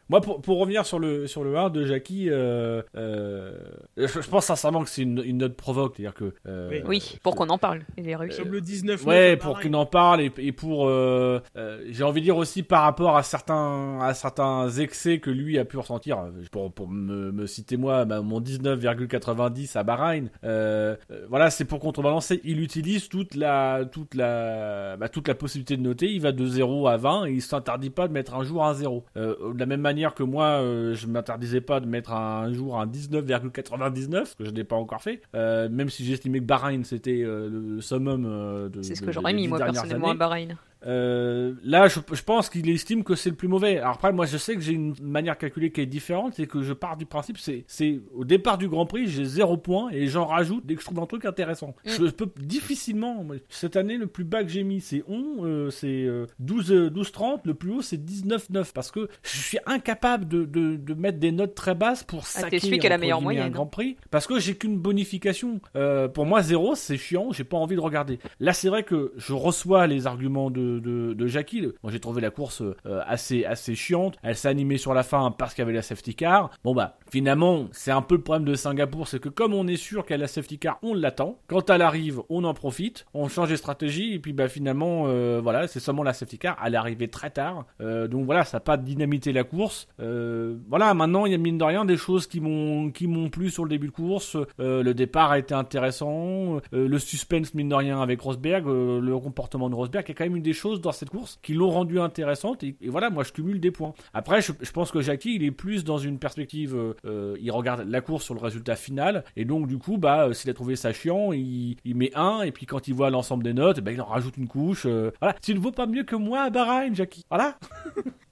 Moi, pour, pour revenir sur le, sur le 1 de Jackie, euh, euh, je, je pense sincèrement que c'est une, une note provoque. C'est-à-dire que. euh, Oui. Pour qu'on en parle. Il est réussi. Comme le 19 Ouais, pour qu'on en parle et, et pour, euh, euh, j'ai envie de dire aussi par rapport à certains, à certains excès que lui a pu ressentir. Pour, pour me, me citer moi, bah, mon 19,90 à Bahreïn. Euh, euh, voilà, c'est pour contrebalancer. Il utilise toute la, toute la, bah, toute la possibilité de noter. Il va de 0 à 20 et il s'interdit pas de mettre un jour un 0. Euh, de la même manière que moi, euh, je m'interdisais pas de mettre un jour un 19,99, ce que je n'ai pas encore fait. Euh, même si j'estimais que Bahreïn c'était euh, le summum euh, de. C'est ce que j'aurais mis, moi, personnellement, à. Bahreïn. Euh, là, je, je pense qu'il estime que c'est le plus mauvais. Alors après, moi, je sais que j'ai une manière calculée qui est différente, c'est que je pars du principe, c'est, c'est au départ du Grand Prix, j'ai zéro point et j'en rajoute dès que je trouve un truc intéressant. Mm. Je peux difficilement. moi, Cette année, le plus bas que j'ai mis, c'est 11, euh, c'est euh, 12, euh, 12 30. Le plus haut, c'est 19 9 parce que je suis incapable de, de, de mettre des notes très basses pour Ah, saquer celui qui a la meilleure guillemets, un moyenne. Grand Prix parce que j'ai qu'une bonification. Euh, pour moi, zéro, c'est chiant. J'ai pas envie de regarder. Là, c'est vrai que je reçois les arguments de, de, de Jackie. Moi, j'ai trouvé la course euh, assez, assez chiante. Elle s'est animée sur la fin parce qu'il y avait la safety car. Bon, bah, finalement, c'est un peu le problème de Singapour. C'est que comme on est sûr qu'elle a la safety car, on l'attend. Quand elle arrive, on en profite. On change de stratégie. Et puis, bah, finalement, euh, voilà, c'est seulement la safety car. Elle est arrivée très tard. Euh, donc, voilà, ça n'a pas dynamité la course. Voilà, maintenant, il y a mine de rien des choses qui m'ont, plu sur le début de course. Le départ a été intéressant. Le suspense, mine de rien, avec Rosberg. le comportement de Rosberg. A quand même eu des choses dans cette course qui l'ont rendu intéressante. Et, voilà, moi, je cumule des points. Après, je, pense que Jackie, il est plus dans une perspective. euh, euh, il regarde la course sur le résultat final. Et donc, du coup, bah, euh, s'il a trouvé ça chiant, il, met un. Et puis, quand il voit l'ensemble des notes, bah, il en rajoute une couche. voilà. Tu ne vaut pas mieux que moi à Bahreïn, Jackie. Voilà.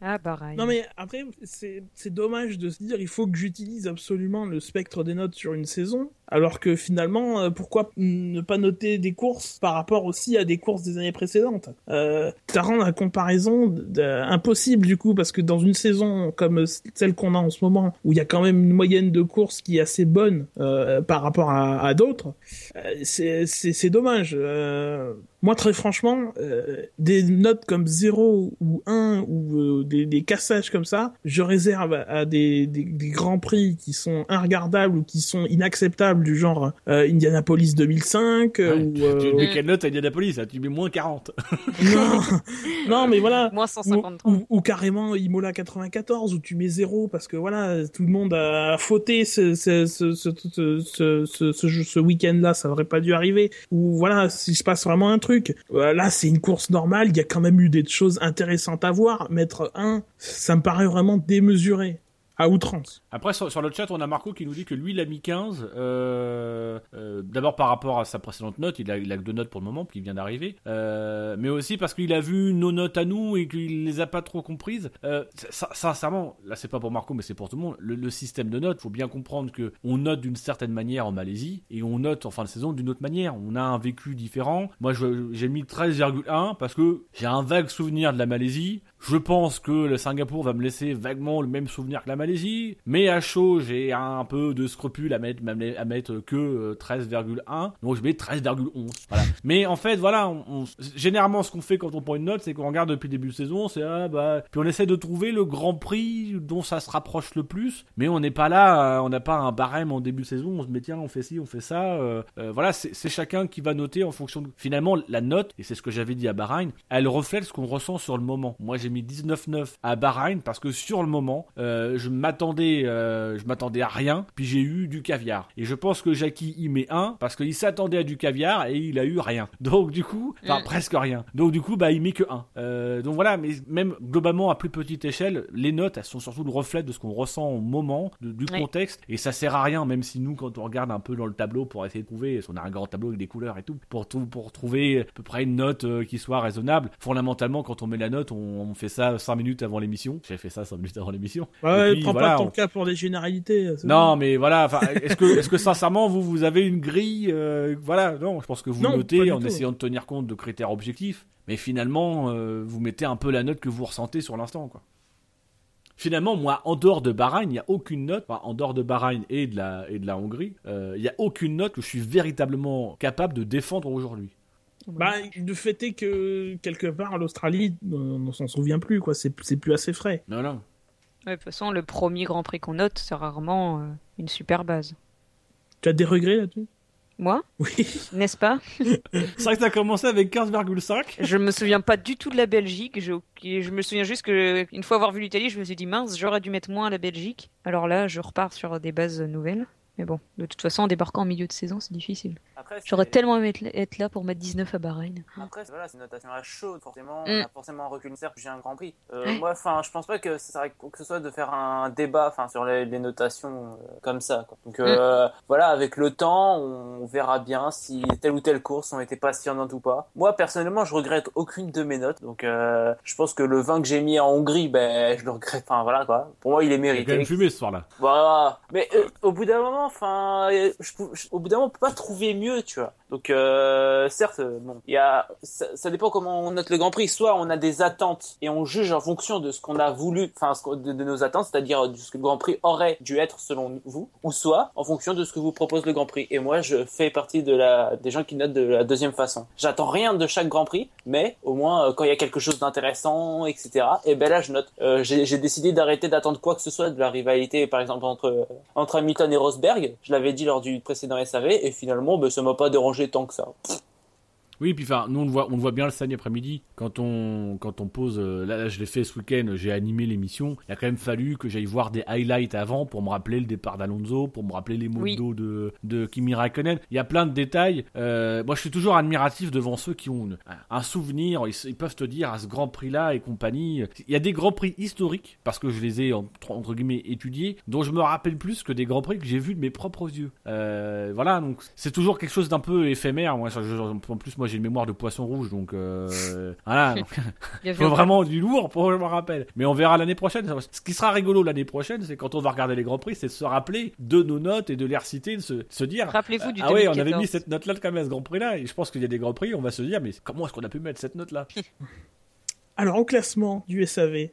Ah, Bahreïn. Non mais après c'est dommage de se dire il faut que j'utilise absolument le spectre des notes sur une saison alors que finalement euh, pourquoi ne pas noter des courses par rapport aussi à des courses des années précédentes? Euh, ça rend la comparaison impossible du coup parce que dans une saison comme celle qu'on a en ce moment où il y a quand même une moyenne de courses qui est assez bonne euh, par rapport à, à d'autres euh, c'est dommage euh, moi, très franchement, euh, des notes comme 0 ou 1 ou euh, des, des cassages comme ça, je réserve à, des, des, des grands prix qui sont inregardables ou qui sont inacceptables du genre euh, Indianapolis 2005 euh, Ouais, ou tu, euh, mets quelle note à Indianapolis là Tu mets moins 40. non, non mais voilà Moins ou, 153. ou- ou carrément Imola 94 où tu mets 0 parce que voilà tout le monde a fauté ce ce ce ce ce, ce, ce, ce jeu- ce week-end-là ça aurait pas dû arriver ou voilà s'il se passe vraiment un truc Euh, là c'est une course normale il y a quand même eu des choses intéressantes à voir. Mettre 1 ça me paraît vraiment démesuré à outrance. Après, sur, sur le chat, on a Marco qui nous dit que lui, il a mis 15. Euh, euh, D'abord par rapport à sa précédente note, il a, que deux notes pour le moment, puis il vient d'arriver. Euh, mais aussi parce qu'il a vu nos notes à nous et qu'il les a pas trop comprises. Sin- sincèrement, là, c'est pas pour Marco, mais c'est pour tout le monde. Le, système de notes, faut bien comprendre que on note d'une certaine manière en Malaisie et on note en fin de saison d'une autre manière. On a un vécu différent. Moi, j'ai mis 13,1 parce que j'ai un vague souvenir de la Malaisie. Je pense que le Singapour va me laisser vaguement le même souvenir que la Malaisie, mais à chaud, j'ai un peu de scrupule à mettre, à mettre que euh, 13,1, donc je mets 13,11. Voilà. Mais en fait, voilà, on, on- généralement, ce qu'on fait quand on prend une note, c'est qu'on regarde depuis le début de saison, c'est ah bah, puis on essaie de trouver le Grand Prix dont ça se rapproche le plus, mais on n'est pas là, euh, on n'a pas un barème en début de saison, on se met tiens, on fait ci, on fait ça, euh, euh, voilà, c'est chacun qui va noter en fonction de... Finalement, la note, et c'est ce que j'avais dit à Bahreïn, elle reflète ce qu'on ressent sur le moment. Moi, j'ai mis 19,9 à Bahreïn parce que sur le moment, euh, je m'attendais, euh, je m'attendais à rien, puis j'ai eu du caviar. Et je pense que Jackie y met 1 parce qu'il s'attendait à du caviar et il a eu rien. Donc du coup, enfin Mm. presque rien. Donc du coup, bah il met que 1. Euh, donc voilà, mais même globalement à plus petite échelle, les notes, elles sont surtout le reflet de ce qu'on ressent au moment, de- du Oui. contexte, et ça sert à rien, même si nous, quand on regarde un peu dans le tableau pour essayer de trouver, parce qu'on a un grand tableau avec des couleurs et tout, pour tout, pour trouver à peu près une note euh, qui soit raisonnable. Fondamentalement, quand on met la note, on, on fait ça 5 minutes avant l'émission. J'ai fait ça 5 minutes avant l'émission. Ouais, Puis, prends voilà, pas ton on- cas pour des généralités. c'est Non, bon. mais voilà. Est-ce que, est-ce que sincèrement, vous, vous avez une grille euh, Voilà, non. Je pense que vous Non, notez en tout. essayant de tenir compte de critères objectifs, mais finalement, euh, vous mettez un peu la note que vous ressentez sur l'instant, quoi. Finalement, moi, en dehors de Bahreïn, il n'y a aucune note, enfin, en dehors de Bahreïn et de la, et de la Hongrie, euh, il n'y a aucune note que je suis véritablement capable de défendre aujourd'hui. Bah, le fait est que quelque part l'Australie, on on s'en souvient plus quoi. C'est c'est plus assez frais. Non, non. Ouais, de toute façon, le premier Grand Prix qu'on note, c'est rarement euh, une super base. Tu as des regrets là-dessus? Moi, Oui. n'est-ce pas? C'est vrai que t'as commencé avec 15,5. Je me souviens pas du tout de la Belgique. Je, je me souviens juste que une fois avoir vu l'Italie, je me suis dit mince, j'aurais dû mettre moins la Belgique. Alors là, je repars sur des bases nouvelles. Mais bon, de toute façon, en débarquant en milieu de saison, c'est difficile. J'aurais tellement aimé être- là pour mettre 19 à Bahreïn. Après, c'est- voilà, c'est une notation à chaud, forcément. Mm. On a forcément un recul certes, j'ai un grand prix. Euh, Ouais. Moi, enfin, je pense pas que ça que ce soit de faire un débat, enfin, sur les, les notations euh, comme ça. Quoi. Donc, euh, voilà, avec le temps, on verra bien si telle ou telle course ont été passionnantes ou pas. Moi, personnellement, je regrette aucune de mes notes. Donc, euh, je pense que le vin que j'ai mis en Hongrie, ben, je le regrette. Enfin, voilà, quoi. Pour moi, il est Il a quand mérité. même fumé ce soir-là. Voilà. Mais euh, au bout d'un moment, enfin, au bout d'un moment, on peut pas trouver mieux, tu vois. Donc, euh, certes, euh, bon, y a, ça, dépend comment on note le Grand Prix. Soit on a des attentes et on juge en fonction de ce qu'on a voulu, enfin, de, nos attentes, c'est-à-dire de ce que le Grand Prix aurait dû être selon vous, ou soit en fonction de ce que vous propose le Grand Prix. Et moi, je fais partie de la, des gens qui notent de la deuxième façon. J'attends rien de chaque Grand Prix, mais au moins euh, quand il y a quelque chose d'intéressant, etc. Et ben là, je note. Euh, J'ai décidé d'arrêter d'attendre quoi que ce soit de la rivalité, par exemple entre entre Hamilton et Rosberg. Je l'avais dit lors du précédent SAV, et finalement, ben, ça m'a pas dérangé tant que ça. Oui, puis enfin, nous on le voit, on le voit bien le samedi après-midi quand on quand on pose. euh, là, là, je l'ai fait ce week-end, j'ai animé l'émission. Il a quand même fallu que j'aille voir des highlights avant pour me rappeler le départ d'Alonso, pour me rappeler les mots Oui. de de Kimi Raikkonen. Il y a plein de détails. Euh, moi, je suis toujours admiratif devant ceux qui ont une- un souvenir. Ils, ils peuvent te dire à ce Grand Prix-là et compagnie. Il y a des Grands Prix historiques parce que je les ai entre, entre guillemets étudiés, dont je me rappelle plus que des Grands Prix que j'ai vus de mes propres yeux. Euh, voilà, donc c'est toujours quelque chose d'un peu éphémère. Moi, je- en plus, moi, j'ai une mémoire de poisson rouge, donc euh, voilà. donc, faut vraiment du lourd pour que je me rappelle. Mais on verra l'année prochaine. Ce qui sera rigolo l'année prochaine, c'est quand on va regarder les grands prix, c'est de se rappeler de nos notes et de les reciter, de se, de se dire. Rappelez-vous du ah ouais, on avait 2014. mis cette note-là quand même à ce Grand Prix-là, et je pense qu'il y a des Grands Prix, on va se dire, mais comment est-ce qu'on a pu mettre cette note-là? Alors au classement du SAV,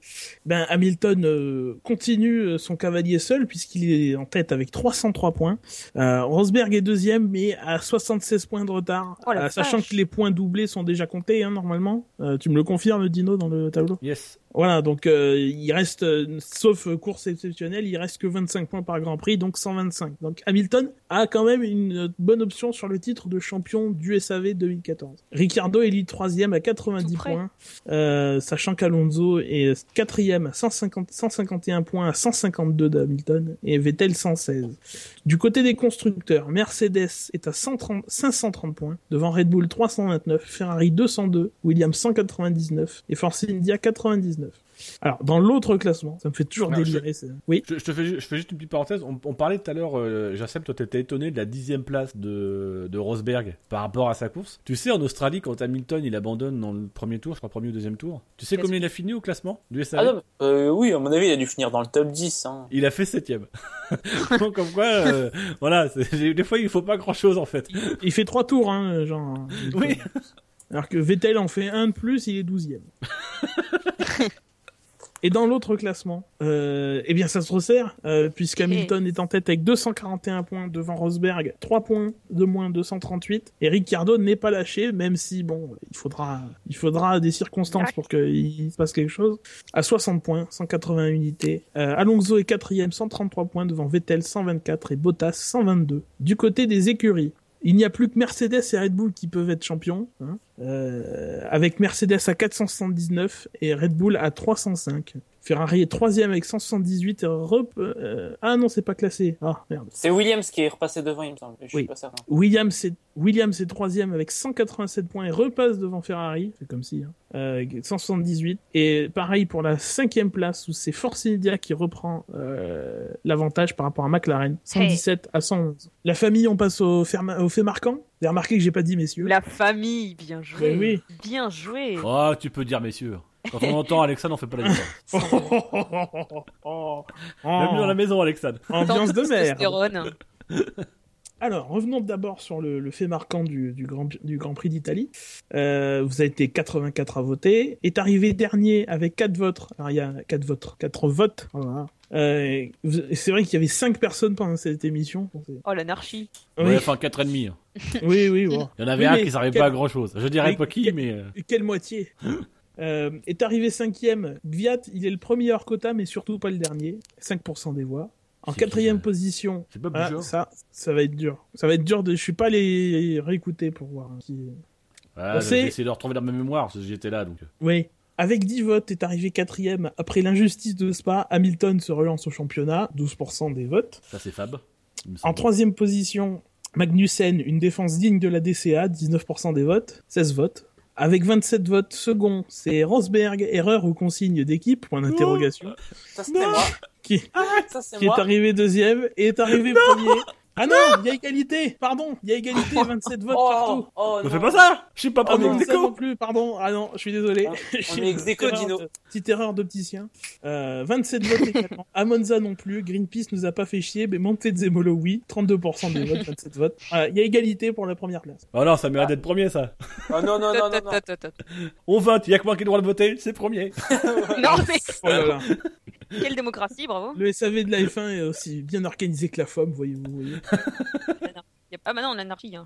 ben Hamilton euh, continue euh, son cavalier seul puisqu'il est en tête avec 303 points. Euh, Rosberg est deuxième mais à 76 points de retard, Oh Euh, sachant que les points doublés sont déjà comptés hein, normalement. Euh, tu me le confirmes Dino dans le tableau? Yes. Voilà, donc euh, il reste, euh, sauf course exceptionnelle, il reste que 25 points par Grand Prix, donc 125. Donc Hamilton a quand même une euh, bonne option sur le titre de champion du SAV 2014. Ricciardo est troisième à 90 Tout près. points, euh, sachant qu'Alonso est quatrième à 150, 151 points à 152 d'Hamilton et Vettel 116. Du côté des constructeurs, Mercedes est à 130, 530 points, devant Red Bull 329, Ferrari 202, Williams 199 et Force India 99. Alors, dans l'autre classement, ça me fait toujours Alors, délirer. c'est- Oui. Je, je te fais, je fais juste une petite parenthèse. On, on parlait tout à l'heure, euh, Jacem, toi t'étais étonné de la dixième place de, de Rosberg par rapport à sa course. Tu sais, en Australie, quand Hamilton il abandonne dans le premier tour, je crois premier ou deuxième tour, tu sais combien il a fini au classement du SAV Ah non, euh, oui, à mon avis, il a dû finir dans le top 10. Hein. Il a fait septième. Donc comme quoi, euh, voilà, des fois il faut pas grand chose en fait. Il fait trois tours, hein, genre. Oui. Alors que Vettel en fait un de plus, il est douzième. Et dans l'autre classement, euh, eh bien ça se resserre, euh, puisque Hamilton est en tête avec 241 points devant Rosberg, 3 points de moins 238. Et Ricciardo n'est pas lâché, même si bon, il faudra, il faudra des circonstances pour qu'il se passe quelque chose. À 60 points, 180 unités. Euh, Alonso est quatrième, 133 points devant Vettel, 124 et Bottas 122. Du côté des écuries. Il n'y a plus que Mercedes et Red Bull qui peuvent être champions, hein, euh, avec Mercedes à 479 et Red Bull à 305. Ferrari est troisième avec 178 et Rep- euh, ah non c'est pas classé ah merde C'est Williams qui est repassé devant, il me semble. Je suis Oui. pas certain. Williams est Williams est troisième avec 187 points et repasse devant Ferrari c'est comme si hein, euh, 178 et pareil pour la cinquième place où c'est Force India qui reprend euh, l'avantage par rapport à McLaren 117 à 111 la famille on passe au, fait, au fait marquant vous avez remarqué que j'ai pas dit messieurs La famille, bien joué. Mais oui. Bien joué. Oh, tu peux dire messieurs. Quand on entend Alexandre, on fait pas la différence. Oh. Bienvenue dans la maison, Alexandre. Ambiance de mer. Testostérone. Alors, revenons d'abord sur le, le fait marquant du, du, Grand, du Grand Prix d'Italie. Euh, vous avez été 84 à voter. Est arrivé dernier avec 4 votes. Alors, il y a 4 votes. 4 votes. Voilà. Euh, c'est vrai qu'il y avait 5 personnes pendant cette émission. Oh, l'anarchie. Oui, Ouais, enfin, 4,5. hein. oui, oui. bon. Il y en avait Oui, un qui servait quel- pas à grand chose. Je dirais mais pas qui, quel- mais. euh, Quelle moitié? Euh, est arrivé cinquième, Gviat, il est le premier hors quota, mais surtout pas le dernier. 5% des voix. En quatrième qui, position, pas ah, Bouchard ça, ça va être dur. Ça va être dur de. Je suis pas allé réécouter pour voir. hein, Ouais, sait- J'ai essayé de retrouver dans ma mémoire, j'étais là, donc. Oui. Avec 10 votes, est arrivé quatrième. Après l'injustice de Spa, Hamilton se relance au championnat, 12% des votes. Ça, c'est Fab. En troisième position, Magnussen, une défense digne de la DCA, 19% des votes, 16 votes. Avec 27 votes, second, c'est Rosberg, erreur ou consigne d'équipe, point d'interrogation, Ça, c'était moi. qui, Ça, qui est arrivé deuxième et est arrivé premier. Ah non, il y a égalité, pardon, il y a égalité, 27 votes partout. Oh, oh, Ne non. fais pas ça Je suis pas Ah premier non, ça non plus, pardon. Ah non, je suis désolé. On- Je on suis- est ex aequo, petite erreur Dino. de- Petite erreur d'opticien. Euh, 27 votes également. À Monza non plus. Greenpeace nous a pas fait chier, mais Montezemolo oui. 32% des votes, 27 votes. Il y a égalité pour la première place. Oh non, ça mérite d'être premier, ça. Oh, non, non, non, non, non. On vote, il y a que moi qui ai le droit de voter, c'est premier. Non, mais Oh là là. quelle démocratie, bravo. Le SAV de la F1 est aussi bien organisé que la FOM, voyez-vous. voyez. Y a... Ah, bah non, l'anarchie. Hein.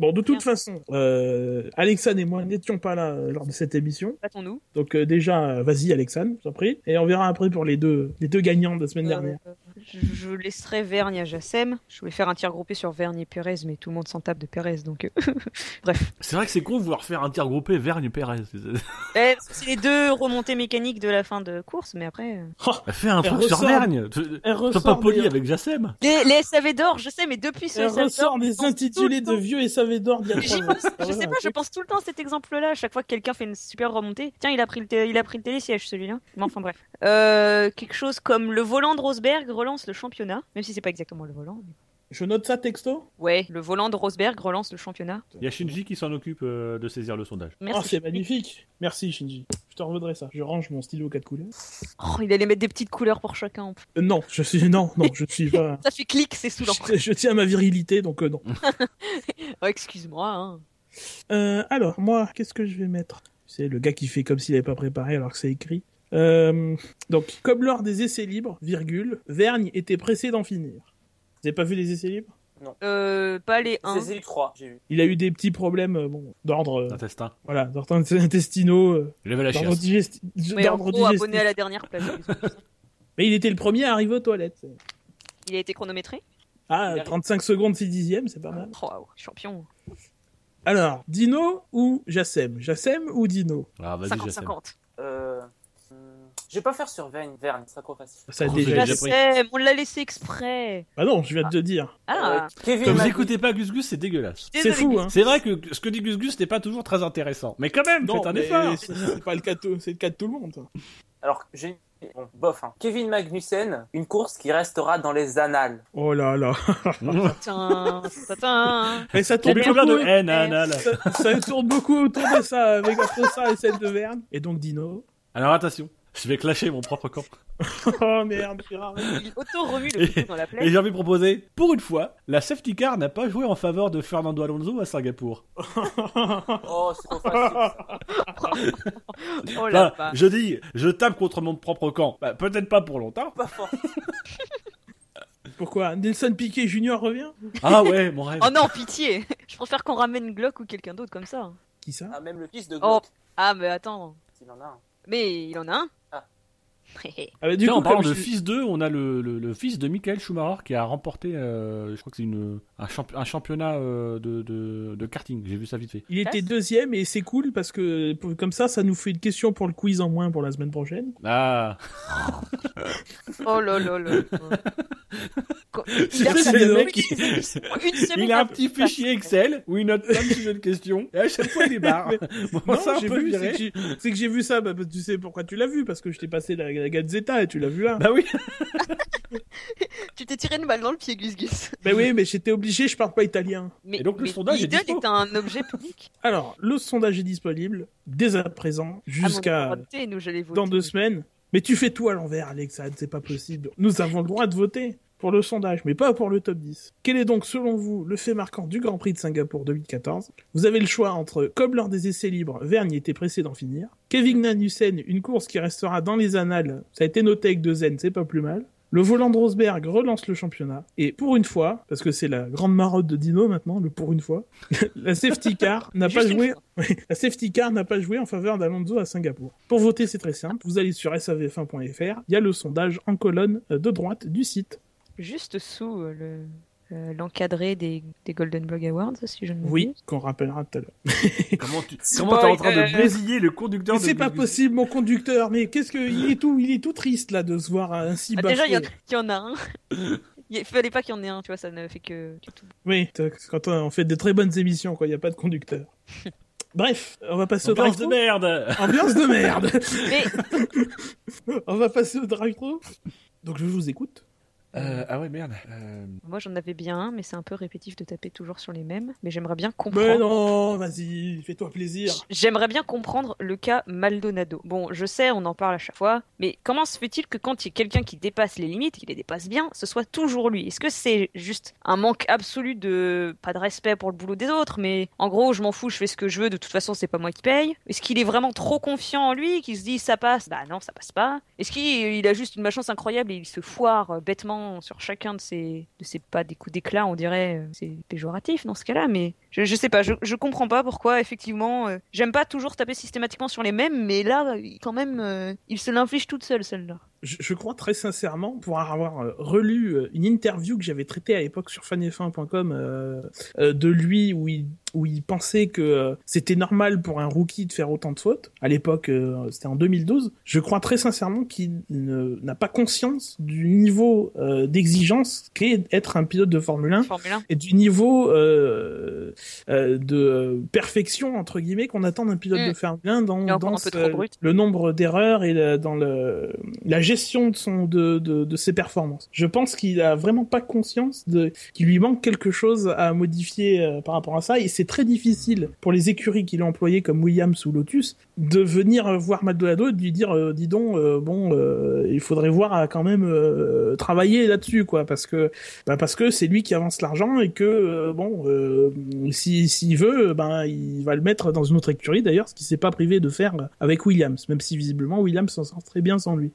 Bon, de toute façon, euh, Alexandre et moi n'étions pas là euh, lors de cette émission. Battons-nous. Donc euh, déjà, euh, vas-y Alexandre, je t'en prie. Et on verra après pour les deux, les deux gagnants de la semaine dernière. Euh, je laisserai Vergne à Jassem. Je voulais faire un tir groupé sur Vergne et Pérez, mais tout le monde s'en tape de Pérez, donc... euh, Bref. C'est vrai que c'est con de vouloir faire un tir groupé Vergne-Pérez. Eh, c'est les deux remontées mécaniques de la fin de course, mais après... euh, Fais un truc sur Vergne. Ressort pas poli avec Jassem. Les, les SAV d'or, je sais, mais depuis ce Elle ressort des intitulés de vieux SAV d'or je sais pas, je pense tout le temps à cet exemple-là. À chaque fois que quelqu'un fait une super remontée, tiens, il a pris le, il a pris le télésiège celui-là. Mais enfin bref. Euh, quelque chose comme le volant de Rosberg relance le championnat, même si c'est pas exactement le volant. mais- Je note ça texto Ouais, le volant de Rosberg relance le championnat. Il y a Shinji qui s'en occupe euh, de saisir le sondage. Oh, Merci. c'est magnifique. Merci Shinji. Je te revaudrai ça. Je range mon stylo aux quatre couleurs. Oh, il allait mettre des petites couleurs pour chacun. en plus. Euh, non, je suis non, non, je suis pas. Ça fait clic, c'est saoulant. Je, je tiens à ma virilité, donc euh, non. Oh, excuse-moi. Hein. Euh, alors, moi, qu'est-ce que je vais mettre? C'est le gars qui fait comme s'il n'avait pas préparé alors que c'est écrit. Euh, donc, comme lors des essais libres, virgule, Vergne était pressé d'en finir. Vous avez pas vu les essais libres? Euh, pas les 1. C'est eu 3, j'ai vu. Il a eu des petits problèmes, euh, bon, d'ordre, euh, Intestin. voilà, d'ordre intestinaux, euh, Il avait la d'ordre chiasse. digesti- Mais en d'ordre gros, digestif. abonné à la dernière place. Mais il était le premier à arriver aux toilettes. Il a été chronométré. Ah, Il a- 35 secondes, 6 dixièmes, c'est pas mal. Oh, waouh, champion. Alors, Dino ou Jassem? Jassem ou Dino? Ah, vas-y, Jassem. 50-50. Euh... Je vais pas faire sur Vergne, Vergne, c'est trop facile. Ça a Oh, déjà déjà pris. on l'a laissé exprès. Ah non, je viens de te dire. Ah, Euh, Kevin Comme vous écoutez pas Gus Gus, c'est dégueulasse. C'est fou, hein. C'est vrai que ce que dit Gus Gus n'est pas toujours très intéressant. Mais quand même, faites un mais effort. c'est pas le cas, de- c'est le cas de tout le monde. ça. Alors, j'ai bon, bof. hein. Kevin Magnussen, une course qui restera dans les annales. Oh là là. Tin, tin, tin. Et ça Il y tourne combien de beaucoup. haine, là Ça, ça tourne beaucoup autour de ça, avec entre ça et celle de Verne. Et donc Dino. Alors attention, je vais clasher mon propre camp. Oh merde. Il auto-remue le couteau dans la Et plaie. j'ai envie de proposer, pour une fois, la safety car n'a pas joué en faveur de Fernando Alonso à Singapour. Oh, c'est trop facile. Oh Enfin, je dis, je tape contre mon propre camp. Bah, peut-être pas pour longtemps. Pas fort. Pourquoi? Nelson Piquet Junior revient? Ah ouais, mon rêve. Oh non, pitié Je préfère qu'on ramène Glock ou quelqu'un d'autre comme ça. Qui ça? Ah, même le fils de Oh. Glock, Ah, mais attends. s'il en a un. Mais il en a un Ah. ah bah, du Tiens, coup, en parlant de je- fils 2, on a le, le, le fils de Michael Schumacher qui a remporté, euh, je crois que c'est une un, champ- un championnat euh, de, de, de karting. J'ai vu ça vite fait. Il était deuxième et c'est cool parce que pour- comme ça, ça nous fait une question pour le quiz en moins pour la semaine prochaine. Ah, Oh là là là. C'est le mec qui... Il a un petit fichier Excel où il note plein de sujets de questions et à chaque fois il les barre. Bon, Non, ça j'ai vu, c'est que j'ai- c'est que j'ai vu ça. Bah, tu sais pourquoi tu l'as vu Parce que je t'ai passé la, la Gazzetta et tu l'as vu là. Bah oui. Tu t'es tiré une balle dans le pied, Gus Gus. bah oui, mais j'étais obligé, je parle pas italien. Mais, Et donc, le sondage est est un objet public. Alors, le sondage est disponible dès à présent Ah, jusqu'à dans deux semaines. Mais tu fais tout à l'envers, Alexandre, c'est pas possible. Nous avons le droit de voter pour le sondage, mais pas pour le top 10. Quel est donc, selon vous, le fait marquant du Grand Prix de Singapour 2014 Vous avez le choix entre, comme lors des essais libres, Vergne était pressé d'en finir, Kevin Magnussen, une course qui restera dans les annales, ça a été noté avec deux N, c'est pas plus mal. Le volant de Rosberg relance le championnat. Et pour une fois, parce que c'est la grande marotte de Dino maintenant, le pour une fois, la safety car n'a pas Juste une joué fois. oui, la safety car n'a pas joué en faveur d'Alonso à Singapour. Pour voter, c'est très simple. Vous allez sur savf1.fr. Il y a le sondage en colonne euh, de droite du site. Juste sous euh, le euh, l'encadré des, des Golden Blog Awards, si je ne m'abuse. Oui, qu'on rappellera tout à l'heure. Comment tu comment t'es en train de bésiller le conducteur Mais de c'est pas possible, mon conducteur. Mais qu'est-ce que il est tout, il est tout triste là de se voir ainsi Ah, déjà, il y, en- y a un. Il fallait pas qu'il y en ait un, tu vois, ça ne fait que, que tout. Oui, quand on fait de très bonnes émissions, quoi, il y a pas de conducteur. Bref, on va passer Ambiance au de drive merde. Ambiance de merde. Mais on va passer au drive-thru. Donc je vous écoute. Euh, ah ouais merde. Euh, moi, j'en avais bien un, mais c'est un peu répétitif de taper toujours sur les mêmes. Mais j'aimerais bien Mais comprendre. non, vas-y, fais-toi plaisir. J'aimerais bien comprendre le cas Maldonado. Bon, je sais, on en parle à chaque fois, mais comment se fait-il que quand il y a quelqu'un qui dépasse les limites, qui les dépasse bien, ce soit toujours lui? Est-ce que c'est juste un manque absolu de pas de respect pour le boulot des autres, mais en gros, je m'en fous, je fais ce que je veux, de toute façon, c'est pas moi qui paye? Est-ce qu'il est vraiment trop confiant en lui, qu'il se dit ça passe? Bah non, ça passe pas. Est-ce qu'il il a juste une malchance incroyable et il se foire euh, sur chacun de ses de ses pas des coups d'éclat, on dirait, euh, c'est péjoratif dans ce cas-là, mais je, je sais pas, je, je comprends pas pourquoi, effectivement. euh, J'aime pas toujours taper systématiquement sur les mêmes, mais là, quand même, euh, il se l'inflige toute seule, celle-là. je, je crois très sincèrement, pour avoir euh, relu une interview que j'avais traitée à l'époque sur fanf1.com euh, euh, de lui, où il, où il pensait que c'était normal pour un rookie de faire autant de fautes. À l'époque, c'était en 2012. Je crois très sincèrement qu'il n'a pas conscience du niveau d'exigence qu'est être un pilote de Formule 1 Formule 1. et du niveau de euh, perfection entre guillemets qu'on attend d'un pilote Mm. de Formule 1 dans, ce- le nombre d'erreurs et la- dans le, la gestion de son de, de, de ses performances. Je pense qu'il a vraiment pas conscience de qu'il lui manque quelque chose à modifier euh, par rapport à ça et c'est très difficile pour les écuries qu'il a employées comme Williams ou Lotus de venir voir Maldonado et de lui dire euh, dis donc euh, bon euh, il faudrait voir quand même travailler là-dessus quoi parce que bah parce que c'est lui qui avance l'argent et que bon si s'il veut ben il va le mettre dans une autre écurie d'ailleurs ce qu'il s'est pas privé de faire avec Williams même si visiblement Williams s'en sort très bien sans lui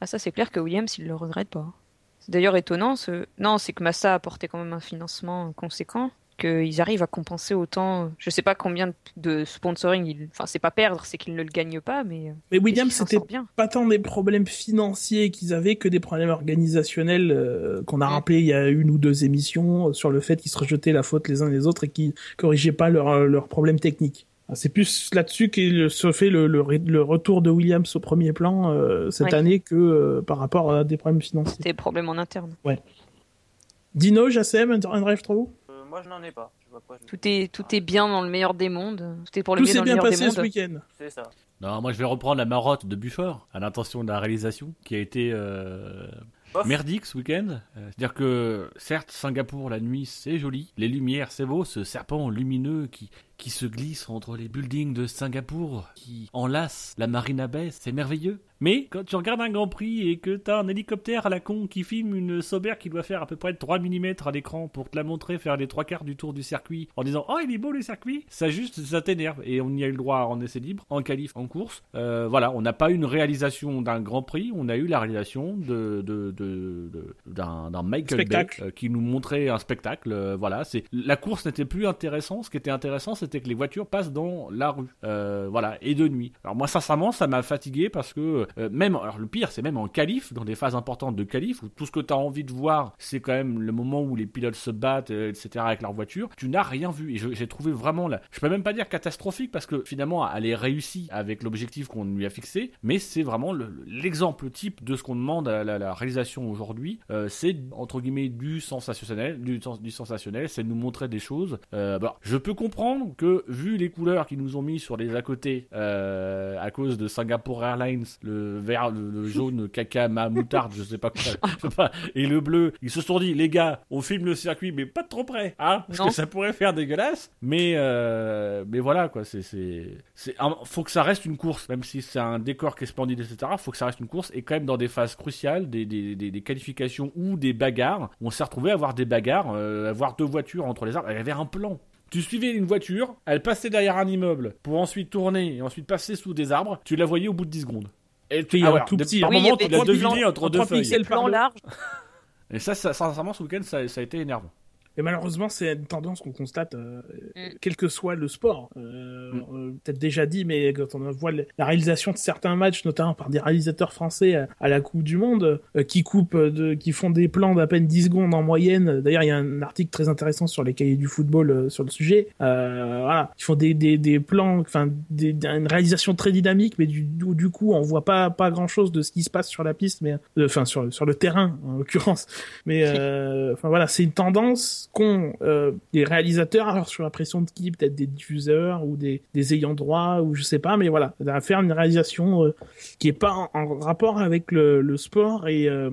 Ah, ça, c'est clair que Williams, il le regrette pas. C'est d'ailleurs étonnant. Ce... Non, c'est que Massa a apporté quand même un financement conséquent. Qu'ils arrivent à compenser autant. Je sais pas combien de- sponsoring. Il... Enfin, c'est pas perdre, c'est qu'ils ne le gagnent pas, mais. mais Williams c'était pas tant des problèmes financiers qu'ils avaient que des problèmes organisationnels euh, qu'on a rappelé il y a une ou deux émissions euh, sur le fait qu'ils se rejetaient la faute les uns les autres et qu'ils corrigeaient pas leurs problèmes techniques. Ah, C'est plus là-dessus qu'il se fait le, le, retour de Williams au premier plan euh, cette Ouais. année que euh, par rapport à des problèmes financiers. C'était des problèmes en interne. Dino, Jassem, un drive Euh, moi je n'en ai pas. Je vois pas. je- Tout est, tout est bien dans le meilleur des mondes. Tout est pour le Tout mieux dans le bien meilleur passé des ce mondes. week-end. C'est ça. Non, moi je vais reprendre la marotte de Buford à l'intention de la réalisation qui a été euh, merdique ce week-end. Euh, C'est-à-dire que certes, Singapour la nuit c'est joli, les lumières c'est beau, ce serpent lumineux qui qui se glisse entre les buildings de Singapour, qui enlace la Marina Bay, c'est merveilleux. Mais quand tu regardes un Grand Prix et que t'as un hélicoptère à la con qui filme une Sauber qui doit faire à peu près 3 mm à l'écran pour te la montrer faire les trois quarts du tour du circuit en disant oh il est beau le circuit, ça juste ça t'énerve et on y a eu le droit en essai libre, en qualif, en course. Euh, voilà, on n'a pas eu une réalisation d'un Grand Prix, on a eu la réalisation de de de- de- d'un d'un Michael Bay euh, qui nous montrait un spectacle. euh, voilà, c'est la course n'était plus intéressant. Ce qui était intéressant, c'était que les voitures passent dans la rue. Euh, voilà, et de nuit. Alors moi, sincèrement, ça m'a fatigué parce que euh, même, alors le pire, c'est même en qualif, dans des phases importantes de qualif, où tout ce que tu as envie de voir, c'est quand même le moment où les pilotes se battent, euh, etc. avec leur voiture. Tu n'as rien vu. Et j'ai trouvé vraiment là, je peux même pas dire catastrophique parce que finalement, elle est réussie avec l'objectif qu'on lui a fixé, mais c'est vraiment le- l'exemple type de ce qu'on demande à la, réalisation aujourd'hui. C'est entre guillemets du sensationnel, du, du sensationnel, c'est nous montrer des choses. Euh, bah, je peux comprendre que vu les couleurs qu'ils nous ont mis sur les à côté euh, à cause de Singapore Airlines, le vert, le, le jaune, caca, ma moutarde, je sais pas quoi, je sais pas, et le bleu, ils se sont dit les gars, on filme le circuit mais pas de trop près, hein, parce Non. que ça pourrait faire dégueulasse. Mais euh, mais voilà quoi, c'est c'est faut que ça reste une course, même si c'est un décor qui est splendide etc. Faut que ça reste une course et quand même dans des phases cruciales, des des, des, des qualifications ou des bagarres, on s'est retrouvé à avoir des bagarres, euh, à voir deux voitures entre les arbres. Il y avait un plan. Tu suivais une voiture, elle passait derrière un immeuble pour ensuite tourner et ensuite passer sous des arbres. Tu la voyais au bout de 10 secondes. Et Il y a alors, un tout petit, par Oui, y moment, tu l'as deviné entre deux feuilles. large. Et ça, ça, sincèrement, ce week-end, ça, ça a été énervant. Et malheureusement, c'est une tendance qu'on constate, euh, Mm. quel que soit le sport. Euh, Mm. euh, Peut-être déjà dit, mais quand on voit la réalisation de certains matchs, notamment par des réalisateurs français à, à la Coupe du Monde, euh, qui coupent, euh, de, qui font des plans d'à peine 10 secondes en moyenne. D'ailleurs, il y a un article très intéressant sur les cahiers du football euh, sur le sujet. Euh, voilà, ils font des, des, des plans, enfin, une réalisation très dynamique, mais du, du, coup, on voit pas pas grand chose de ce qui se passe sur la piste, mais euh, enfin sur sur le terrain en l'occurrence. Mais euh, enfin voilà, c'est une tendance qu'ont euh, les réalisateurs, alors sur la pression de qui, peut-être des diffuseurs ou des, ayants droit ou je sais pas, mais voilà, à faire une réalisation euh, qui est pas en, rapport avec le, sport et euh,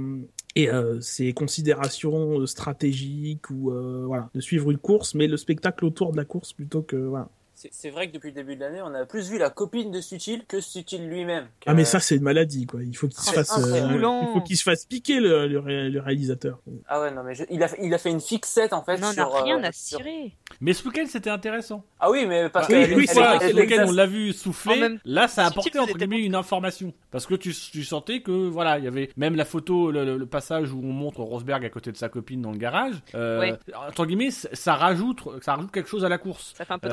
et euh, ses considérations euh, stratégiques ou euh, voilà de suivre une course, mais le spectacle autour de la course plutôt que voilà. C'est vrai que depuis le début de l'année, on a plus vu la copine de Sutil que Sutil lui-même. Ah mais ça c'est une maladie quoi. Il faut qu'il se fasse, euh, il faut qu'il se fasse piquer le, le, ré- le réalisateur. Ah ouais, non, mais je- il, a, il a fait une fixette en fait On n'en sur. a rien euh, à sur- cirer. Mais ce week-end, c'était intéressant. Ah oui, mais parce Bah, oui, que. oui, c'est vrai, ce week-end, on l'a vu souffler. Même- Là, ça a apporté entre guillemets une information, parce que tu, tu sentais que voilà, il y avait même la photo, le, le- le passage où on montre Rosberg à côté de sa copine dans le garage. Euh, Ouais. Entre guillemets, ça rajoute, ça rajoute quelque chose à la course. Ça fait un peu Euh,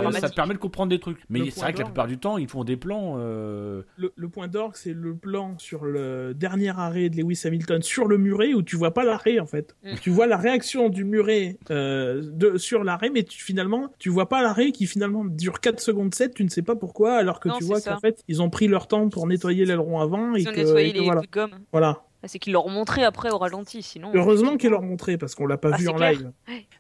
de comprendre des trucs. Mais c'est point vrai que la d'orgue. plupart du temps, ils font des plans. euh, Le, le point d'orgue, c'est le plan sur le dernier arrêt de Lewis Hamilton sur le muret où tu vois pas l'arrêt en fait. Mm. Tu vois la réaction du muret euh, de, sur l'arrêt, mais tu, finalement tu vois pas l'arrêt qui finalement dure 4 secondes 7, tu ne sais pas pourquoi, alors que Non, tu vois qu'en fait ils ont pris leur temps pour nettoyer l'aileron avant et ont que, nettoyé et que les voilà. gomme. voilà. Ah, C'est qu'ils leur ont montré après au ralenti, sinon. Heureusement qu'ils leur montré parce qu'on l'a pas Ah, vu en clair. live.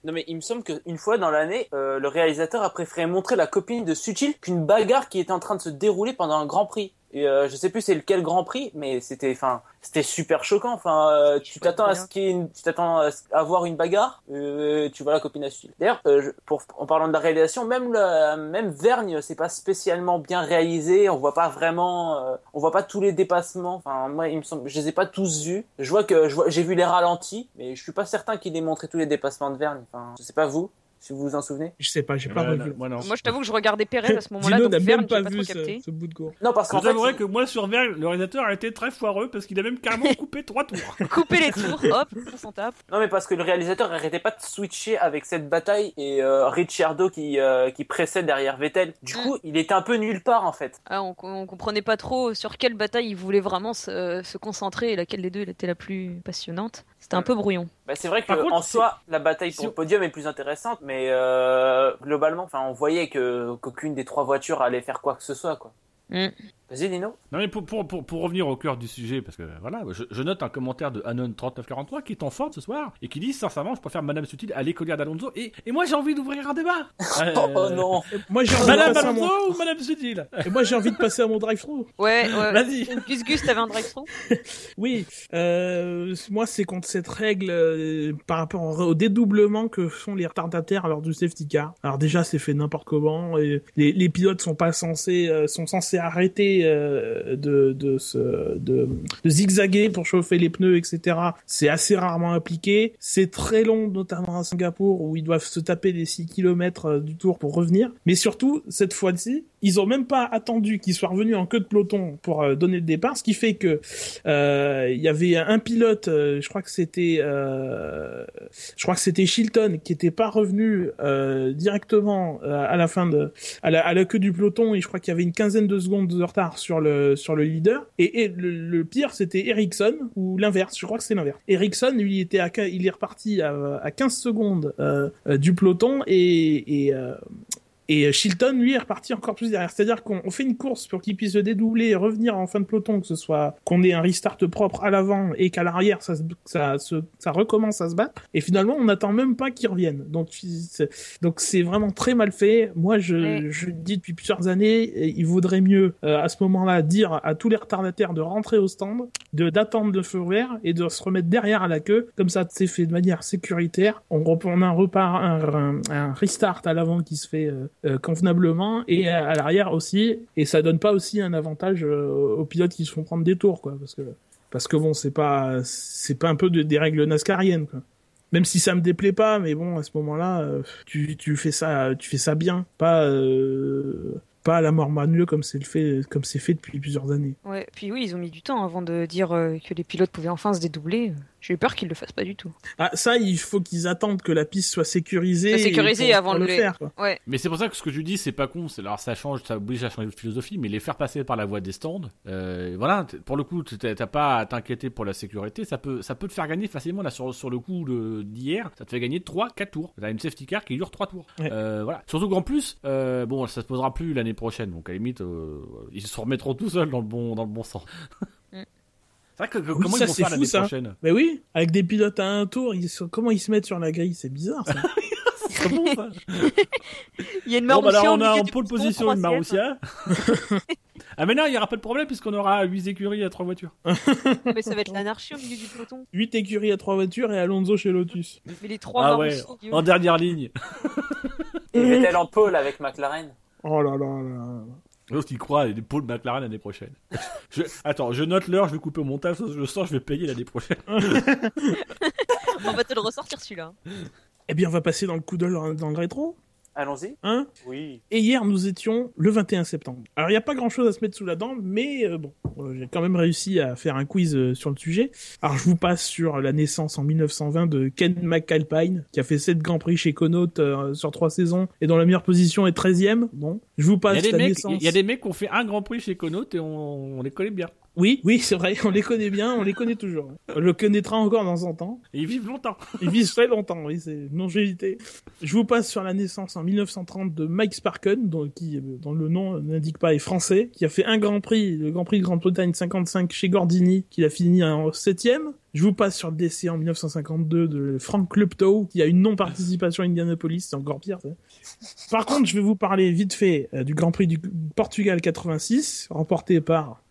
Non, mais il me semble qu'une fois dans l'année, euh, le réalisateur a préféré montrer la copine de Sutil qu'une bagarre qui était en train de se dérouler pendant un Grand Prix. Et euh, je sais plus c'est lequel Grand Prix, mais c'était, enfin, c'était super choquant. Enfin, euh, tu t'attends à ce qu'il une- tu t'attends à, ce- à voir une bagarre, euh, tu vois la copine Sutil. D'ailleurs, euh, pour, en parlant de la réalisation, même la, même Vergne, c'est pas spécialement bien réalisé. On voit pas vraiment, on voit pas tous les dépassements. Enfin, moi, il me semble, je les ai pas tous vus. Je vois que, j'ai vu les ralentis, mais je suis pas certain qu'il ait montré tous les dépassements de Vergne. Enfin, je sais pas vous, si vous vous en souvenez. Je sais pas, j'ai pas revu. moi non. Moi, je t'avoue que je regardais Perez à ce moment-là, Dino donc n'a Verne, même pas pas vu ce, ce bout de cours. Non, parce qu'en fait, avouerai que moi sur Vergne, le réalisateur a été très foireux parce qu'il a même carrément coupé trois tours. Couper les tours, hop, on s'en tape. Non mais parce que le réalisateur arrêtait pas de switcher avec cette bataille et euh, Ricciardo qui euh, qui pressait derrière Vettel. Du Mm. coup, il était un peu nulle part en fait. Ah, on, on comprenait pas trop sur quelle bataille ils voulaient vraiment se, se concentrer et laquelle des deux était la plus passionnante. C'était un peu brouillon. Bah, c'est vrai que contre, en soi, la bataille pour le podium est plus intéressante, mais euh, globalement, enfin, on voyait que qu'aucune des trois voitures allait faire quoi que ce soit quoi. Mm. Vas-y, Dino. Non mais pour, pour, pour, pour revenir au cœur du sujet, parce que voilà, je, je note un commentaire de Anon3943 qui est en forme ce soir et qui dit sincèrement, je préfère Madame Sutil à l'écolière d'Alonso et, et moi j'ai envie d'ouvrir un débat. Euh, Oh non. Moi j'ai envie, de Madame passer à mon... Alonso ou Madame Sutil? Et moi, j'ai envie de passer à mon drive-thru. Ouais, ouais. Vas-y. Gus Gus, t'avais un drive Oui, euh, moi c'est contre cette règle euh, par rapport au, au dédoublement que font les retardataires lors du safety car. Alors déjà c'est fait n'importe comment. Et les, les pilotes sont pas censés euh, sont censés arrêter euh, de de, zigzaguer pour chauffer les pneus etc. C'est assez rarement appliqué. C'est très long notamment à Singapour où ils doivent se taper les 6 km du tour pour revenir. Mais surtout cette fois-ci ils ont même pas attendu qu'ils soient revenus en queue de peloton pour euh, donner le départ, ce qui fait que euh, il y avait un pilote, euh, je crois que c'était, euh, je crois que c'était Chilton qui était pas revenu euh, directement euh, à la fin de, à la, à la queue du peloton et je crois qu'il y avait une quinzaine de secondes de retard sur le leader. Et, le, pire c'était Ericsson ou l'inverse, je crois que c'est l'inverse. Ericsson il était est reparti à, à 15 secondes euh, euh, du peloton et, et euh, et Shilton, lui, est reparti encore plus derrière. C'est-à-dire qu'on on fait une course pour qu'il puisse se dédoubler et revenir en fin de peloton, que ce soit qu'on ait un restart propre à l'avant et qu'à l'arrière, ça, ça, ça recommence à se battre. Et finalement, on n'attend même pas qu'il revienne. Donc, c'est- donc c'est vraiment très mal fait. Moi, je, Ouais. je dis depuis plusieurs années, il vaudrait mieux, euh, à ce moment-là, dire à tous les retardataires de rentrer au stand, de d'attendre le feu vert et de se remettre derrière à la queue. Comme ça, c'est fait de manière sécuritaire. On, on a un repart, un, un, un restart à l'avant qui se fait euh, euh, convenablement et à, l'arrière aussi. Et ça donne pas aussi un avantage euh, aux pilotes qui se font prendre des tours, quoi, parce que parce que bon, c'est pas c'est pas un peu de- des règles nascariennes, quoi. Même si ça me déplaît pas, mais bon, à ce moment-là, euh, tu, tu fais ça, tu fais ça bien, pas pas à la mort manueux comme c'est fait comme c'est fait depuis plusieurs années. Ouais, puis oui, ils ont mis du temps avant de dire que les pilotes pouvaient enfin se dédoubler. J'ai eu peur qu'ils le fassent pas du tout. Ah, ça, il faut qu'ils attendent que la piste soit sécurisée. Soit sécurisée avant de le les- faire. Quoi. Ouais, Mais c'est pour ça que ce que je dis, c'est pas con. C'est alors ça change, ça oblige à changer de philosophie, mais les faire passer par la voie des stands, euh, voilà. Pour le coup, t'as pas à t'inquiéter pour la sécurité. Ça peut, ça peut te faire gagner facilement là sur sur le coup d'hier. Ça te fait gagner 3 4 tours. T'as une safety car qui dure 3 tours. Ouais. Euh, voilà. Surtout qu'en plus, euh, bon, ça se posera plus l'année prochaine. Donc à la limite, euh, ils se remettront tout seuls dans le bon dans le bon sens. Vrai que, que- Oui, comment ça, ils vont c'est faire fou, l'année ça. prochaine? Mais oui, avec des pilotes à un tour, ils sont- comment ils se mettent sur la grille, c'est bizarre. Ça. Bon, ça. il y a une Bon, bah là, on a en pole position une. Marussia. ah, mais non, il n'y aura pas de problème puisqu'on aura 8 écuries à 3 voitures. Mais ça va être l'anarchie au milieu du peloton. 8 écuries à trois voitures et Alonso chez Lotus. Mais les trois Ah ouais, en dernière ligne. Et Vettel en pôle avec McLaren. Oh là là là là. L'autre, il croit à des pôles McLaren l'année prochaine. Je- Attends, je note l'heure, je vais couper au montage, je le sens, je vais payer l'année prochaine. On va te le ressortir celui-là. Eh bien, on va passer dans le coup d'œil dans le rétro. Allons-y. Hein? Oui. et hier, nous étions le 21 septembre. Alors, il n'y a pas grand-chose à se mettre sous la dent, mais euh, bon, euh, j'ai quand même réussi à faire un quiz euh, sur le sujet. Alors, je vous passe sur la naissance en 1920 de Ken McAlpine, qui a fait 7 Grands Prix chez Connaught euh, sur 3 saisons, et dont la meilleure position est 13e. Bon, je vous passe la mecs, naissance... il y a des mecs qui ont fait un grand prix chez Connaught et on, on les connaît bien. Oui, oui, c'est vrai, on les connaît bien, on les connaît toujours. On le connaîtra encore dans un temps. Et ils vivent longtemps. Ils vivent très longtemps, oui, c'est une longévité. Je vous passe sur la naissance en 1930 de Mike Sparken, dont, qui, dont le nom n'indique pas, est français, qui a fait un Grand Prix, le Grand Prix de Grande-Bretagne 55 chez Gordini, qu'il a fini en septième. Je vous passe sur le décès en 1952 de Frank Luptow, qui a une non-participation à Indianapolis, c'est encore pire. ça. Par contre, je vais vous parler vite fait euh, du Grand Prix du Portugal 86, remporté par.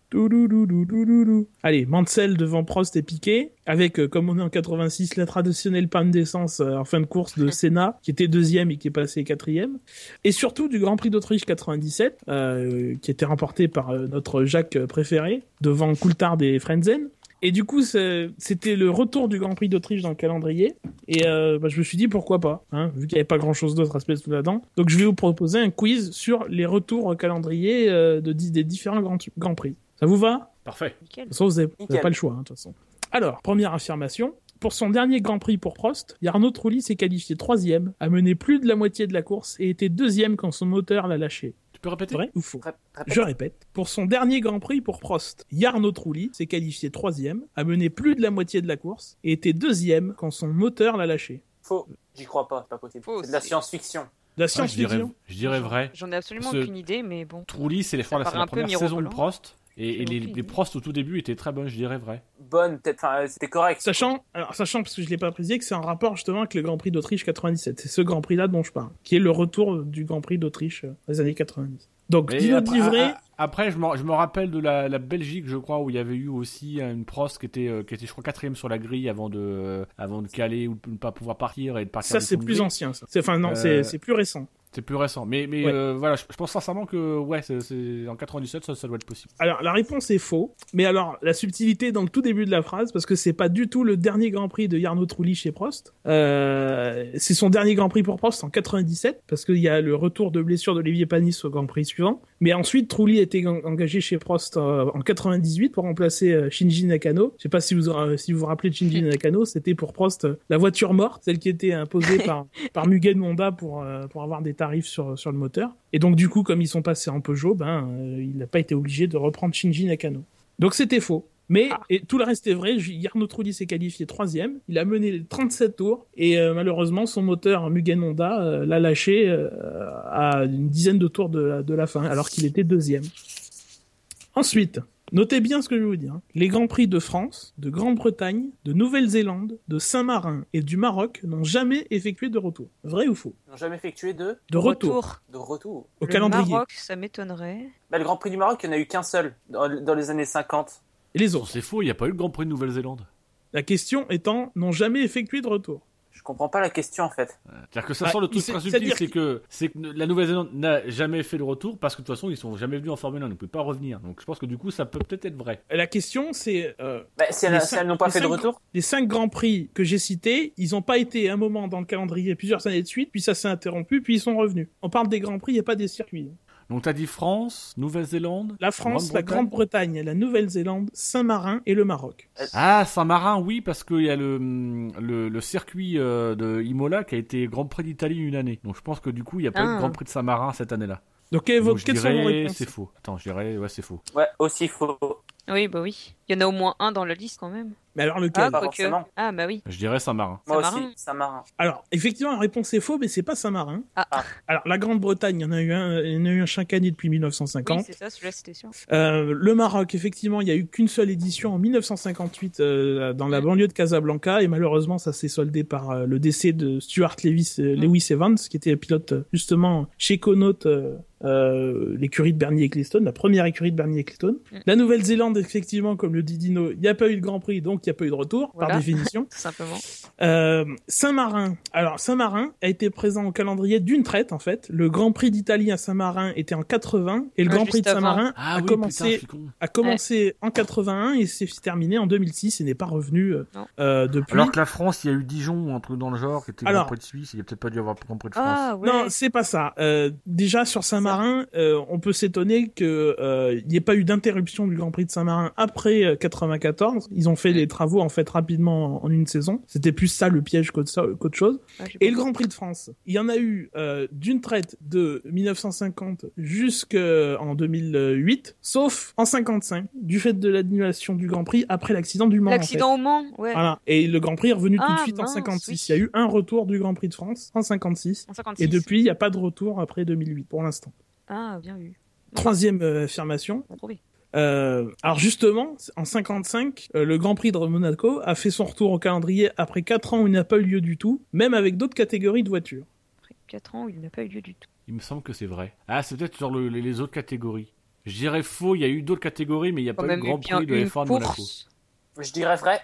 Allez, Mansell devant Prost et Piquet, avec, euh, comme on est en 86, la traditionnelle panne d'essence euh, en fin de course de Senna, qui était deuxième et qui est passé quatrième. Et surtout du Grand Prix d'Autriche 97, euh, qui était remporté par euh, notre Jacques préféré, devant Coulthard et Frenzen. Et du coup, c'était le retour du Grand Prix d'Autriche dans le calendrier. Et euh, bah, je me suis dit pourquoi pas, hein, vu qu'il n'y avait pas grand-chose d'autre à se mettre sous la dent. Donc je vais vous proposer un quiz sur les retours au calendrier euh, de, des différents grands, grands prix. Ça vous va Parfait. Nickel. de toute façon, vous n'avez pas le choix, hein, de toute façon. Alors, première affirmation. Pour son dernier Grand Prix pour Prost, Jarno Trulli s'est qualifié troisième, a mené plus de la moitié de la course et était deuxième quand son moteur l'a lâché. Tu peux répéter? Vrai ou faux? Répète. Je répète. Pour son dernier Grand Prix pour Prost, Jarno Trulli s'est qualifié troisième, a mené plus de la moitié de la course et était deuxième quand son moteur l'a lâché. Faux. J'y crois pas, c'est pas possible. C'est de la science-fiction. De la je dirais, science-fiction. je dirais vrai. J'en ai absolument Ce- aucune idée, mais bon. Trulli, c'est la, peu première saison de. Prost. Et, les, les au tout début étaient très bonnes, je dirais vrai. Bonne, peut-être, enfin, c'était correct. Sachant, alors, sachant, parce que je l'ai pas précisé, que c'est en rapport justement avec le Grand Prix d'Autriche 97. C'est ce Grand Prix-là dont je parle, qui est le retour du Grand Prix d'Autriche euh, des années 90. Donc, Dino après, a- après, je me, rappelle de la, la Belgique, je crois, où il y avait eu aussi une Prost qui était, euh, qui était je crois, quatrième sur la grille avant de, euh, avant de caler ou de ne pas pouvoir partir et de partir. ça c'est plus ancien, ça. Enfin, non, Euh, c'est plus récent. C'est plus récent. Mais, mais Ouais. euh, voilà, je, je pense sincèrement que ouais, c'est, en 97, ça, ça doit être possible. Alors, la réponse est faux. Mais alors, la subtilité dans le tout début de la phrase, parce que c'est pas du tout le dernier Grand Prix de Jarno Trulli chez Prost. Euh, c'est son dernier Grand Prix pour Prost en 97, parce qu'il y a le retour de blessure d'Olivier Panis au Grand Prix suivant. Mais ensuite, Trulli a été en- engagé chez Prost euh, en 98 pour remplacer euh, Shinji Nakano. Je sais pas si vous euh, si vous vous rappelez de Shinji Nakano, c'était pour Prost la voiture morte, celle qui était imposée par par Mugen Honda pour pour avoir des tarifs sur sur le moteur. Et donc du coup, comme ils sont passés en Peugeot, ben il n'a pas été obligé de reprendre Shinji Nakano. Donc c'était faux. Mais Ah. et tout le reste est vrai. Jarno Trulli s'est qualifié troisième. Il a mené les 37 tours et euh, malheureusement son moteur Mugen Honda euh, l'a lâché euh, à une dizaine de tours de, la- de la fin, alors qu'il était deuxième. Ensuite, notez bien ce que je vais vous dire. hein. Les grands prix de France, de Grande-Bretagne, de Nouvelle-Zélande, de Saint-Marin et du Maroc n'ont jamais effectué de retour. Vrai ou faux? Ils n'ont jamais effectué de, De retour, de retour. au Le calendrier. Maroc, ça m'étonnerait. Bah, le Grand Prix du Maroc, il n'y en a eu qu'un seul dans, dans les années 50. Et les Non, autres c'est faux, il n'y a pas eu le Grand Prix de Nouvelle-Zélande. La question étant, n'ont jamais effectué de retour. Je comprends pas la question en fait. C'est-à-dire que ça Ah, sort le truc c'est-à-dire c'est que, la Nouvelle-Zélande n'a jamais fait le retour parce que de toute façon, ils sont jamais venus en Formule 1, ils ne pouvaient pas revenir. Donc je pense que du coup, ça peut peut-être être vrai. La question, c'est euh, Bah, si elles, si n'ont pas fait de cinq- retour, les cinq grands prix que j'ai cités, ils n'ont pas été un moment dans le calendrier plusieurs années de suite, puis ça s'est interrompu, puis ils sont revenus. On parle des grands prix, il n'y a pas des circuits. Donc t'as dit France, Nouvelle-Zélande La France, la Grande-Bretagne la Nouvelle-Zélande, Saint-Marin et le Maroc. Ah, Saint-Marin, oui, parce qu'il y a le, le, le circuit euh, de Imola qui a été Grand Prix d'Italie une année. Donc je pense que du coup, il n'y a pas eu Ah. de Grand Prix de Saint-Marin cette année-là. Donc, quelles, Donc, je quelles sont vos réponses? c'est faux. Attends, je dirais ouais, c'est faux. ouais, aussi faux. Oui, bah oui. Il y en a au moins un dans la liste quand même. Mais alors lequel forcément. Ah, bah oui. Je dirais Saint-Marin. Moi Saint-Marin. aussi, Saint-Marin. Alors, effectivement, la réponse est faux, mais c'est pas Saint-Marin. Ah. Ah. Alors, la Grande-Bretagne, il y en a eu un, il y en a eu un chaque année depuis Oui, 1950. c'est ça, celui-là, c'était sûr. Euh, le Maroc, effectivement, il y a eu qu'une seule édition en 1958 euh, dans la banlieue de Casablanca et malheureusement ça s'est soldé par euh, le décès de Stuart Lewis, euh, Lewis Evans qui était pilote justement chez Connaught, euh, l'écurie de Bernie Ecclestone, la première écurie de Bernie Ecclestone. Mm. La Nouvelle-Zélande, effectivement, comme le dit Dino, il n'y a pas eu de Grand Prix, donc il n'y a pas eu de retour par définition. Tout simplement. Euh, Saint-Marin. Alors Saint-Marin a été présent au calendrier d'une traite en fait. Le Grand Prix d'Italie à Saint-Marin était en 80 et le Ah, Grand Prix de Saint-Marin Ah a oui, commencé putain, a commencé en 81 et s'est terminé en 2006 et n'est pas revenu euh, depuis. Alors que la France, il y a eu Dijon, un truc dans le genre, qui était Alors- Grand Prix de Suisse, il n'y a peut-être pas dû avoir Grand Prix de France. Ah, ouais. Non, c'est pas ça. Euh, déjà sur Saint-Marin, euh, on peut s'étonner que euh, il n'y ait pas eu d'interruption du Grand Prix de Saint-Marin après euh, 94. Ils ont fait les travaux en fait rapidement en, en une saison. C'était plus ça le piège qu'autre chose. Ah, Et le Grand Prix de France, il y en a eu euh, d'une traite de 1950 jusqu'en 2008, sauf en 55, du fait de l'annulation du Grand Prix après l'accident du Mans. en fait. L'accident au Mans, ouais. Voilà. Et le Grand Prix est revenu tout de Ah, suite en mince, 56. oui. Il y a eu un retour du Grand Prix de France en 56. En 56. Et depuis, il n'y a pas de retour après 2008 pour l'instant. Ah, bien vu. Troisième euh, affirmation. On a trouvé. Euh, alors justement, en 55, euh, le Grand Prix de Monaco a fait son retour au calendrier après 4 ans où il n'a pas eu lieu du tout, même avec d'autres catégories de voitures. Après 4 ans, il n'a pas eu lieu du tout. Il me semble que c'est vrai. Ah, c'est peut-être sur le- les, les autres catégories. Je dirais faux, il y a eu d'autres catégories, mais il n'y a Quand pas eu eu Grand Prix de une F1 de Monaco. Je dirais vrai.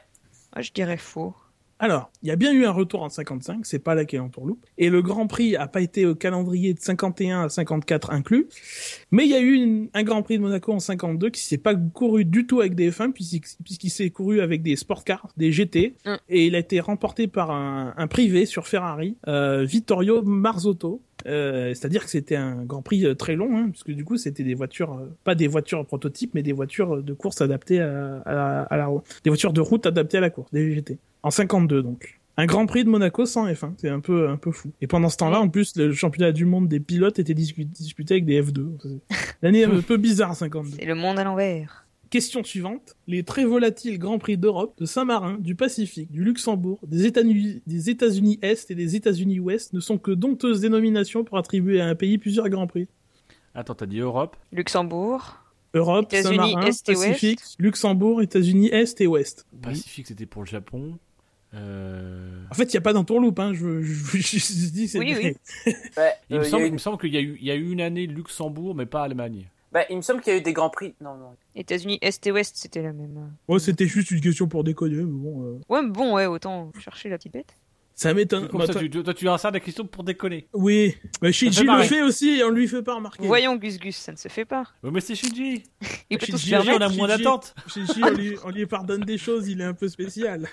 Moi, je dirais faux. Alors, il y a bien eu un retour en 55, c'est pas laquelle entourloupe. Et le Grand Prix a pas été au calendrier de 51 à 54 inclus. Mais il y a eu une- un Grand Prix de Monaco en 52 qui s'est pas couru du tout avec des F1 puisqu'il puisqu'il s'est couru avec des sport cars, des GT. Mm. Et il a été remporté par un, un privé sur Ferrari, euh, Vittorio Marzotto. Euh, C'est-à-dire que c'était un Grand Prix euh, très long, hein, puisque du coup c'était des voitures, euh, pas des voitures prototypes, mais des voitures de course adaptées à, à la, à la- des voitures de route adaptées à la course, des GT. En 52 donc. Un Grand Prix de Monaco sans F1, c'est un peu un peu fou. Et pendant ce temps-là, en plus, le championnat du monde des pilotes était disputé avec des F2. C'est- L'année est un peu bizarre 52. C'est le monde à l'envers. Question suivante. Les très volatiles Grands Prix d'Europe, de Saint-Marin, du Pacifique, du Luxembourg, des États-Unis des États-Unis Est et des États-Unis Ouest ne sont que dompteuses dénominations pour attribuer à un pays plusieurs Grands Prix. Attends, t'as dit Europe? Luxembourg. Europe, Saint-Marin, Est et Pacifique, Luxembourg, États-Unis Est et Ouest. Pacifique, c'était pour le Japon. Euh... En fait, il n'y a pas d'entourloupe, hein. Je, je, je, je dis, c'est Oui, oui. Ouais, Il, euh, me il y a semble, eu- il me semble qu'il y a eu, il y a eu une année Luxembourg, mais pas Allemagne. Bah, il me semble qu'il y a eu des grands prix. Non, non. États-Unis Est et Ouest, c'était la même. Ouais, c'était juste une question pour déconner, mais bon. euh, Ouais, mais bon, ouais, autant chercher la petite bête. Ça m'étonne. Comme Bah, ça, toi- tu, toi, tu as ça la question pour déconner. Oui, bah, Shinji fait le fait aussi et on lui fait pas remarquer. Voyons, Gus Gus, ça ne se fait pas. Ouais, mais c'est Shinji. Il peut Shinji, on a moins d'attente. Shinji, on lui, on lui pardonne des choses, il est un peu spécial.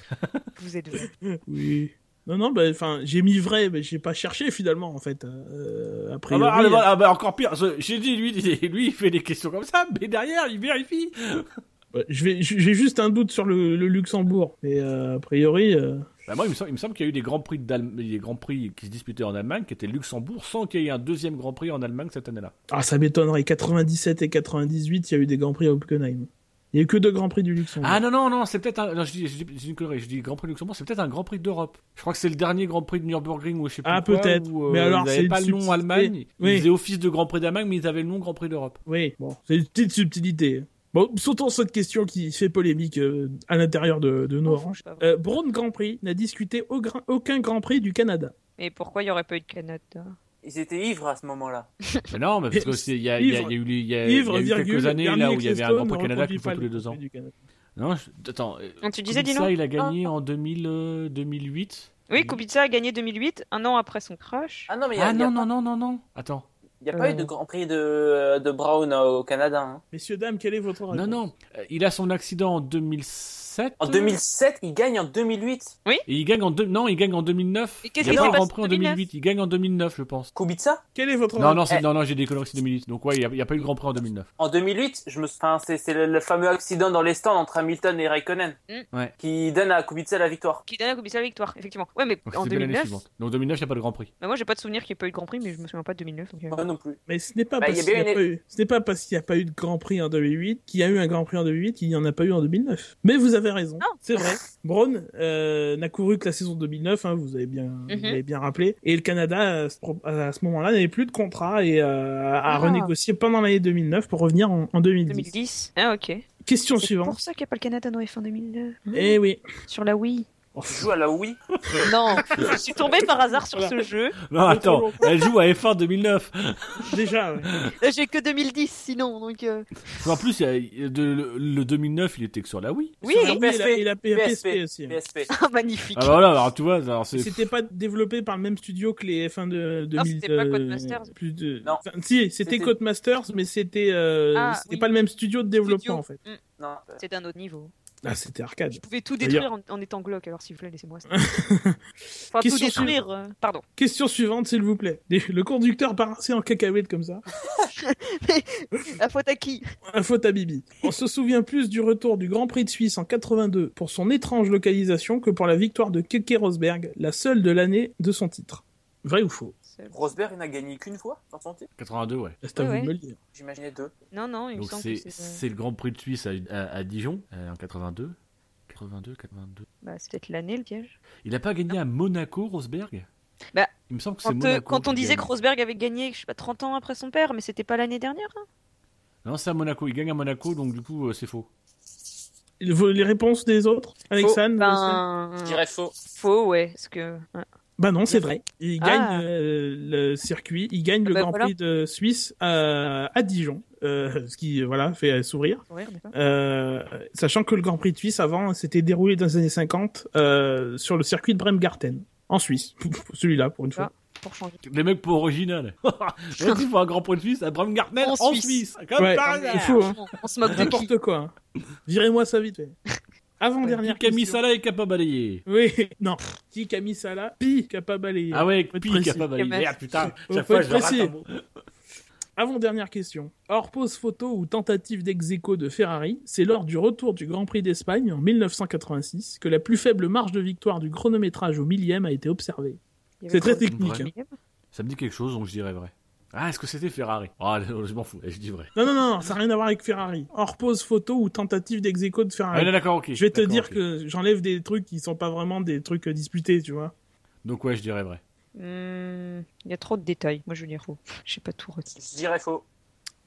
Vous êtes vrai. Oui. Non, non, bah, enfin, j'ai mis vrai, mais j'ai pas cherché finalement, en fait. Euh, après, Ah bah, ah bah, ah bah, encore pire. Ce- Shinji, lui, il- lui, il fait des questions comme ça, mais derrière, il vérifie. je vais, j'ai juste un doute sur le, le Luxembourg, mais euh, a priori, euh, Bah, moi, il me semble, semble qu'il y a eu des grands prix des grands prix qui se disputaient en Allemagne, qui étaient Luxembourg, sans qu'il y ait un deuxième grand prix en Allemagne cette année-là. ah, ça m'étonnerait. 97 et 98, il y a eu des grands prix à Hockenheim. Il y a eu que deux grands prix du Luxembourg. Ah non, non, non, c'est peut-être un. Non, je dis, je dis- je dis une connerie, je dis Grand Prix de Luxembourg, c'est peut-être un Grand Prix d'Europe. Je crois que c'est le dernier Grand Prix de Nürburgring ou je sais plus Ah, peut-être. euh, Mais alors, c'est pas le nom. Allemagne. Oui. Ils faisaient office de Grand Prix d'Allemagne, mais ils avaient le nom Grand Prix d'Europe. Oui, bon, c'est une petite subtilité. Bon, sautons cette question qui fait polémique euh, à l'intérieur de, de nos rangs. pas. Euh, Braun Grand Prix n'a discuté au gra- aucun Grand Prix du Canada. Mais pourquoi il n'y aurait pas eu de Canada Ils étaient ivres à ce moment-là. Mais non, mais parce que c'est- il y y y a eu, y a, il y a Ivre, eu virgule, quelques années là où il y avait un Grand Prix Canada qui fait tous le les deux ans. Non, je- attends. euh, Ah, tu disais, Kubica, il a gagné en 2000, euh, 2008. Oui, Kubica a gagné 2008, un an après son crash. Ah non, mais il y a, Ah il y a non, pas, non, non, non, non. Attends. il y a pas eu de grand prix de, de Brown au Canada. hein. Messieurs, dames, quelle est votre réponse Non, non. Euh, Il a son accident en 2007. En 2007, il gagne en 2008. Et il gagne en deux... Non, il gagne en 2009. Et qu'est-ce il a pas Prix en en 2008. Il gagne en 2009, je pense. Kubica Quelle est votre Non, non, Eh. non, non, j'ai des conneries, c'est 2008. Donc ouais, il n'y a, il y a pas eu le Grand Prix en 2009. En 2008, je me... enfin, c'est c'est le, le fameux accident dans les stands entre Hamilton et Raikkonen Mm. Ouais. qui donne à Kubica la victoire. Qui donne à Kubica la victoire, effectivement. Ouais, mais Donc en c'est bien l'année 2009, suivante. Donc 2009, il n'y a pas de Grand Prix. bah, moi j'ai pas de souvenir qu'il n'y ait pas eu de Grand Prix, mais je me souviens pas de 2009. donc, euh, Moi non plus. Mais ce n'est pas, Bah, parce il y a qu'il bien n'y a une- pas eu- ce n'est pas parce qu'il n'y a pas eu de Grand Prix en 2008 qu'il y a eu un Grand Prix en 2008 qu'il n'y en a pas eu en 2009. Mais vous avez raison, c'est vrai. Braun euh, n'a couru que la saison 2009, hein, vous avez bien, vous Mhm. avez bien rappelé. Et le Canada, à ce, moment-là, n'avait plus de contrat et euh, a Ah. renégocié pendant l'année 2009 pour revenir en, en 2010. 2010. Ah, ok. Question C'est suivante. pour ça qu'il n'y a pas le Canada dans F1 2009. Eh oui. Sur la Wii. Tu joues à la Wii Non, je suis tombée par hasard sur ce jeu. Non, attends, elle joue à F1 2009. Déjà, ouais. Euh, J'ai que 2010 sinon, donc. euh, En plus, il y a- de- le, le 2009, il était que sur la Wii. Oui, Sur la Wii, il a- il a PSP aussi. PSP. Ah, magnifique. Ah bah voilà, alors tu vois, alors c'est... C'était pas développé par le même studio que les F1 de 2000. c'était pas euh, Codemasters. Plus de... Non. Enfin, si, c'était C'était- Codemasters, mais c'était euh, Ah, c'était oui. pas le même studio de développement Studio. en fait. Non. C'est d'un autre niveau. Ah, c'était arcade. Je pouvais tout détruire en, en étant glauque, alors s'il vous plaît, laissez-moi ça. Enfin, tout Question détruire. euh, Pardon. Question suivante, s'il vous plaît. Le conducteur part assez en cacahuète comme ça. La faute à qui? Un faute à Bibi. On se souvient plus du retour du Grand Prix de Suisse en 82 pour son étrange localisation que pour la victoire de Keke Rosberg, la seule de l'année de son titre. Vrai ou faux? Rosberg, il n'a gagné qu'une fois dans son titre? 82, ouais. C'est à vous de me le dire. J'imaginais deux. Non, non, il me Donc semble c'est, que c'est. c'est le Grand Prix de Suisse à, à- à Dijon, euh, en 82. 82, 82. Bah, c'est peut-être l'année le piège. Il a pas gagné à Monaco, Rosberg? Bah, Il me semble que c'est Quand, euh, Monaco. quand on disait gagne. que Rosberg avait gagné, je sais pas, 30 ans après son père, mais c'était pas l'année dernière hein? Non, c'est à Monaco. Il gagne à Monaco, donc du coup, euh, c'est faux. Il Les réponses des autres? Alexandre Ben. Je dirais faux. Faux, ouais. Parce que. ouais. Bah non, c'est vrai. Il Ah. gagne euh, le circuit, il gagne le bah Grand voilà. Prix de Suisse à, à Dijon, euh, ce qui voilà fait sourire. Faut rire, d'accord. Euh, sachant que le Grand Prix de Suisse avant s'était déroulé dans les années 50 euh, sur le circuit de Bremgarten en Suisse. Celui-là pour une fois. Pour changer. Les mecs pas original. Vas-y, faut un Grand Prix de Suisse à Bremgarten en, En Suisse. Suisse. Comme Ouais, par il hasard. faut hein. On se moque de n'importe quoi. hein. Virez-moi ça vite fait. Avant dernière Qui a mis question. ça là et qui a pas balayé Oui, non. Qui a mis ça là Pi pas balayé. Ah ouais, Pi qui a précis. pas balayé. Faut Merde, putain, chaque fois je rate précis. un mot. Avant dernière question. Hors pause photo ou tentative dex de Ferrari, c'est lors du retour du Grand Prix d'Espagne en 1986 que la plus faible marge de victoire du chronométrage au millième a été observée. C'est très technique. Hein. Ça me dit quelque chose, donc je dirais vrai. Ah, est-ce que c'était Ferrari? Ah, je m'en fous, je dis vrai. Non, non, non, ça n'a rien à voir avec Ferrari. Hors pause photo ou tentative d'ex aequo de Ah, Ferrari. non, d'accord, ok. je vais te dire que j'enlève des trucs qui sont pas vraiment des trucs euh, disputés, tu vois. Donc, ouais, je dirais vrai. Hmm, Il y a trop de détails. Moi, je dire faux. J'ai pas tout retenu. Je dirais faux.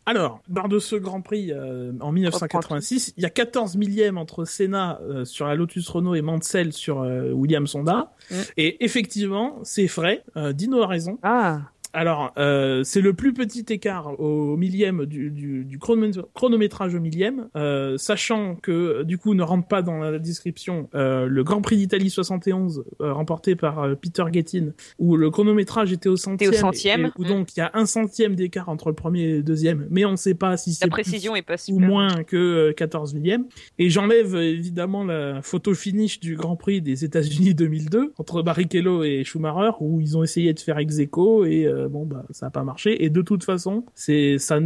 Alors, lors de ce Grand Prix euh, en 1986, il y a 14 millièmes entre Senna euh, sur la Lotus Renault et Mansell sur euh, Williams Honda. Mm. Et effectivement, c'est vrai, euh, Dino a raison. Ah, Alors, euh, c'est le plus petit écart au millième du, du, du chronomé- chronométrage au millième, euh, sachant que du coup ne rentre pas dans la description euh, le Grand Prix d'Italie 71 euh, remporté par euh, Peter Gettin, où le chronométrage était au centième, au centième. et- où donc il y a un centième d'écart entre le premier et le deuxième, mais on ne sait pas si c'est plus précision est pas ou super. moins que euh, 14 millième. Et j'enlève euh, évidemment la photo finish du Grand Prix des États-Unis 2002 entre Barrichello et Schumacher où ils ont essayé de faire ex aequo et euh, bon bah ça a pas marché. Et de toute façon, c'est ça.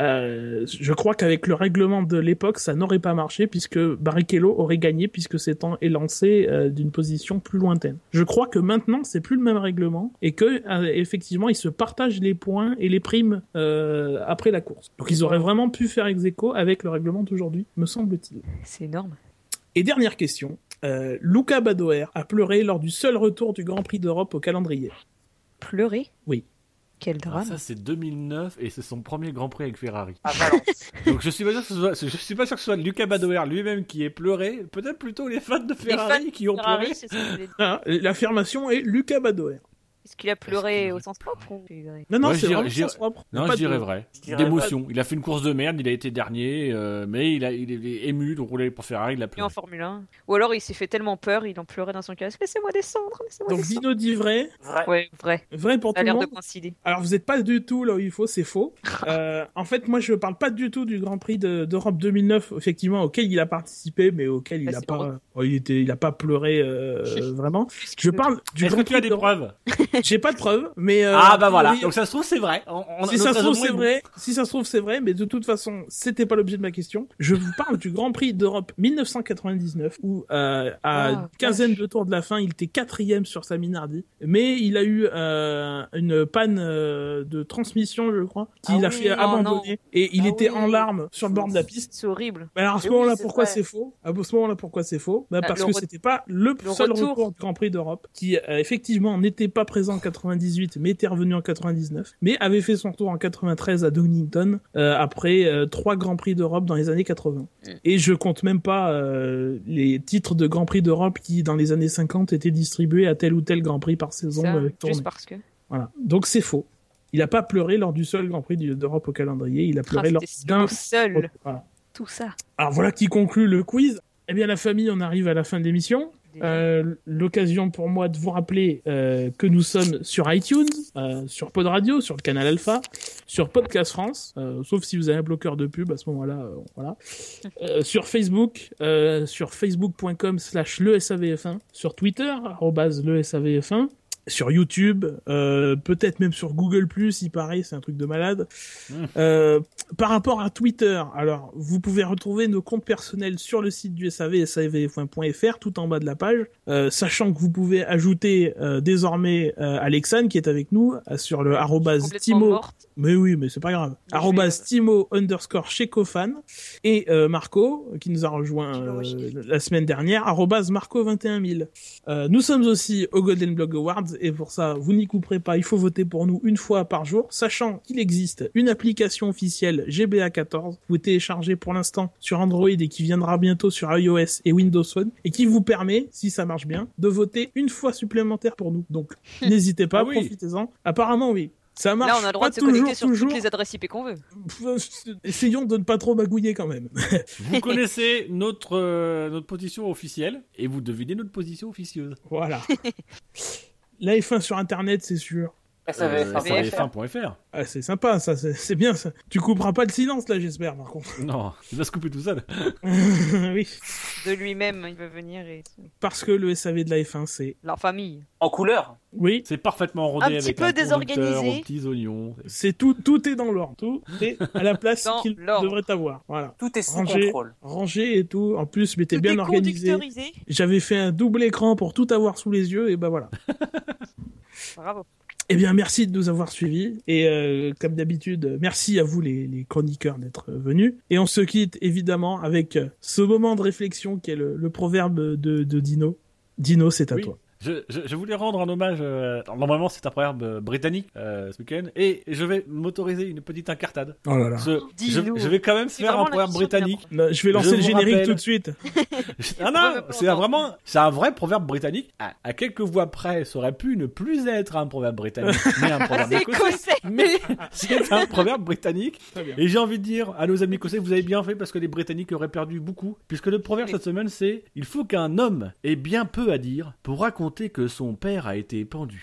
euh, je crois qu'avec le règlement de l'époque, ça n'aurait pas marché puisque Barrichello aurait gagné puisque c'est en est lancé euh, d'une position plus lointaine. Je crois que maintenant c'est plus le même règlement et que effectivement ils se partagent les points et les primes après la course. Donc ils auraient vraiment pu faire ex aequo avec le règlement d'aujourd'hui, me semble-t-il. C'est énorme. Et dernière question. Euh, Luca Badoer a pleuré lors du seul retour du Grand Prix d'Europe au calendrier. Pleurer Oui. Quel Alors drame. ça, c'est 2009 et c'est son premier Grand Prix avec Ferrari. Valence. Donc, je suis pas sûr que ce soit, je suis pas sûr que ce soit Lucas Badoer lui-même qui ait pleuré. Peut-être plutôt les fans de Ferrari fans qui ont Ferrari, pleuré. Ah, L'affirmation est Luca Badoer. Est-ce qu'il a pleuré au sens propre ou Non, non, Ouais, c'est je dirais- vraiment sens propre. Non, je dirais de- vrai. D'émotion. Il a fait une course de merde, il a été dernier, euh, mais il, a, il est ému de rouler pour Ferrari, il a pleuré. en Formule 1. Ou alors il s'est fait tellement peur, il en pleurait dans son casque. Laissez-moi descendre, laissez-moi Donc descendre. Dino dit vrai, Vrai. Ouais, vrai. vrai pour tout le l'air de monde. coïncider. Alors vous n'êtes pas du tout là où il faut, c'est faux. Euh, en fait, moi je parle pas du tout du Grand Prix de- d'Europe 2009, effectivement, auquel il a participé, mais auquel il Ah, a c'est pas, drôle. oh, il était, il a pas pleuré euh, vraiment. Je parle du Est-ce Grand que tu as Prix des preuves? J'ai pas de preuves, mais euh, Ah bah voilà, donc ça se trouve c'est vrai. On- on- si ça se trouve c'est vrai, si ça se trouve c'est vrai, mais de toute façon c'était pas l'objet de ma question. Je vous parle du Grand Prix d'Europe 1999 où euh, à Ah, une quinzaine de tours de la fin il était quatrième sur sa Minardi, mais il a eu euh, une panne euh, de transmission je crois qui Ah l'a oui, fait non, abandonner et il Ah était oui. en larmes sur le bord de la piste. C'est horrible. Mais alors à ce oui, moment-là pourquoi c'est faux? À ce moment-là pourquoi c'est faux? Bah, Ah, Parce le que c'était pas le, le seul retour. retour du Grand Prix d'Europe qui euh, effectivement n'était pas présent en 98 mais était revenu en 99 mais avait fait son tour en 93 à Donington euh, après euh, trois Grands Prix d'Europe dans les années 80. Mm. Et je compte même pas euh, les titres de Grand Prix d'Europe qui dans les années 50 étaient distribués à tel ou tel Grand Prix par saison Ça, juste parce que. Voilà. Donc c'est faux. Il a pas pleuré lors du seul Grand Prix d'Europe au calendrier, il a Ah, pleuré lors d'un seul. voilà. Tout ça. Alors voilà qui conclut le quiz. Eh bien la famille, on arrive à la fin de l'émission. Euh, L'occasion pour moi de vous rappeler euh, que nous sommes sur iTunes, euh, sur Pod Radio, sur le canal Alpha, sur Podcast France, euh, sauf si vous avez un bloqueur de pub à ce moment-là, euh, voilà. Sur Facebook, sur facebook.com slash le SAVF1, sur Twitter, arrobase le SAVF1, sur YouTube, euh, peut-être même sur Google+, il paraît, c'est un truc de malade. Euh, par rapport à Twitter, alors vous pouvez retrouver nos comptes personnels sur le site du SAV, savf1.fr, tout en bas de la page, euh, sachant que vous pouvez ajouter euh, désormais euh, Alexandre qui est avec nous euh, sur le arrobase Timo. Mais oui, mais c'est pas grave. Arrobase vais- Timo underscore Checofan et euh, Marco qui nous a rejoint euh, la semaine dernière. Arrobase Marco 21000. Euh, nous sommes aussi au Golden Blog Awards et pour ça vous n'y couperez pas. Il faut voter pour nous une fois par jour, sachant qu'il existe une application officielle GBA 14 que vous téléchargez pour l'instant sur Android et qui viendra bientôt sur iOS et Windows Phone et qui vous permet, si ça marche bien, de voter une fois supplémentaire pour nous. Donc n'hésitez pas, Ah oui. profitez-en. Apparemment oui. Ça marche Là, on a le droit de se toujours, connecter sur toujours. toutes les adresses IP qu'on veut. Essayons de ne pas trop magouiller quand même. Vous connaissez notre, euh, notre position officielle et vous devinez notre position officieuse. Voilà. La F1 sur internet, c'est sûr. SAVF, Euh, enfin, SAVF1.fr. Ah, c'est sympa, ça, c'est bien ça. Tu couperas pas le silence là, j'espère, par contre. Non, il va se couper tout seul. oui, De lui-même, il va venir et. parce que le SAV de la F1, c'est. Leur famille. En couleur. Oui, C'est parfaitement rodé Un petit peu un désorganisé. aux petits oignons. c'est tout, tout est dans l'ordre. Tout est à la place qu'il devrait avoir. Voilà. Tout est sous Rangé, contrôle. rangé et tout. En plus, mais t'es Tout bien est organisé. J'avais fait un double écran pour tout avoir sous les yeux et ben voilà. Bravo. Eh bien, merci de nous avoir suivis. Et euh, comme d'habitude, merci à vous les, les chroniqueurs d'être venus. Et on se quitte évidemment avec ce moment de réflexion qui est le, le proverbe de, de Dino. Dino, c'est à Oui. toi. Je, je, je voulais rendre un hommage. euh, normalement, c'est un proverbe euh, britannique euh, ce week-end, et je vais m'autoriser une petite incartade. Oh là là. Ce- je, Dis-nous. je vais quand même faire un proverbe britannique. Non, je vais lancer Je le générique rappelle- tout de suite. Ah non, c'est vraiment, c'est un vrai proverbe britannique. À, à quelques voix près, ça aurait pu ne plus être un proverbe britannique, mais un proverbe C'est écossais. Mais c'est un proverbe britannique. Et j'ai envie de dire à nos amis écossais, vous avez bien fait parce que les Britanniques auraient perdu beaucoup. Puisque le proverbe Oui. cette semaine, c'est il faut qu'un homme ait bien peu à dire pour que son père a été pendu.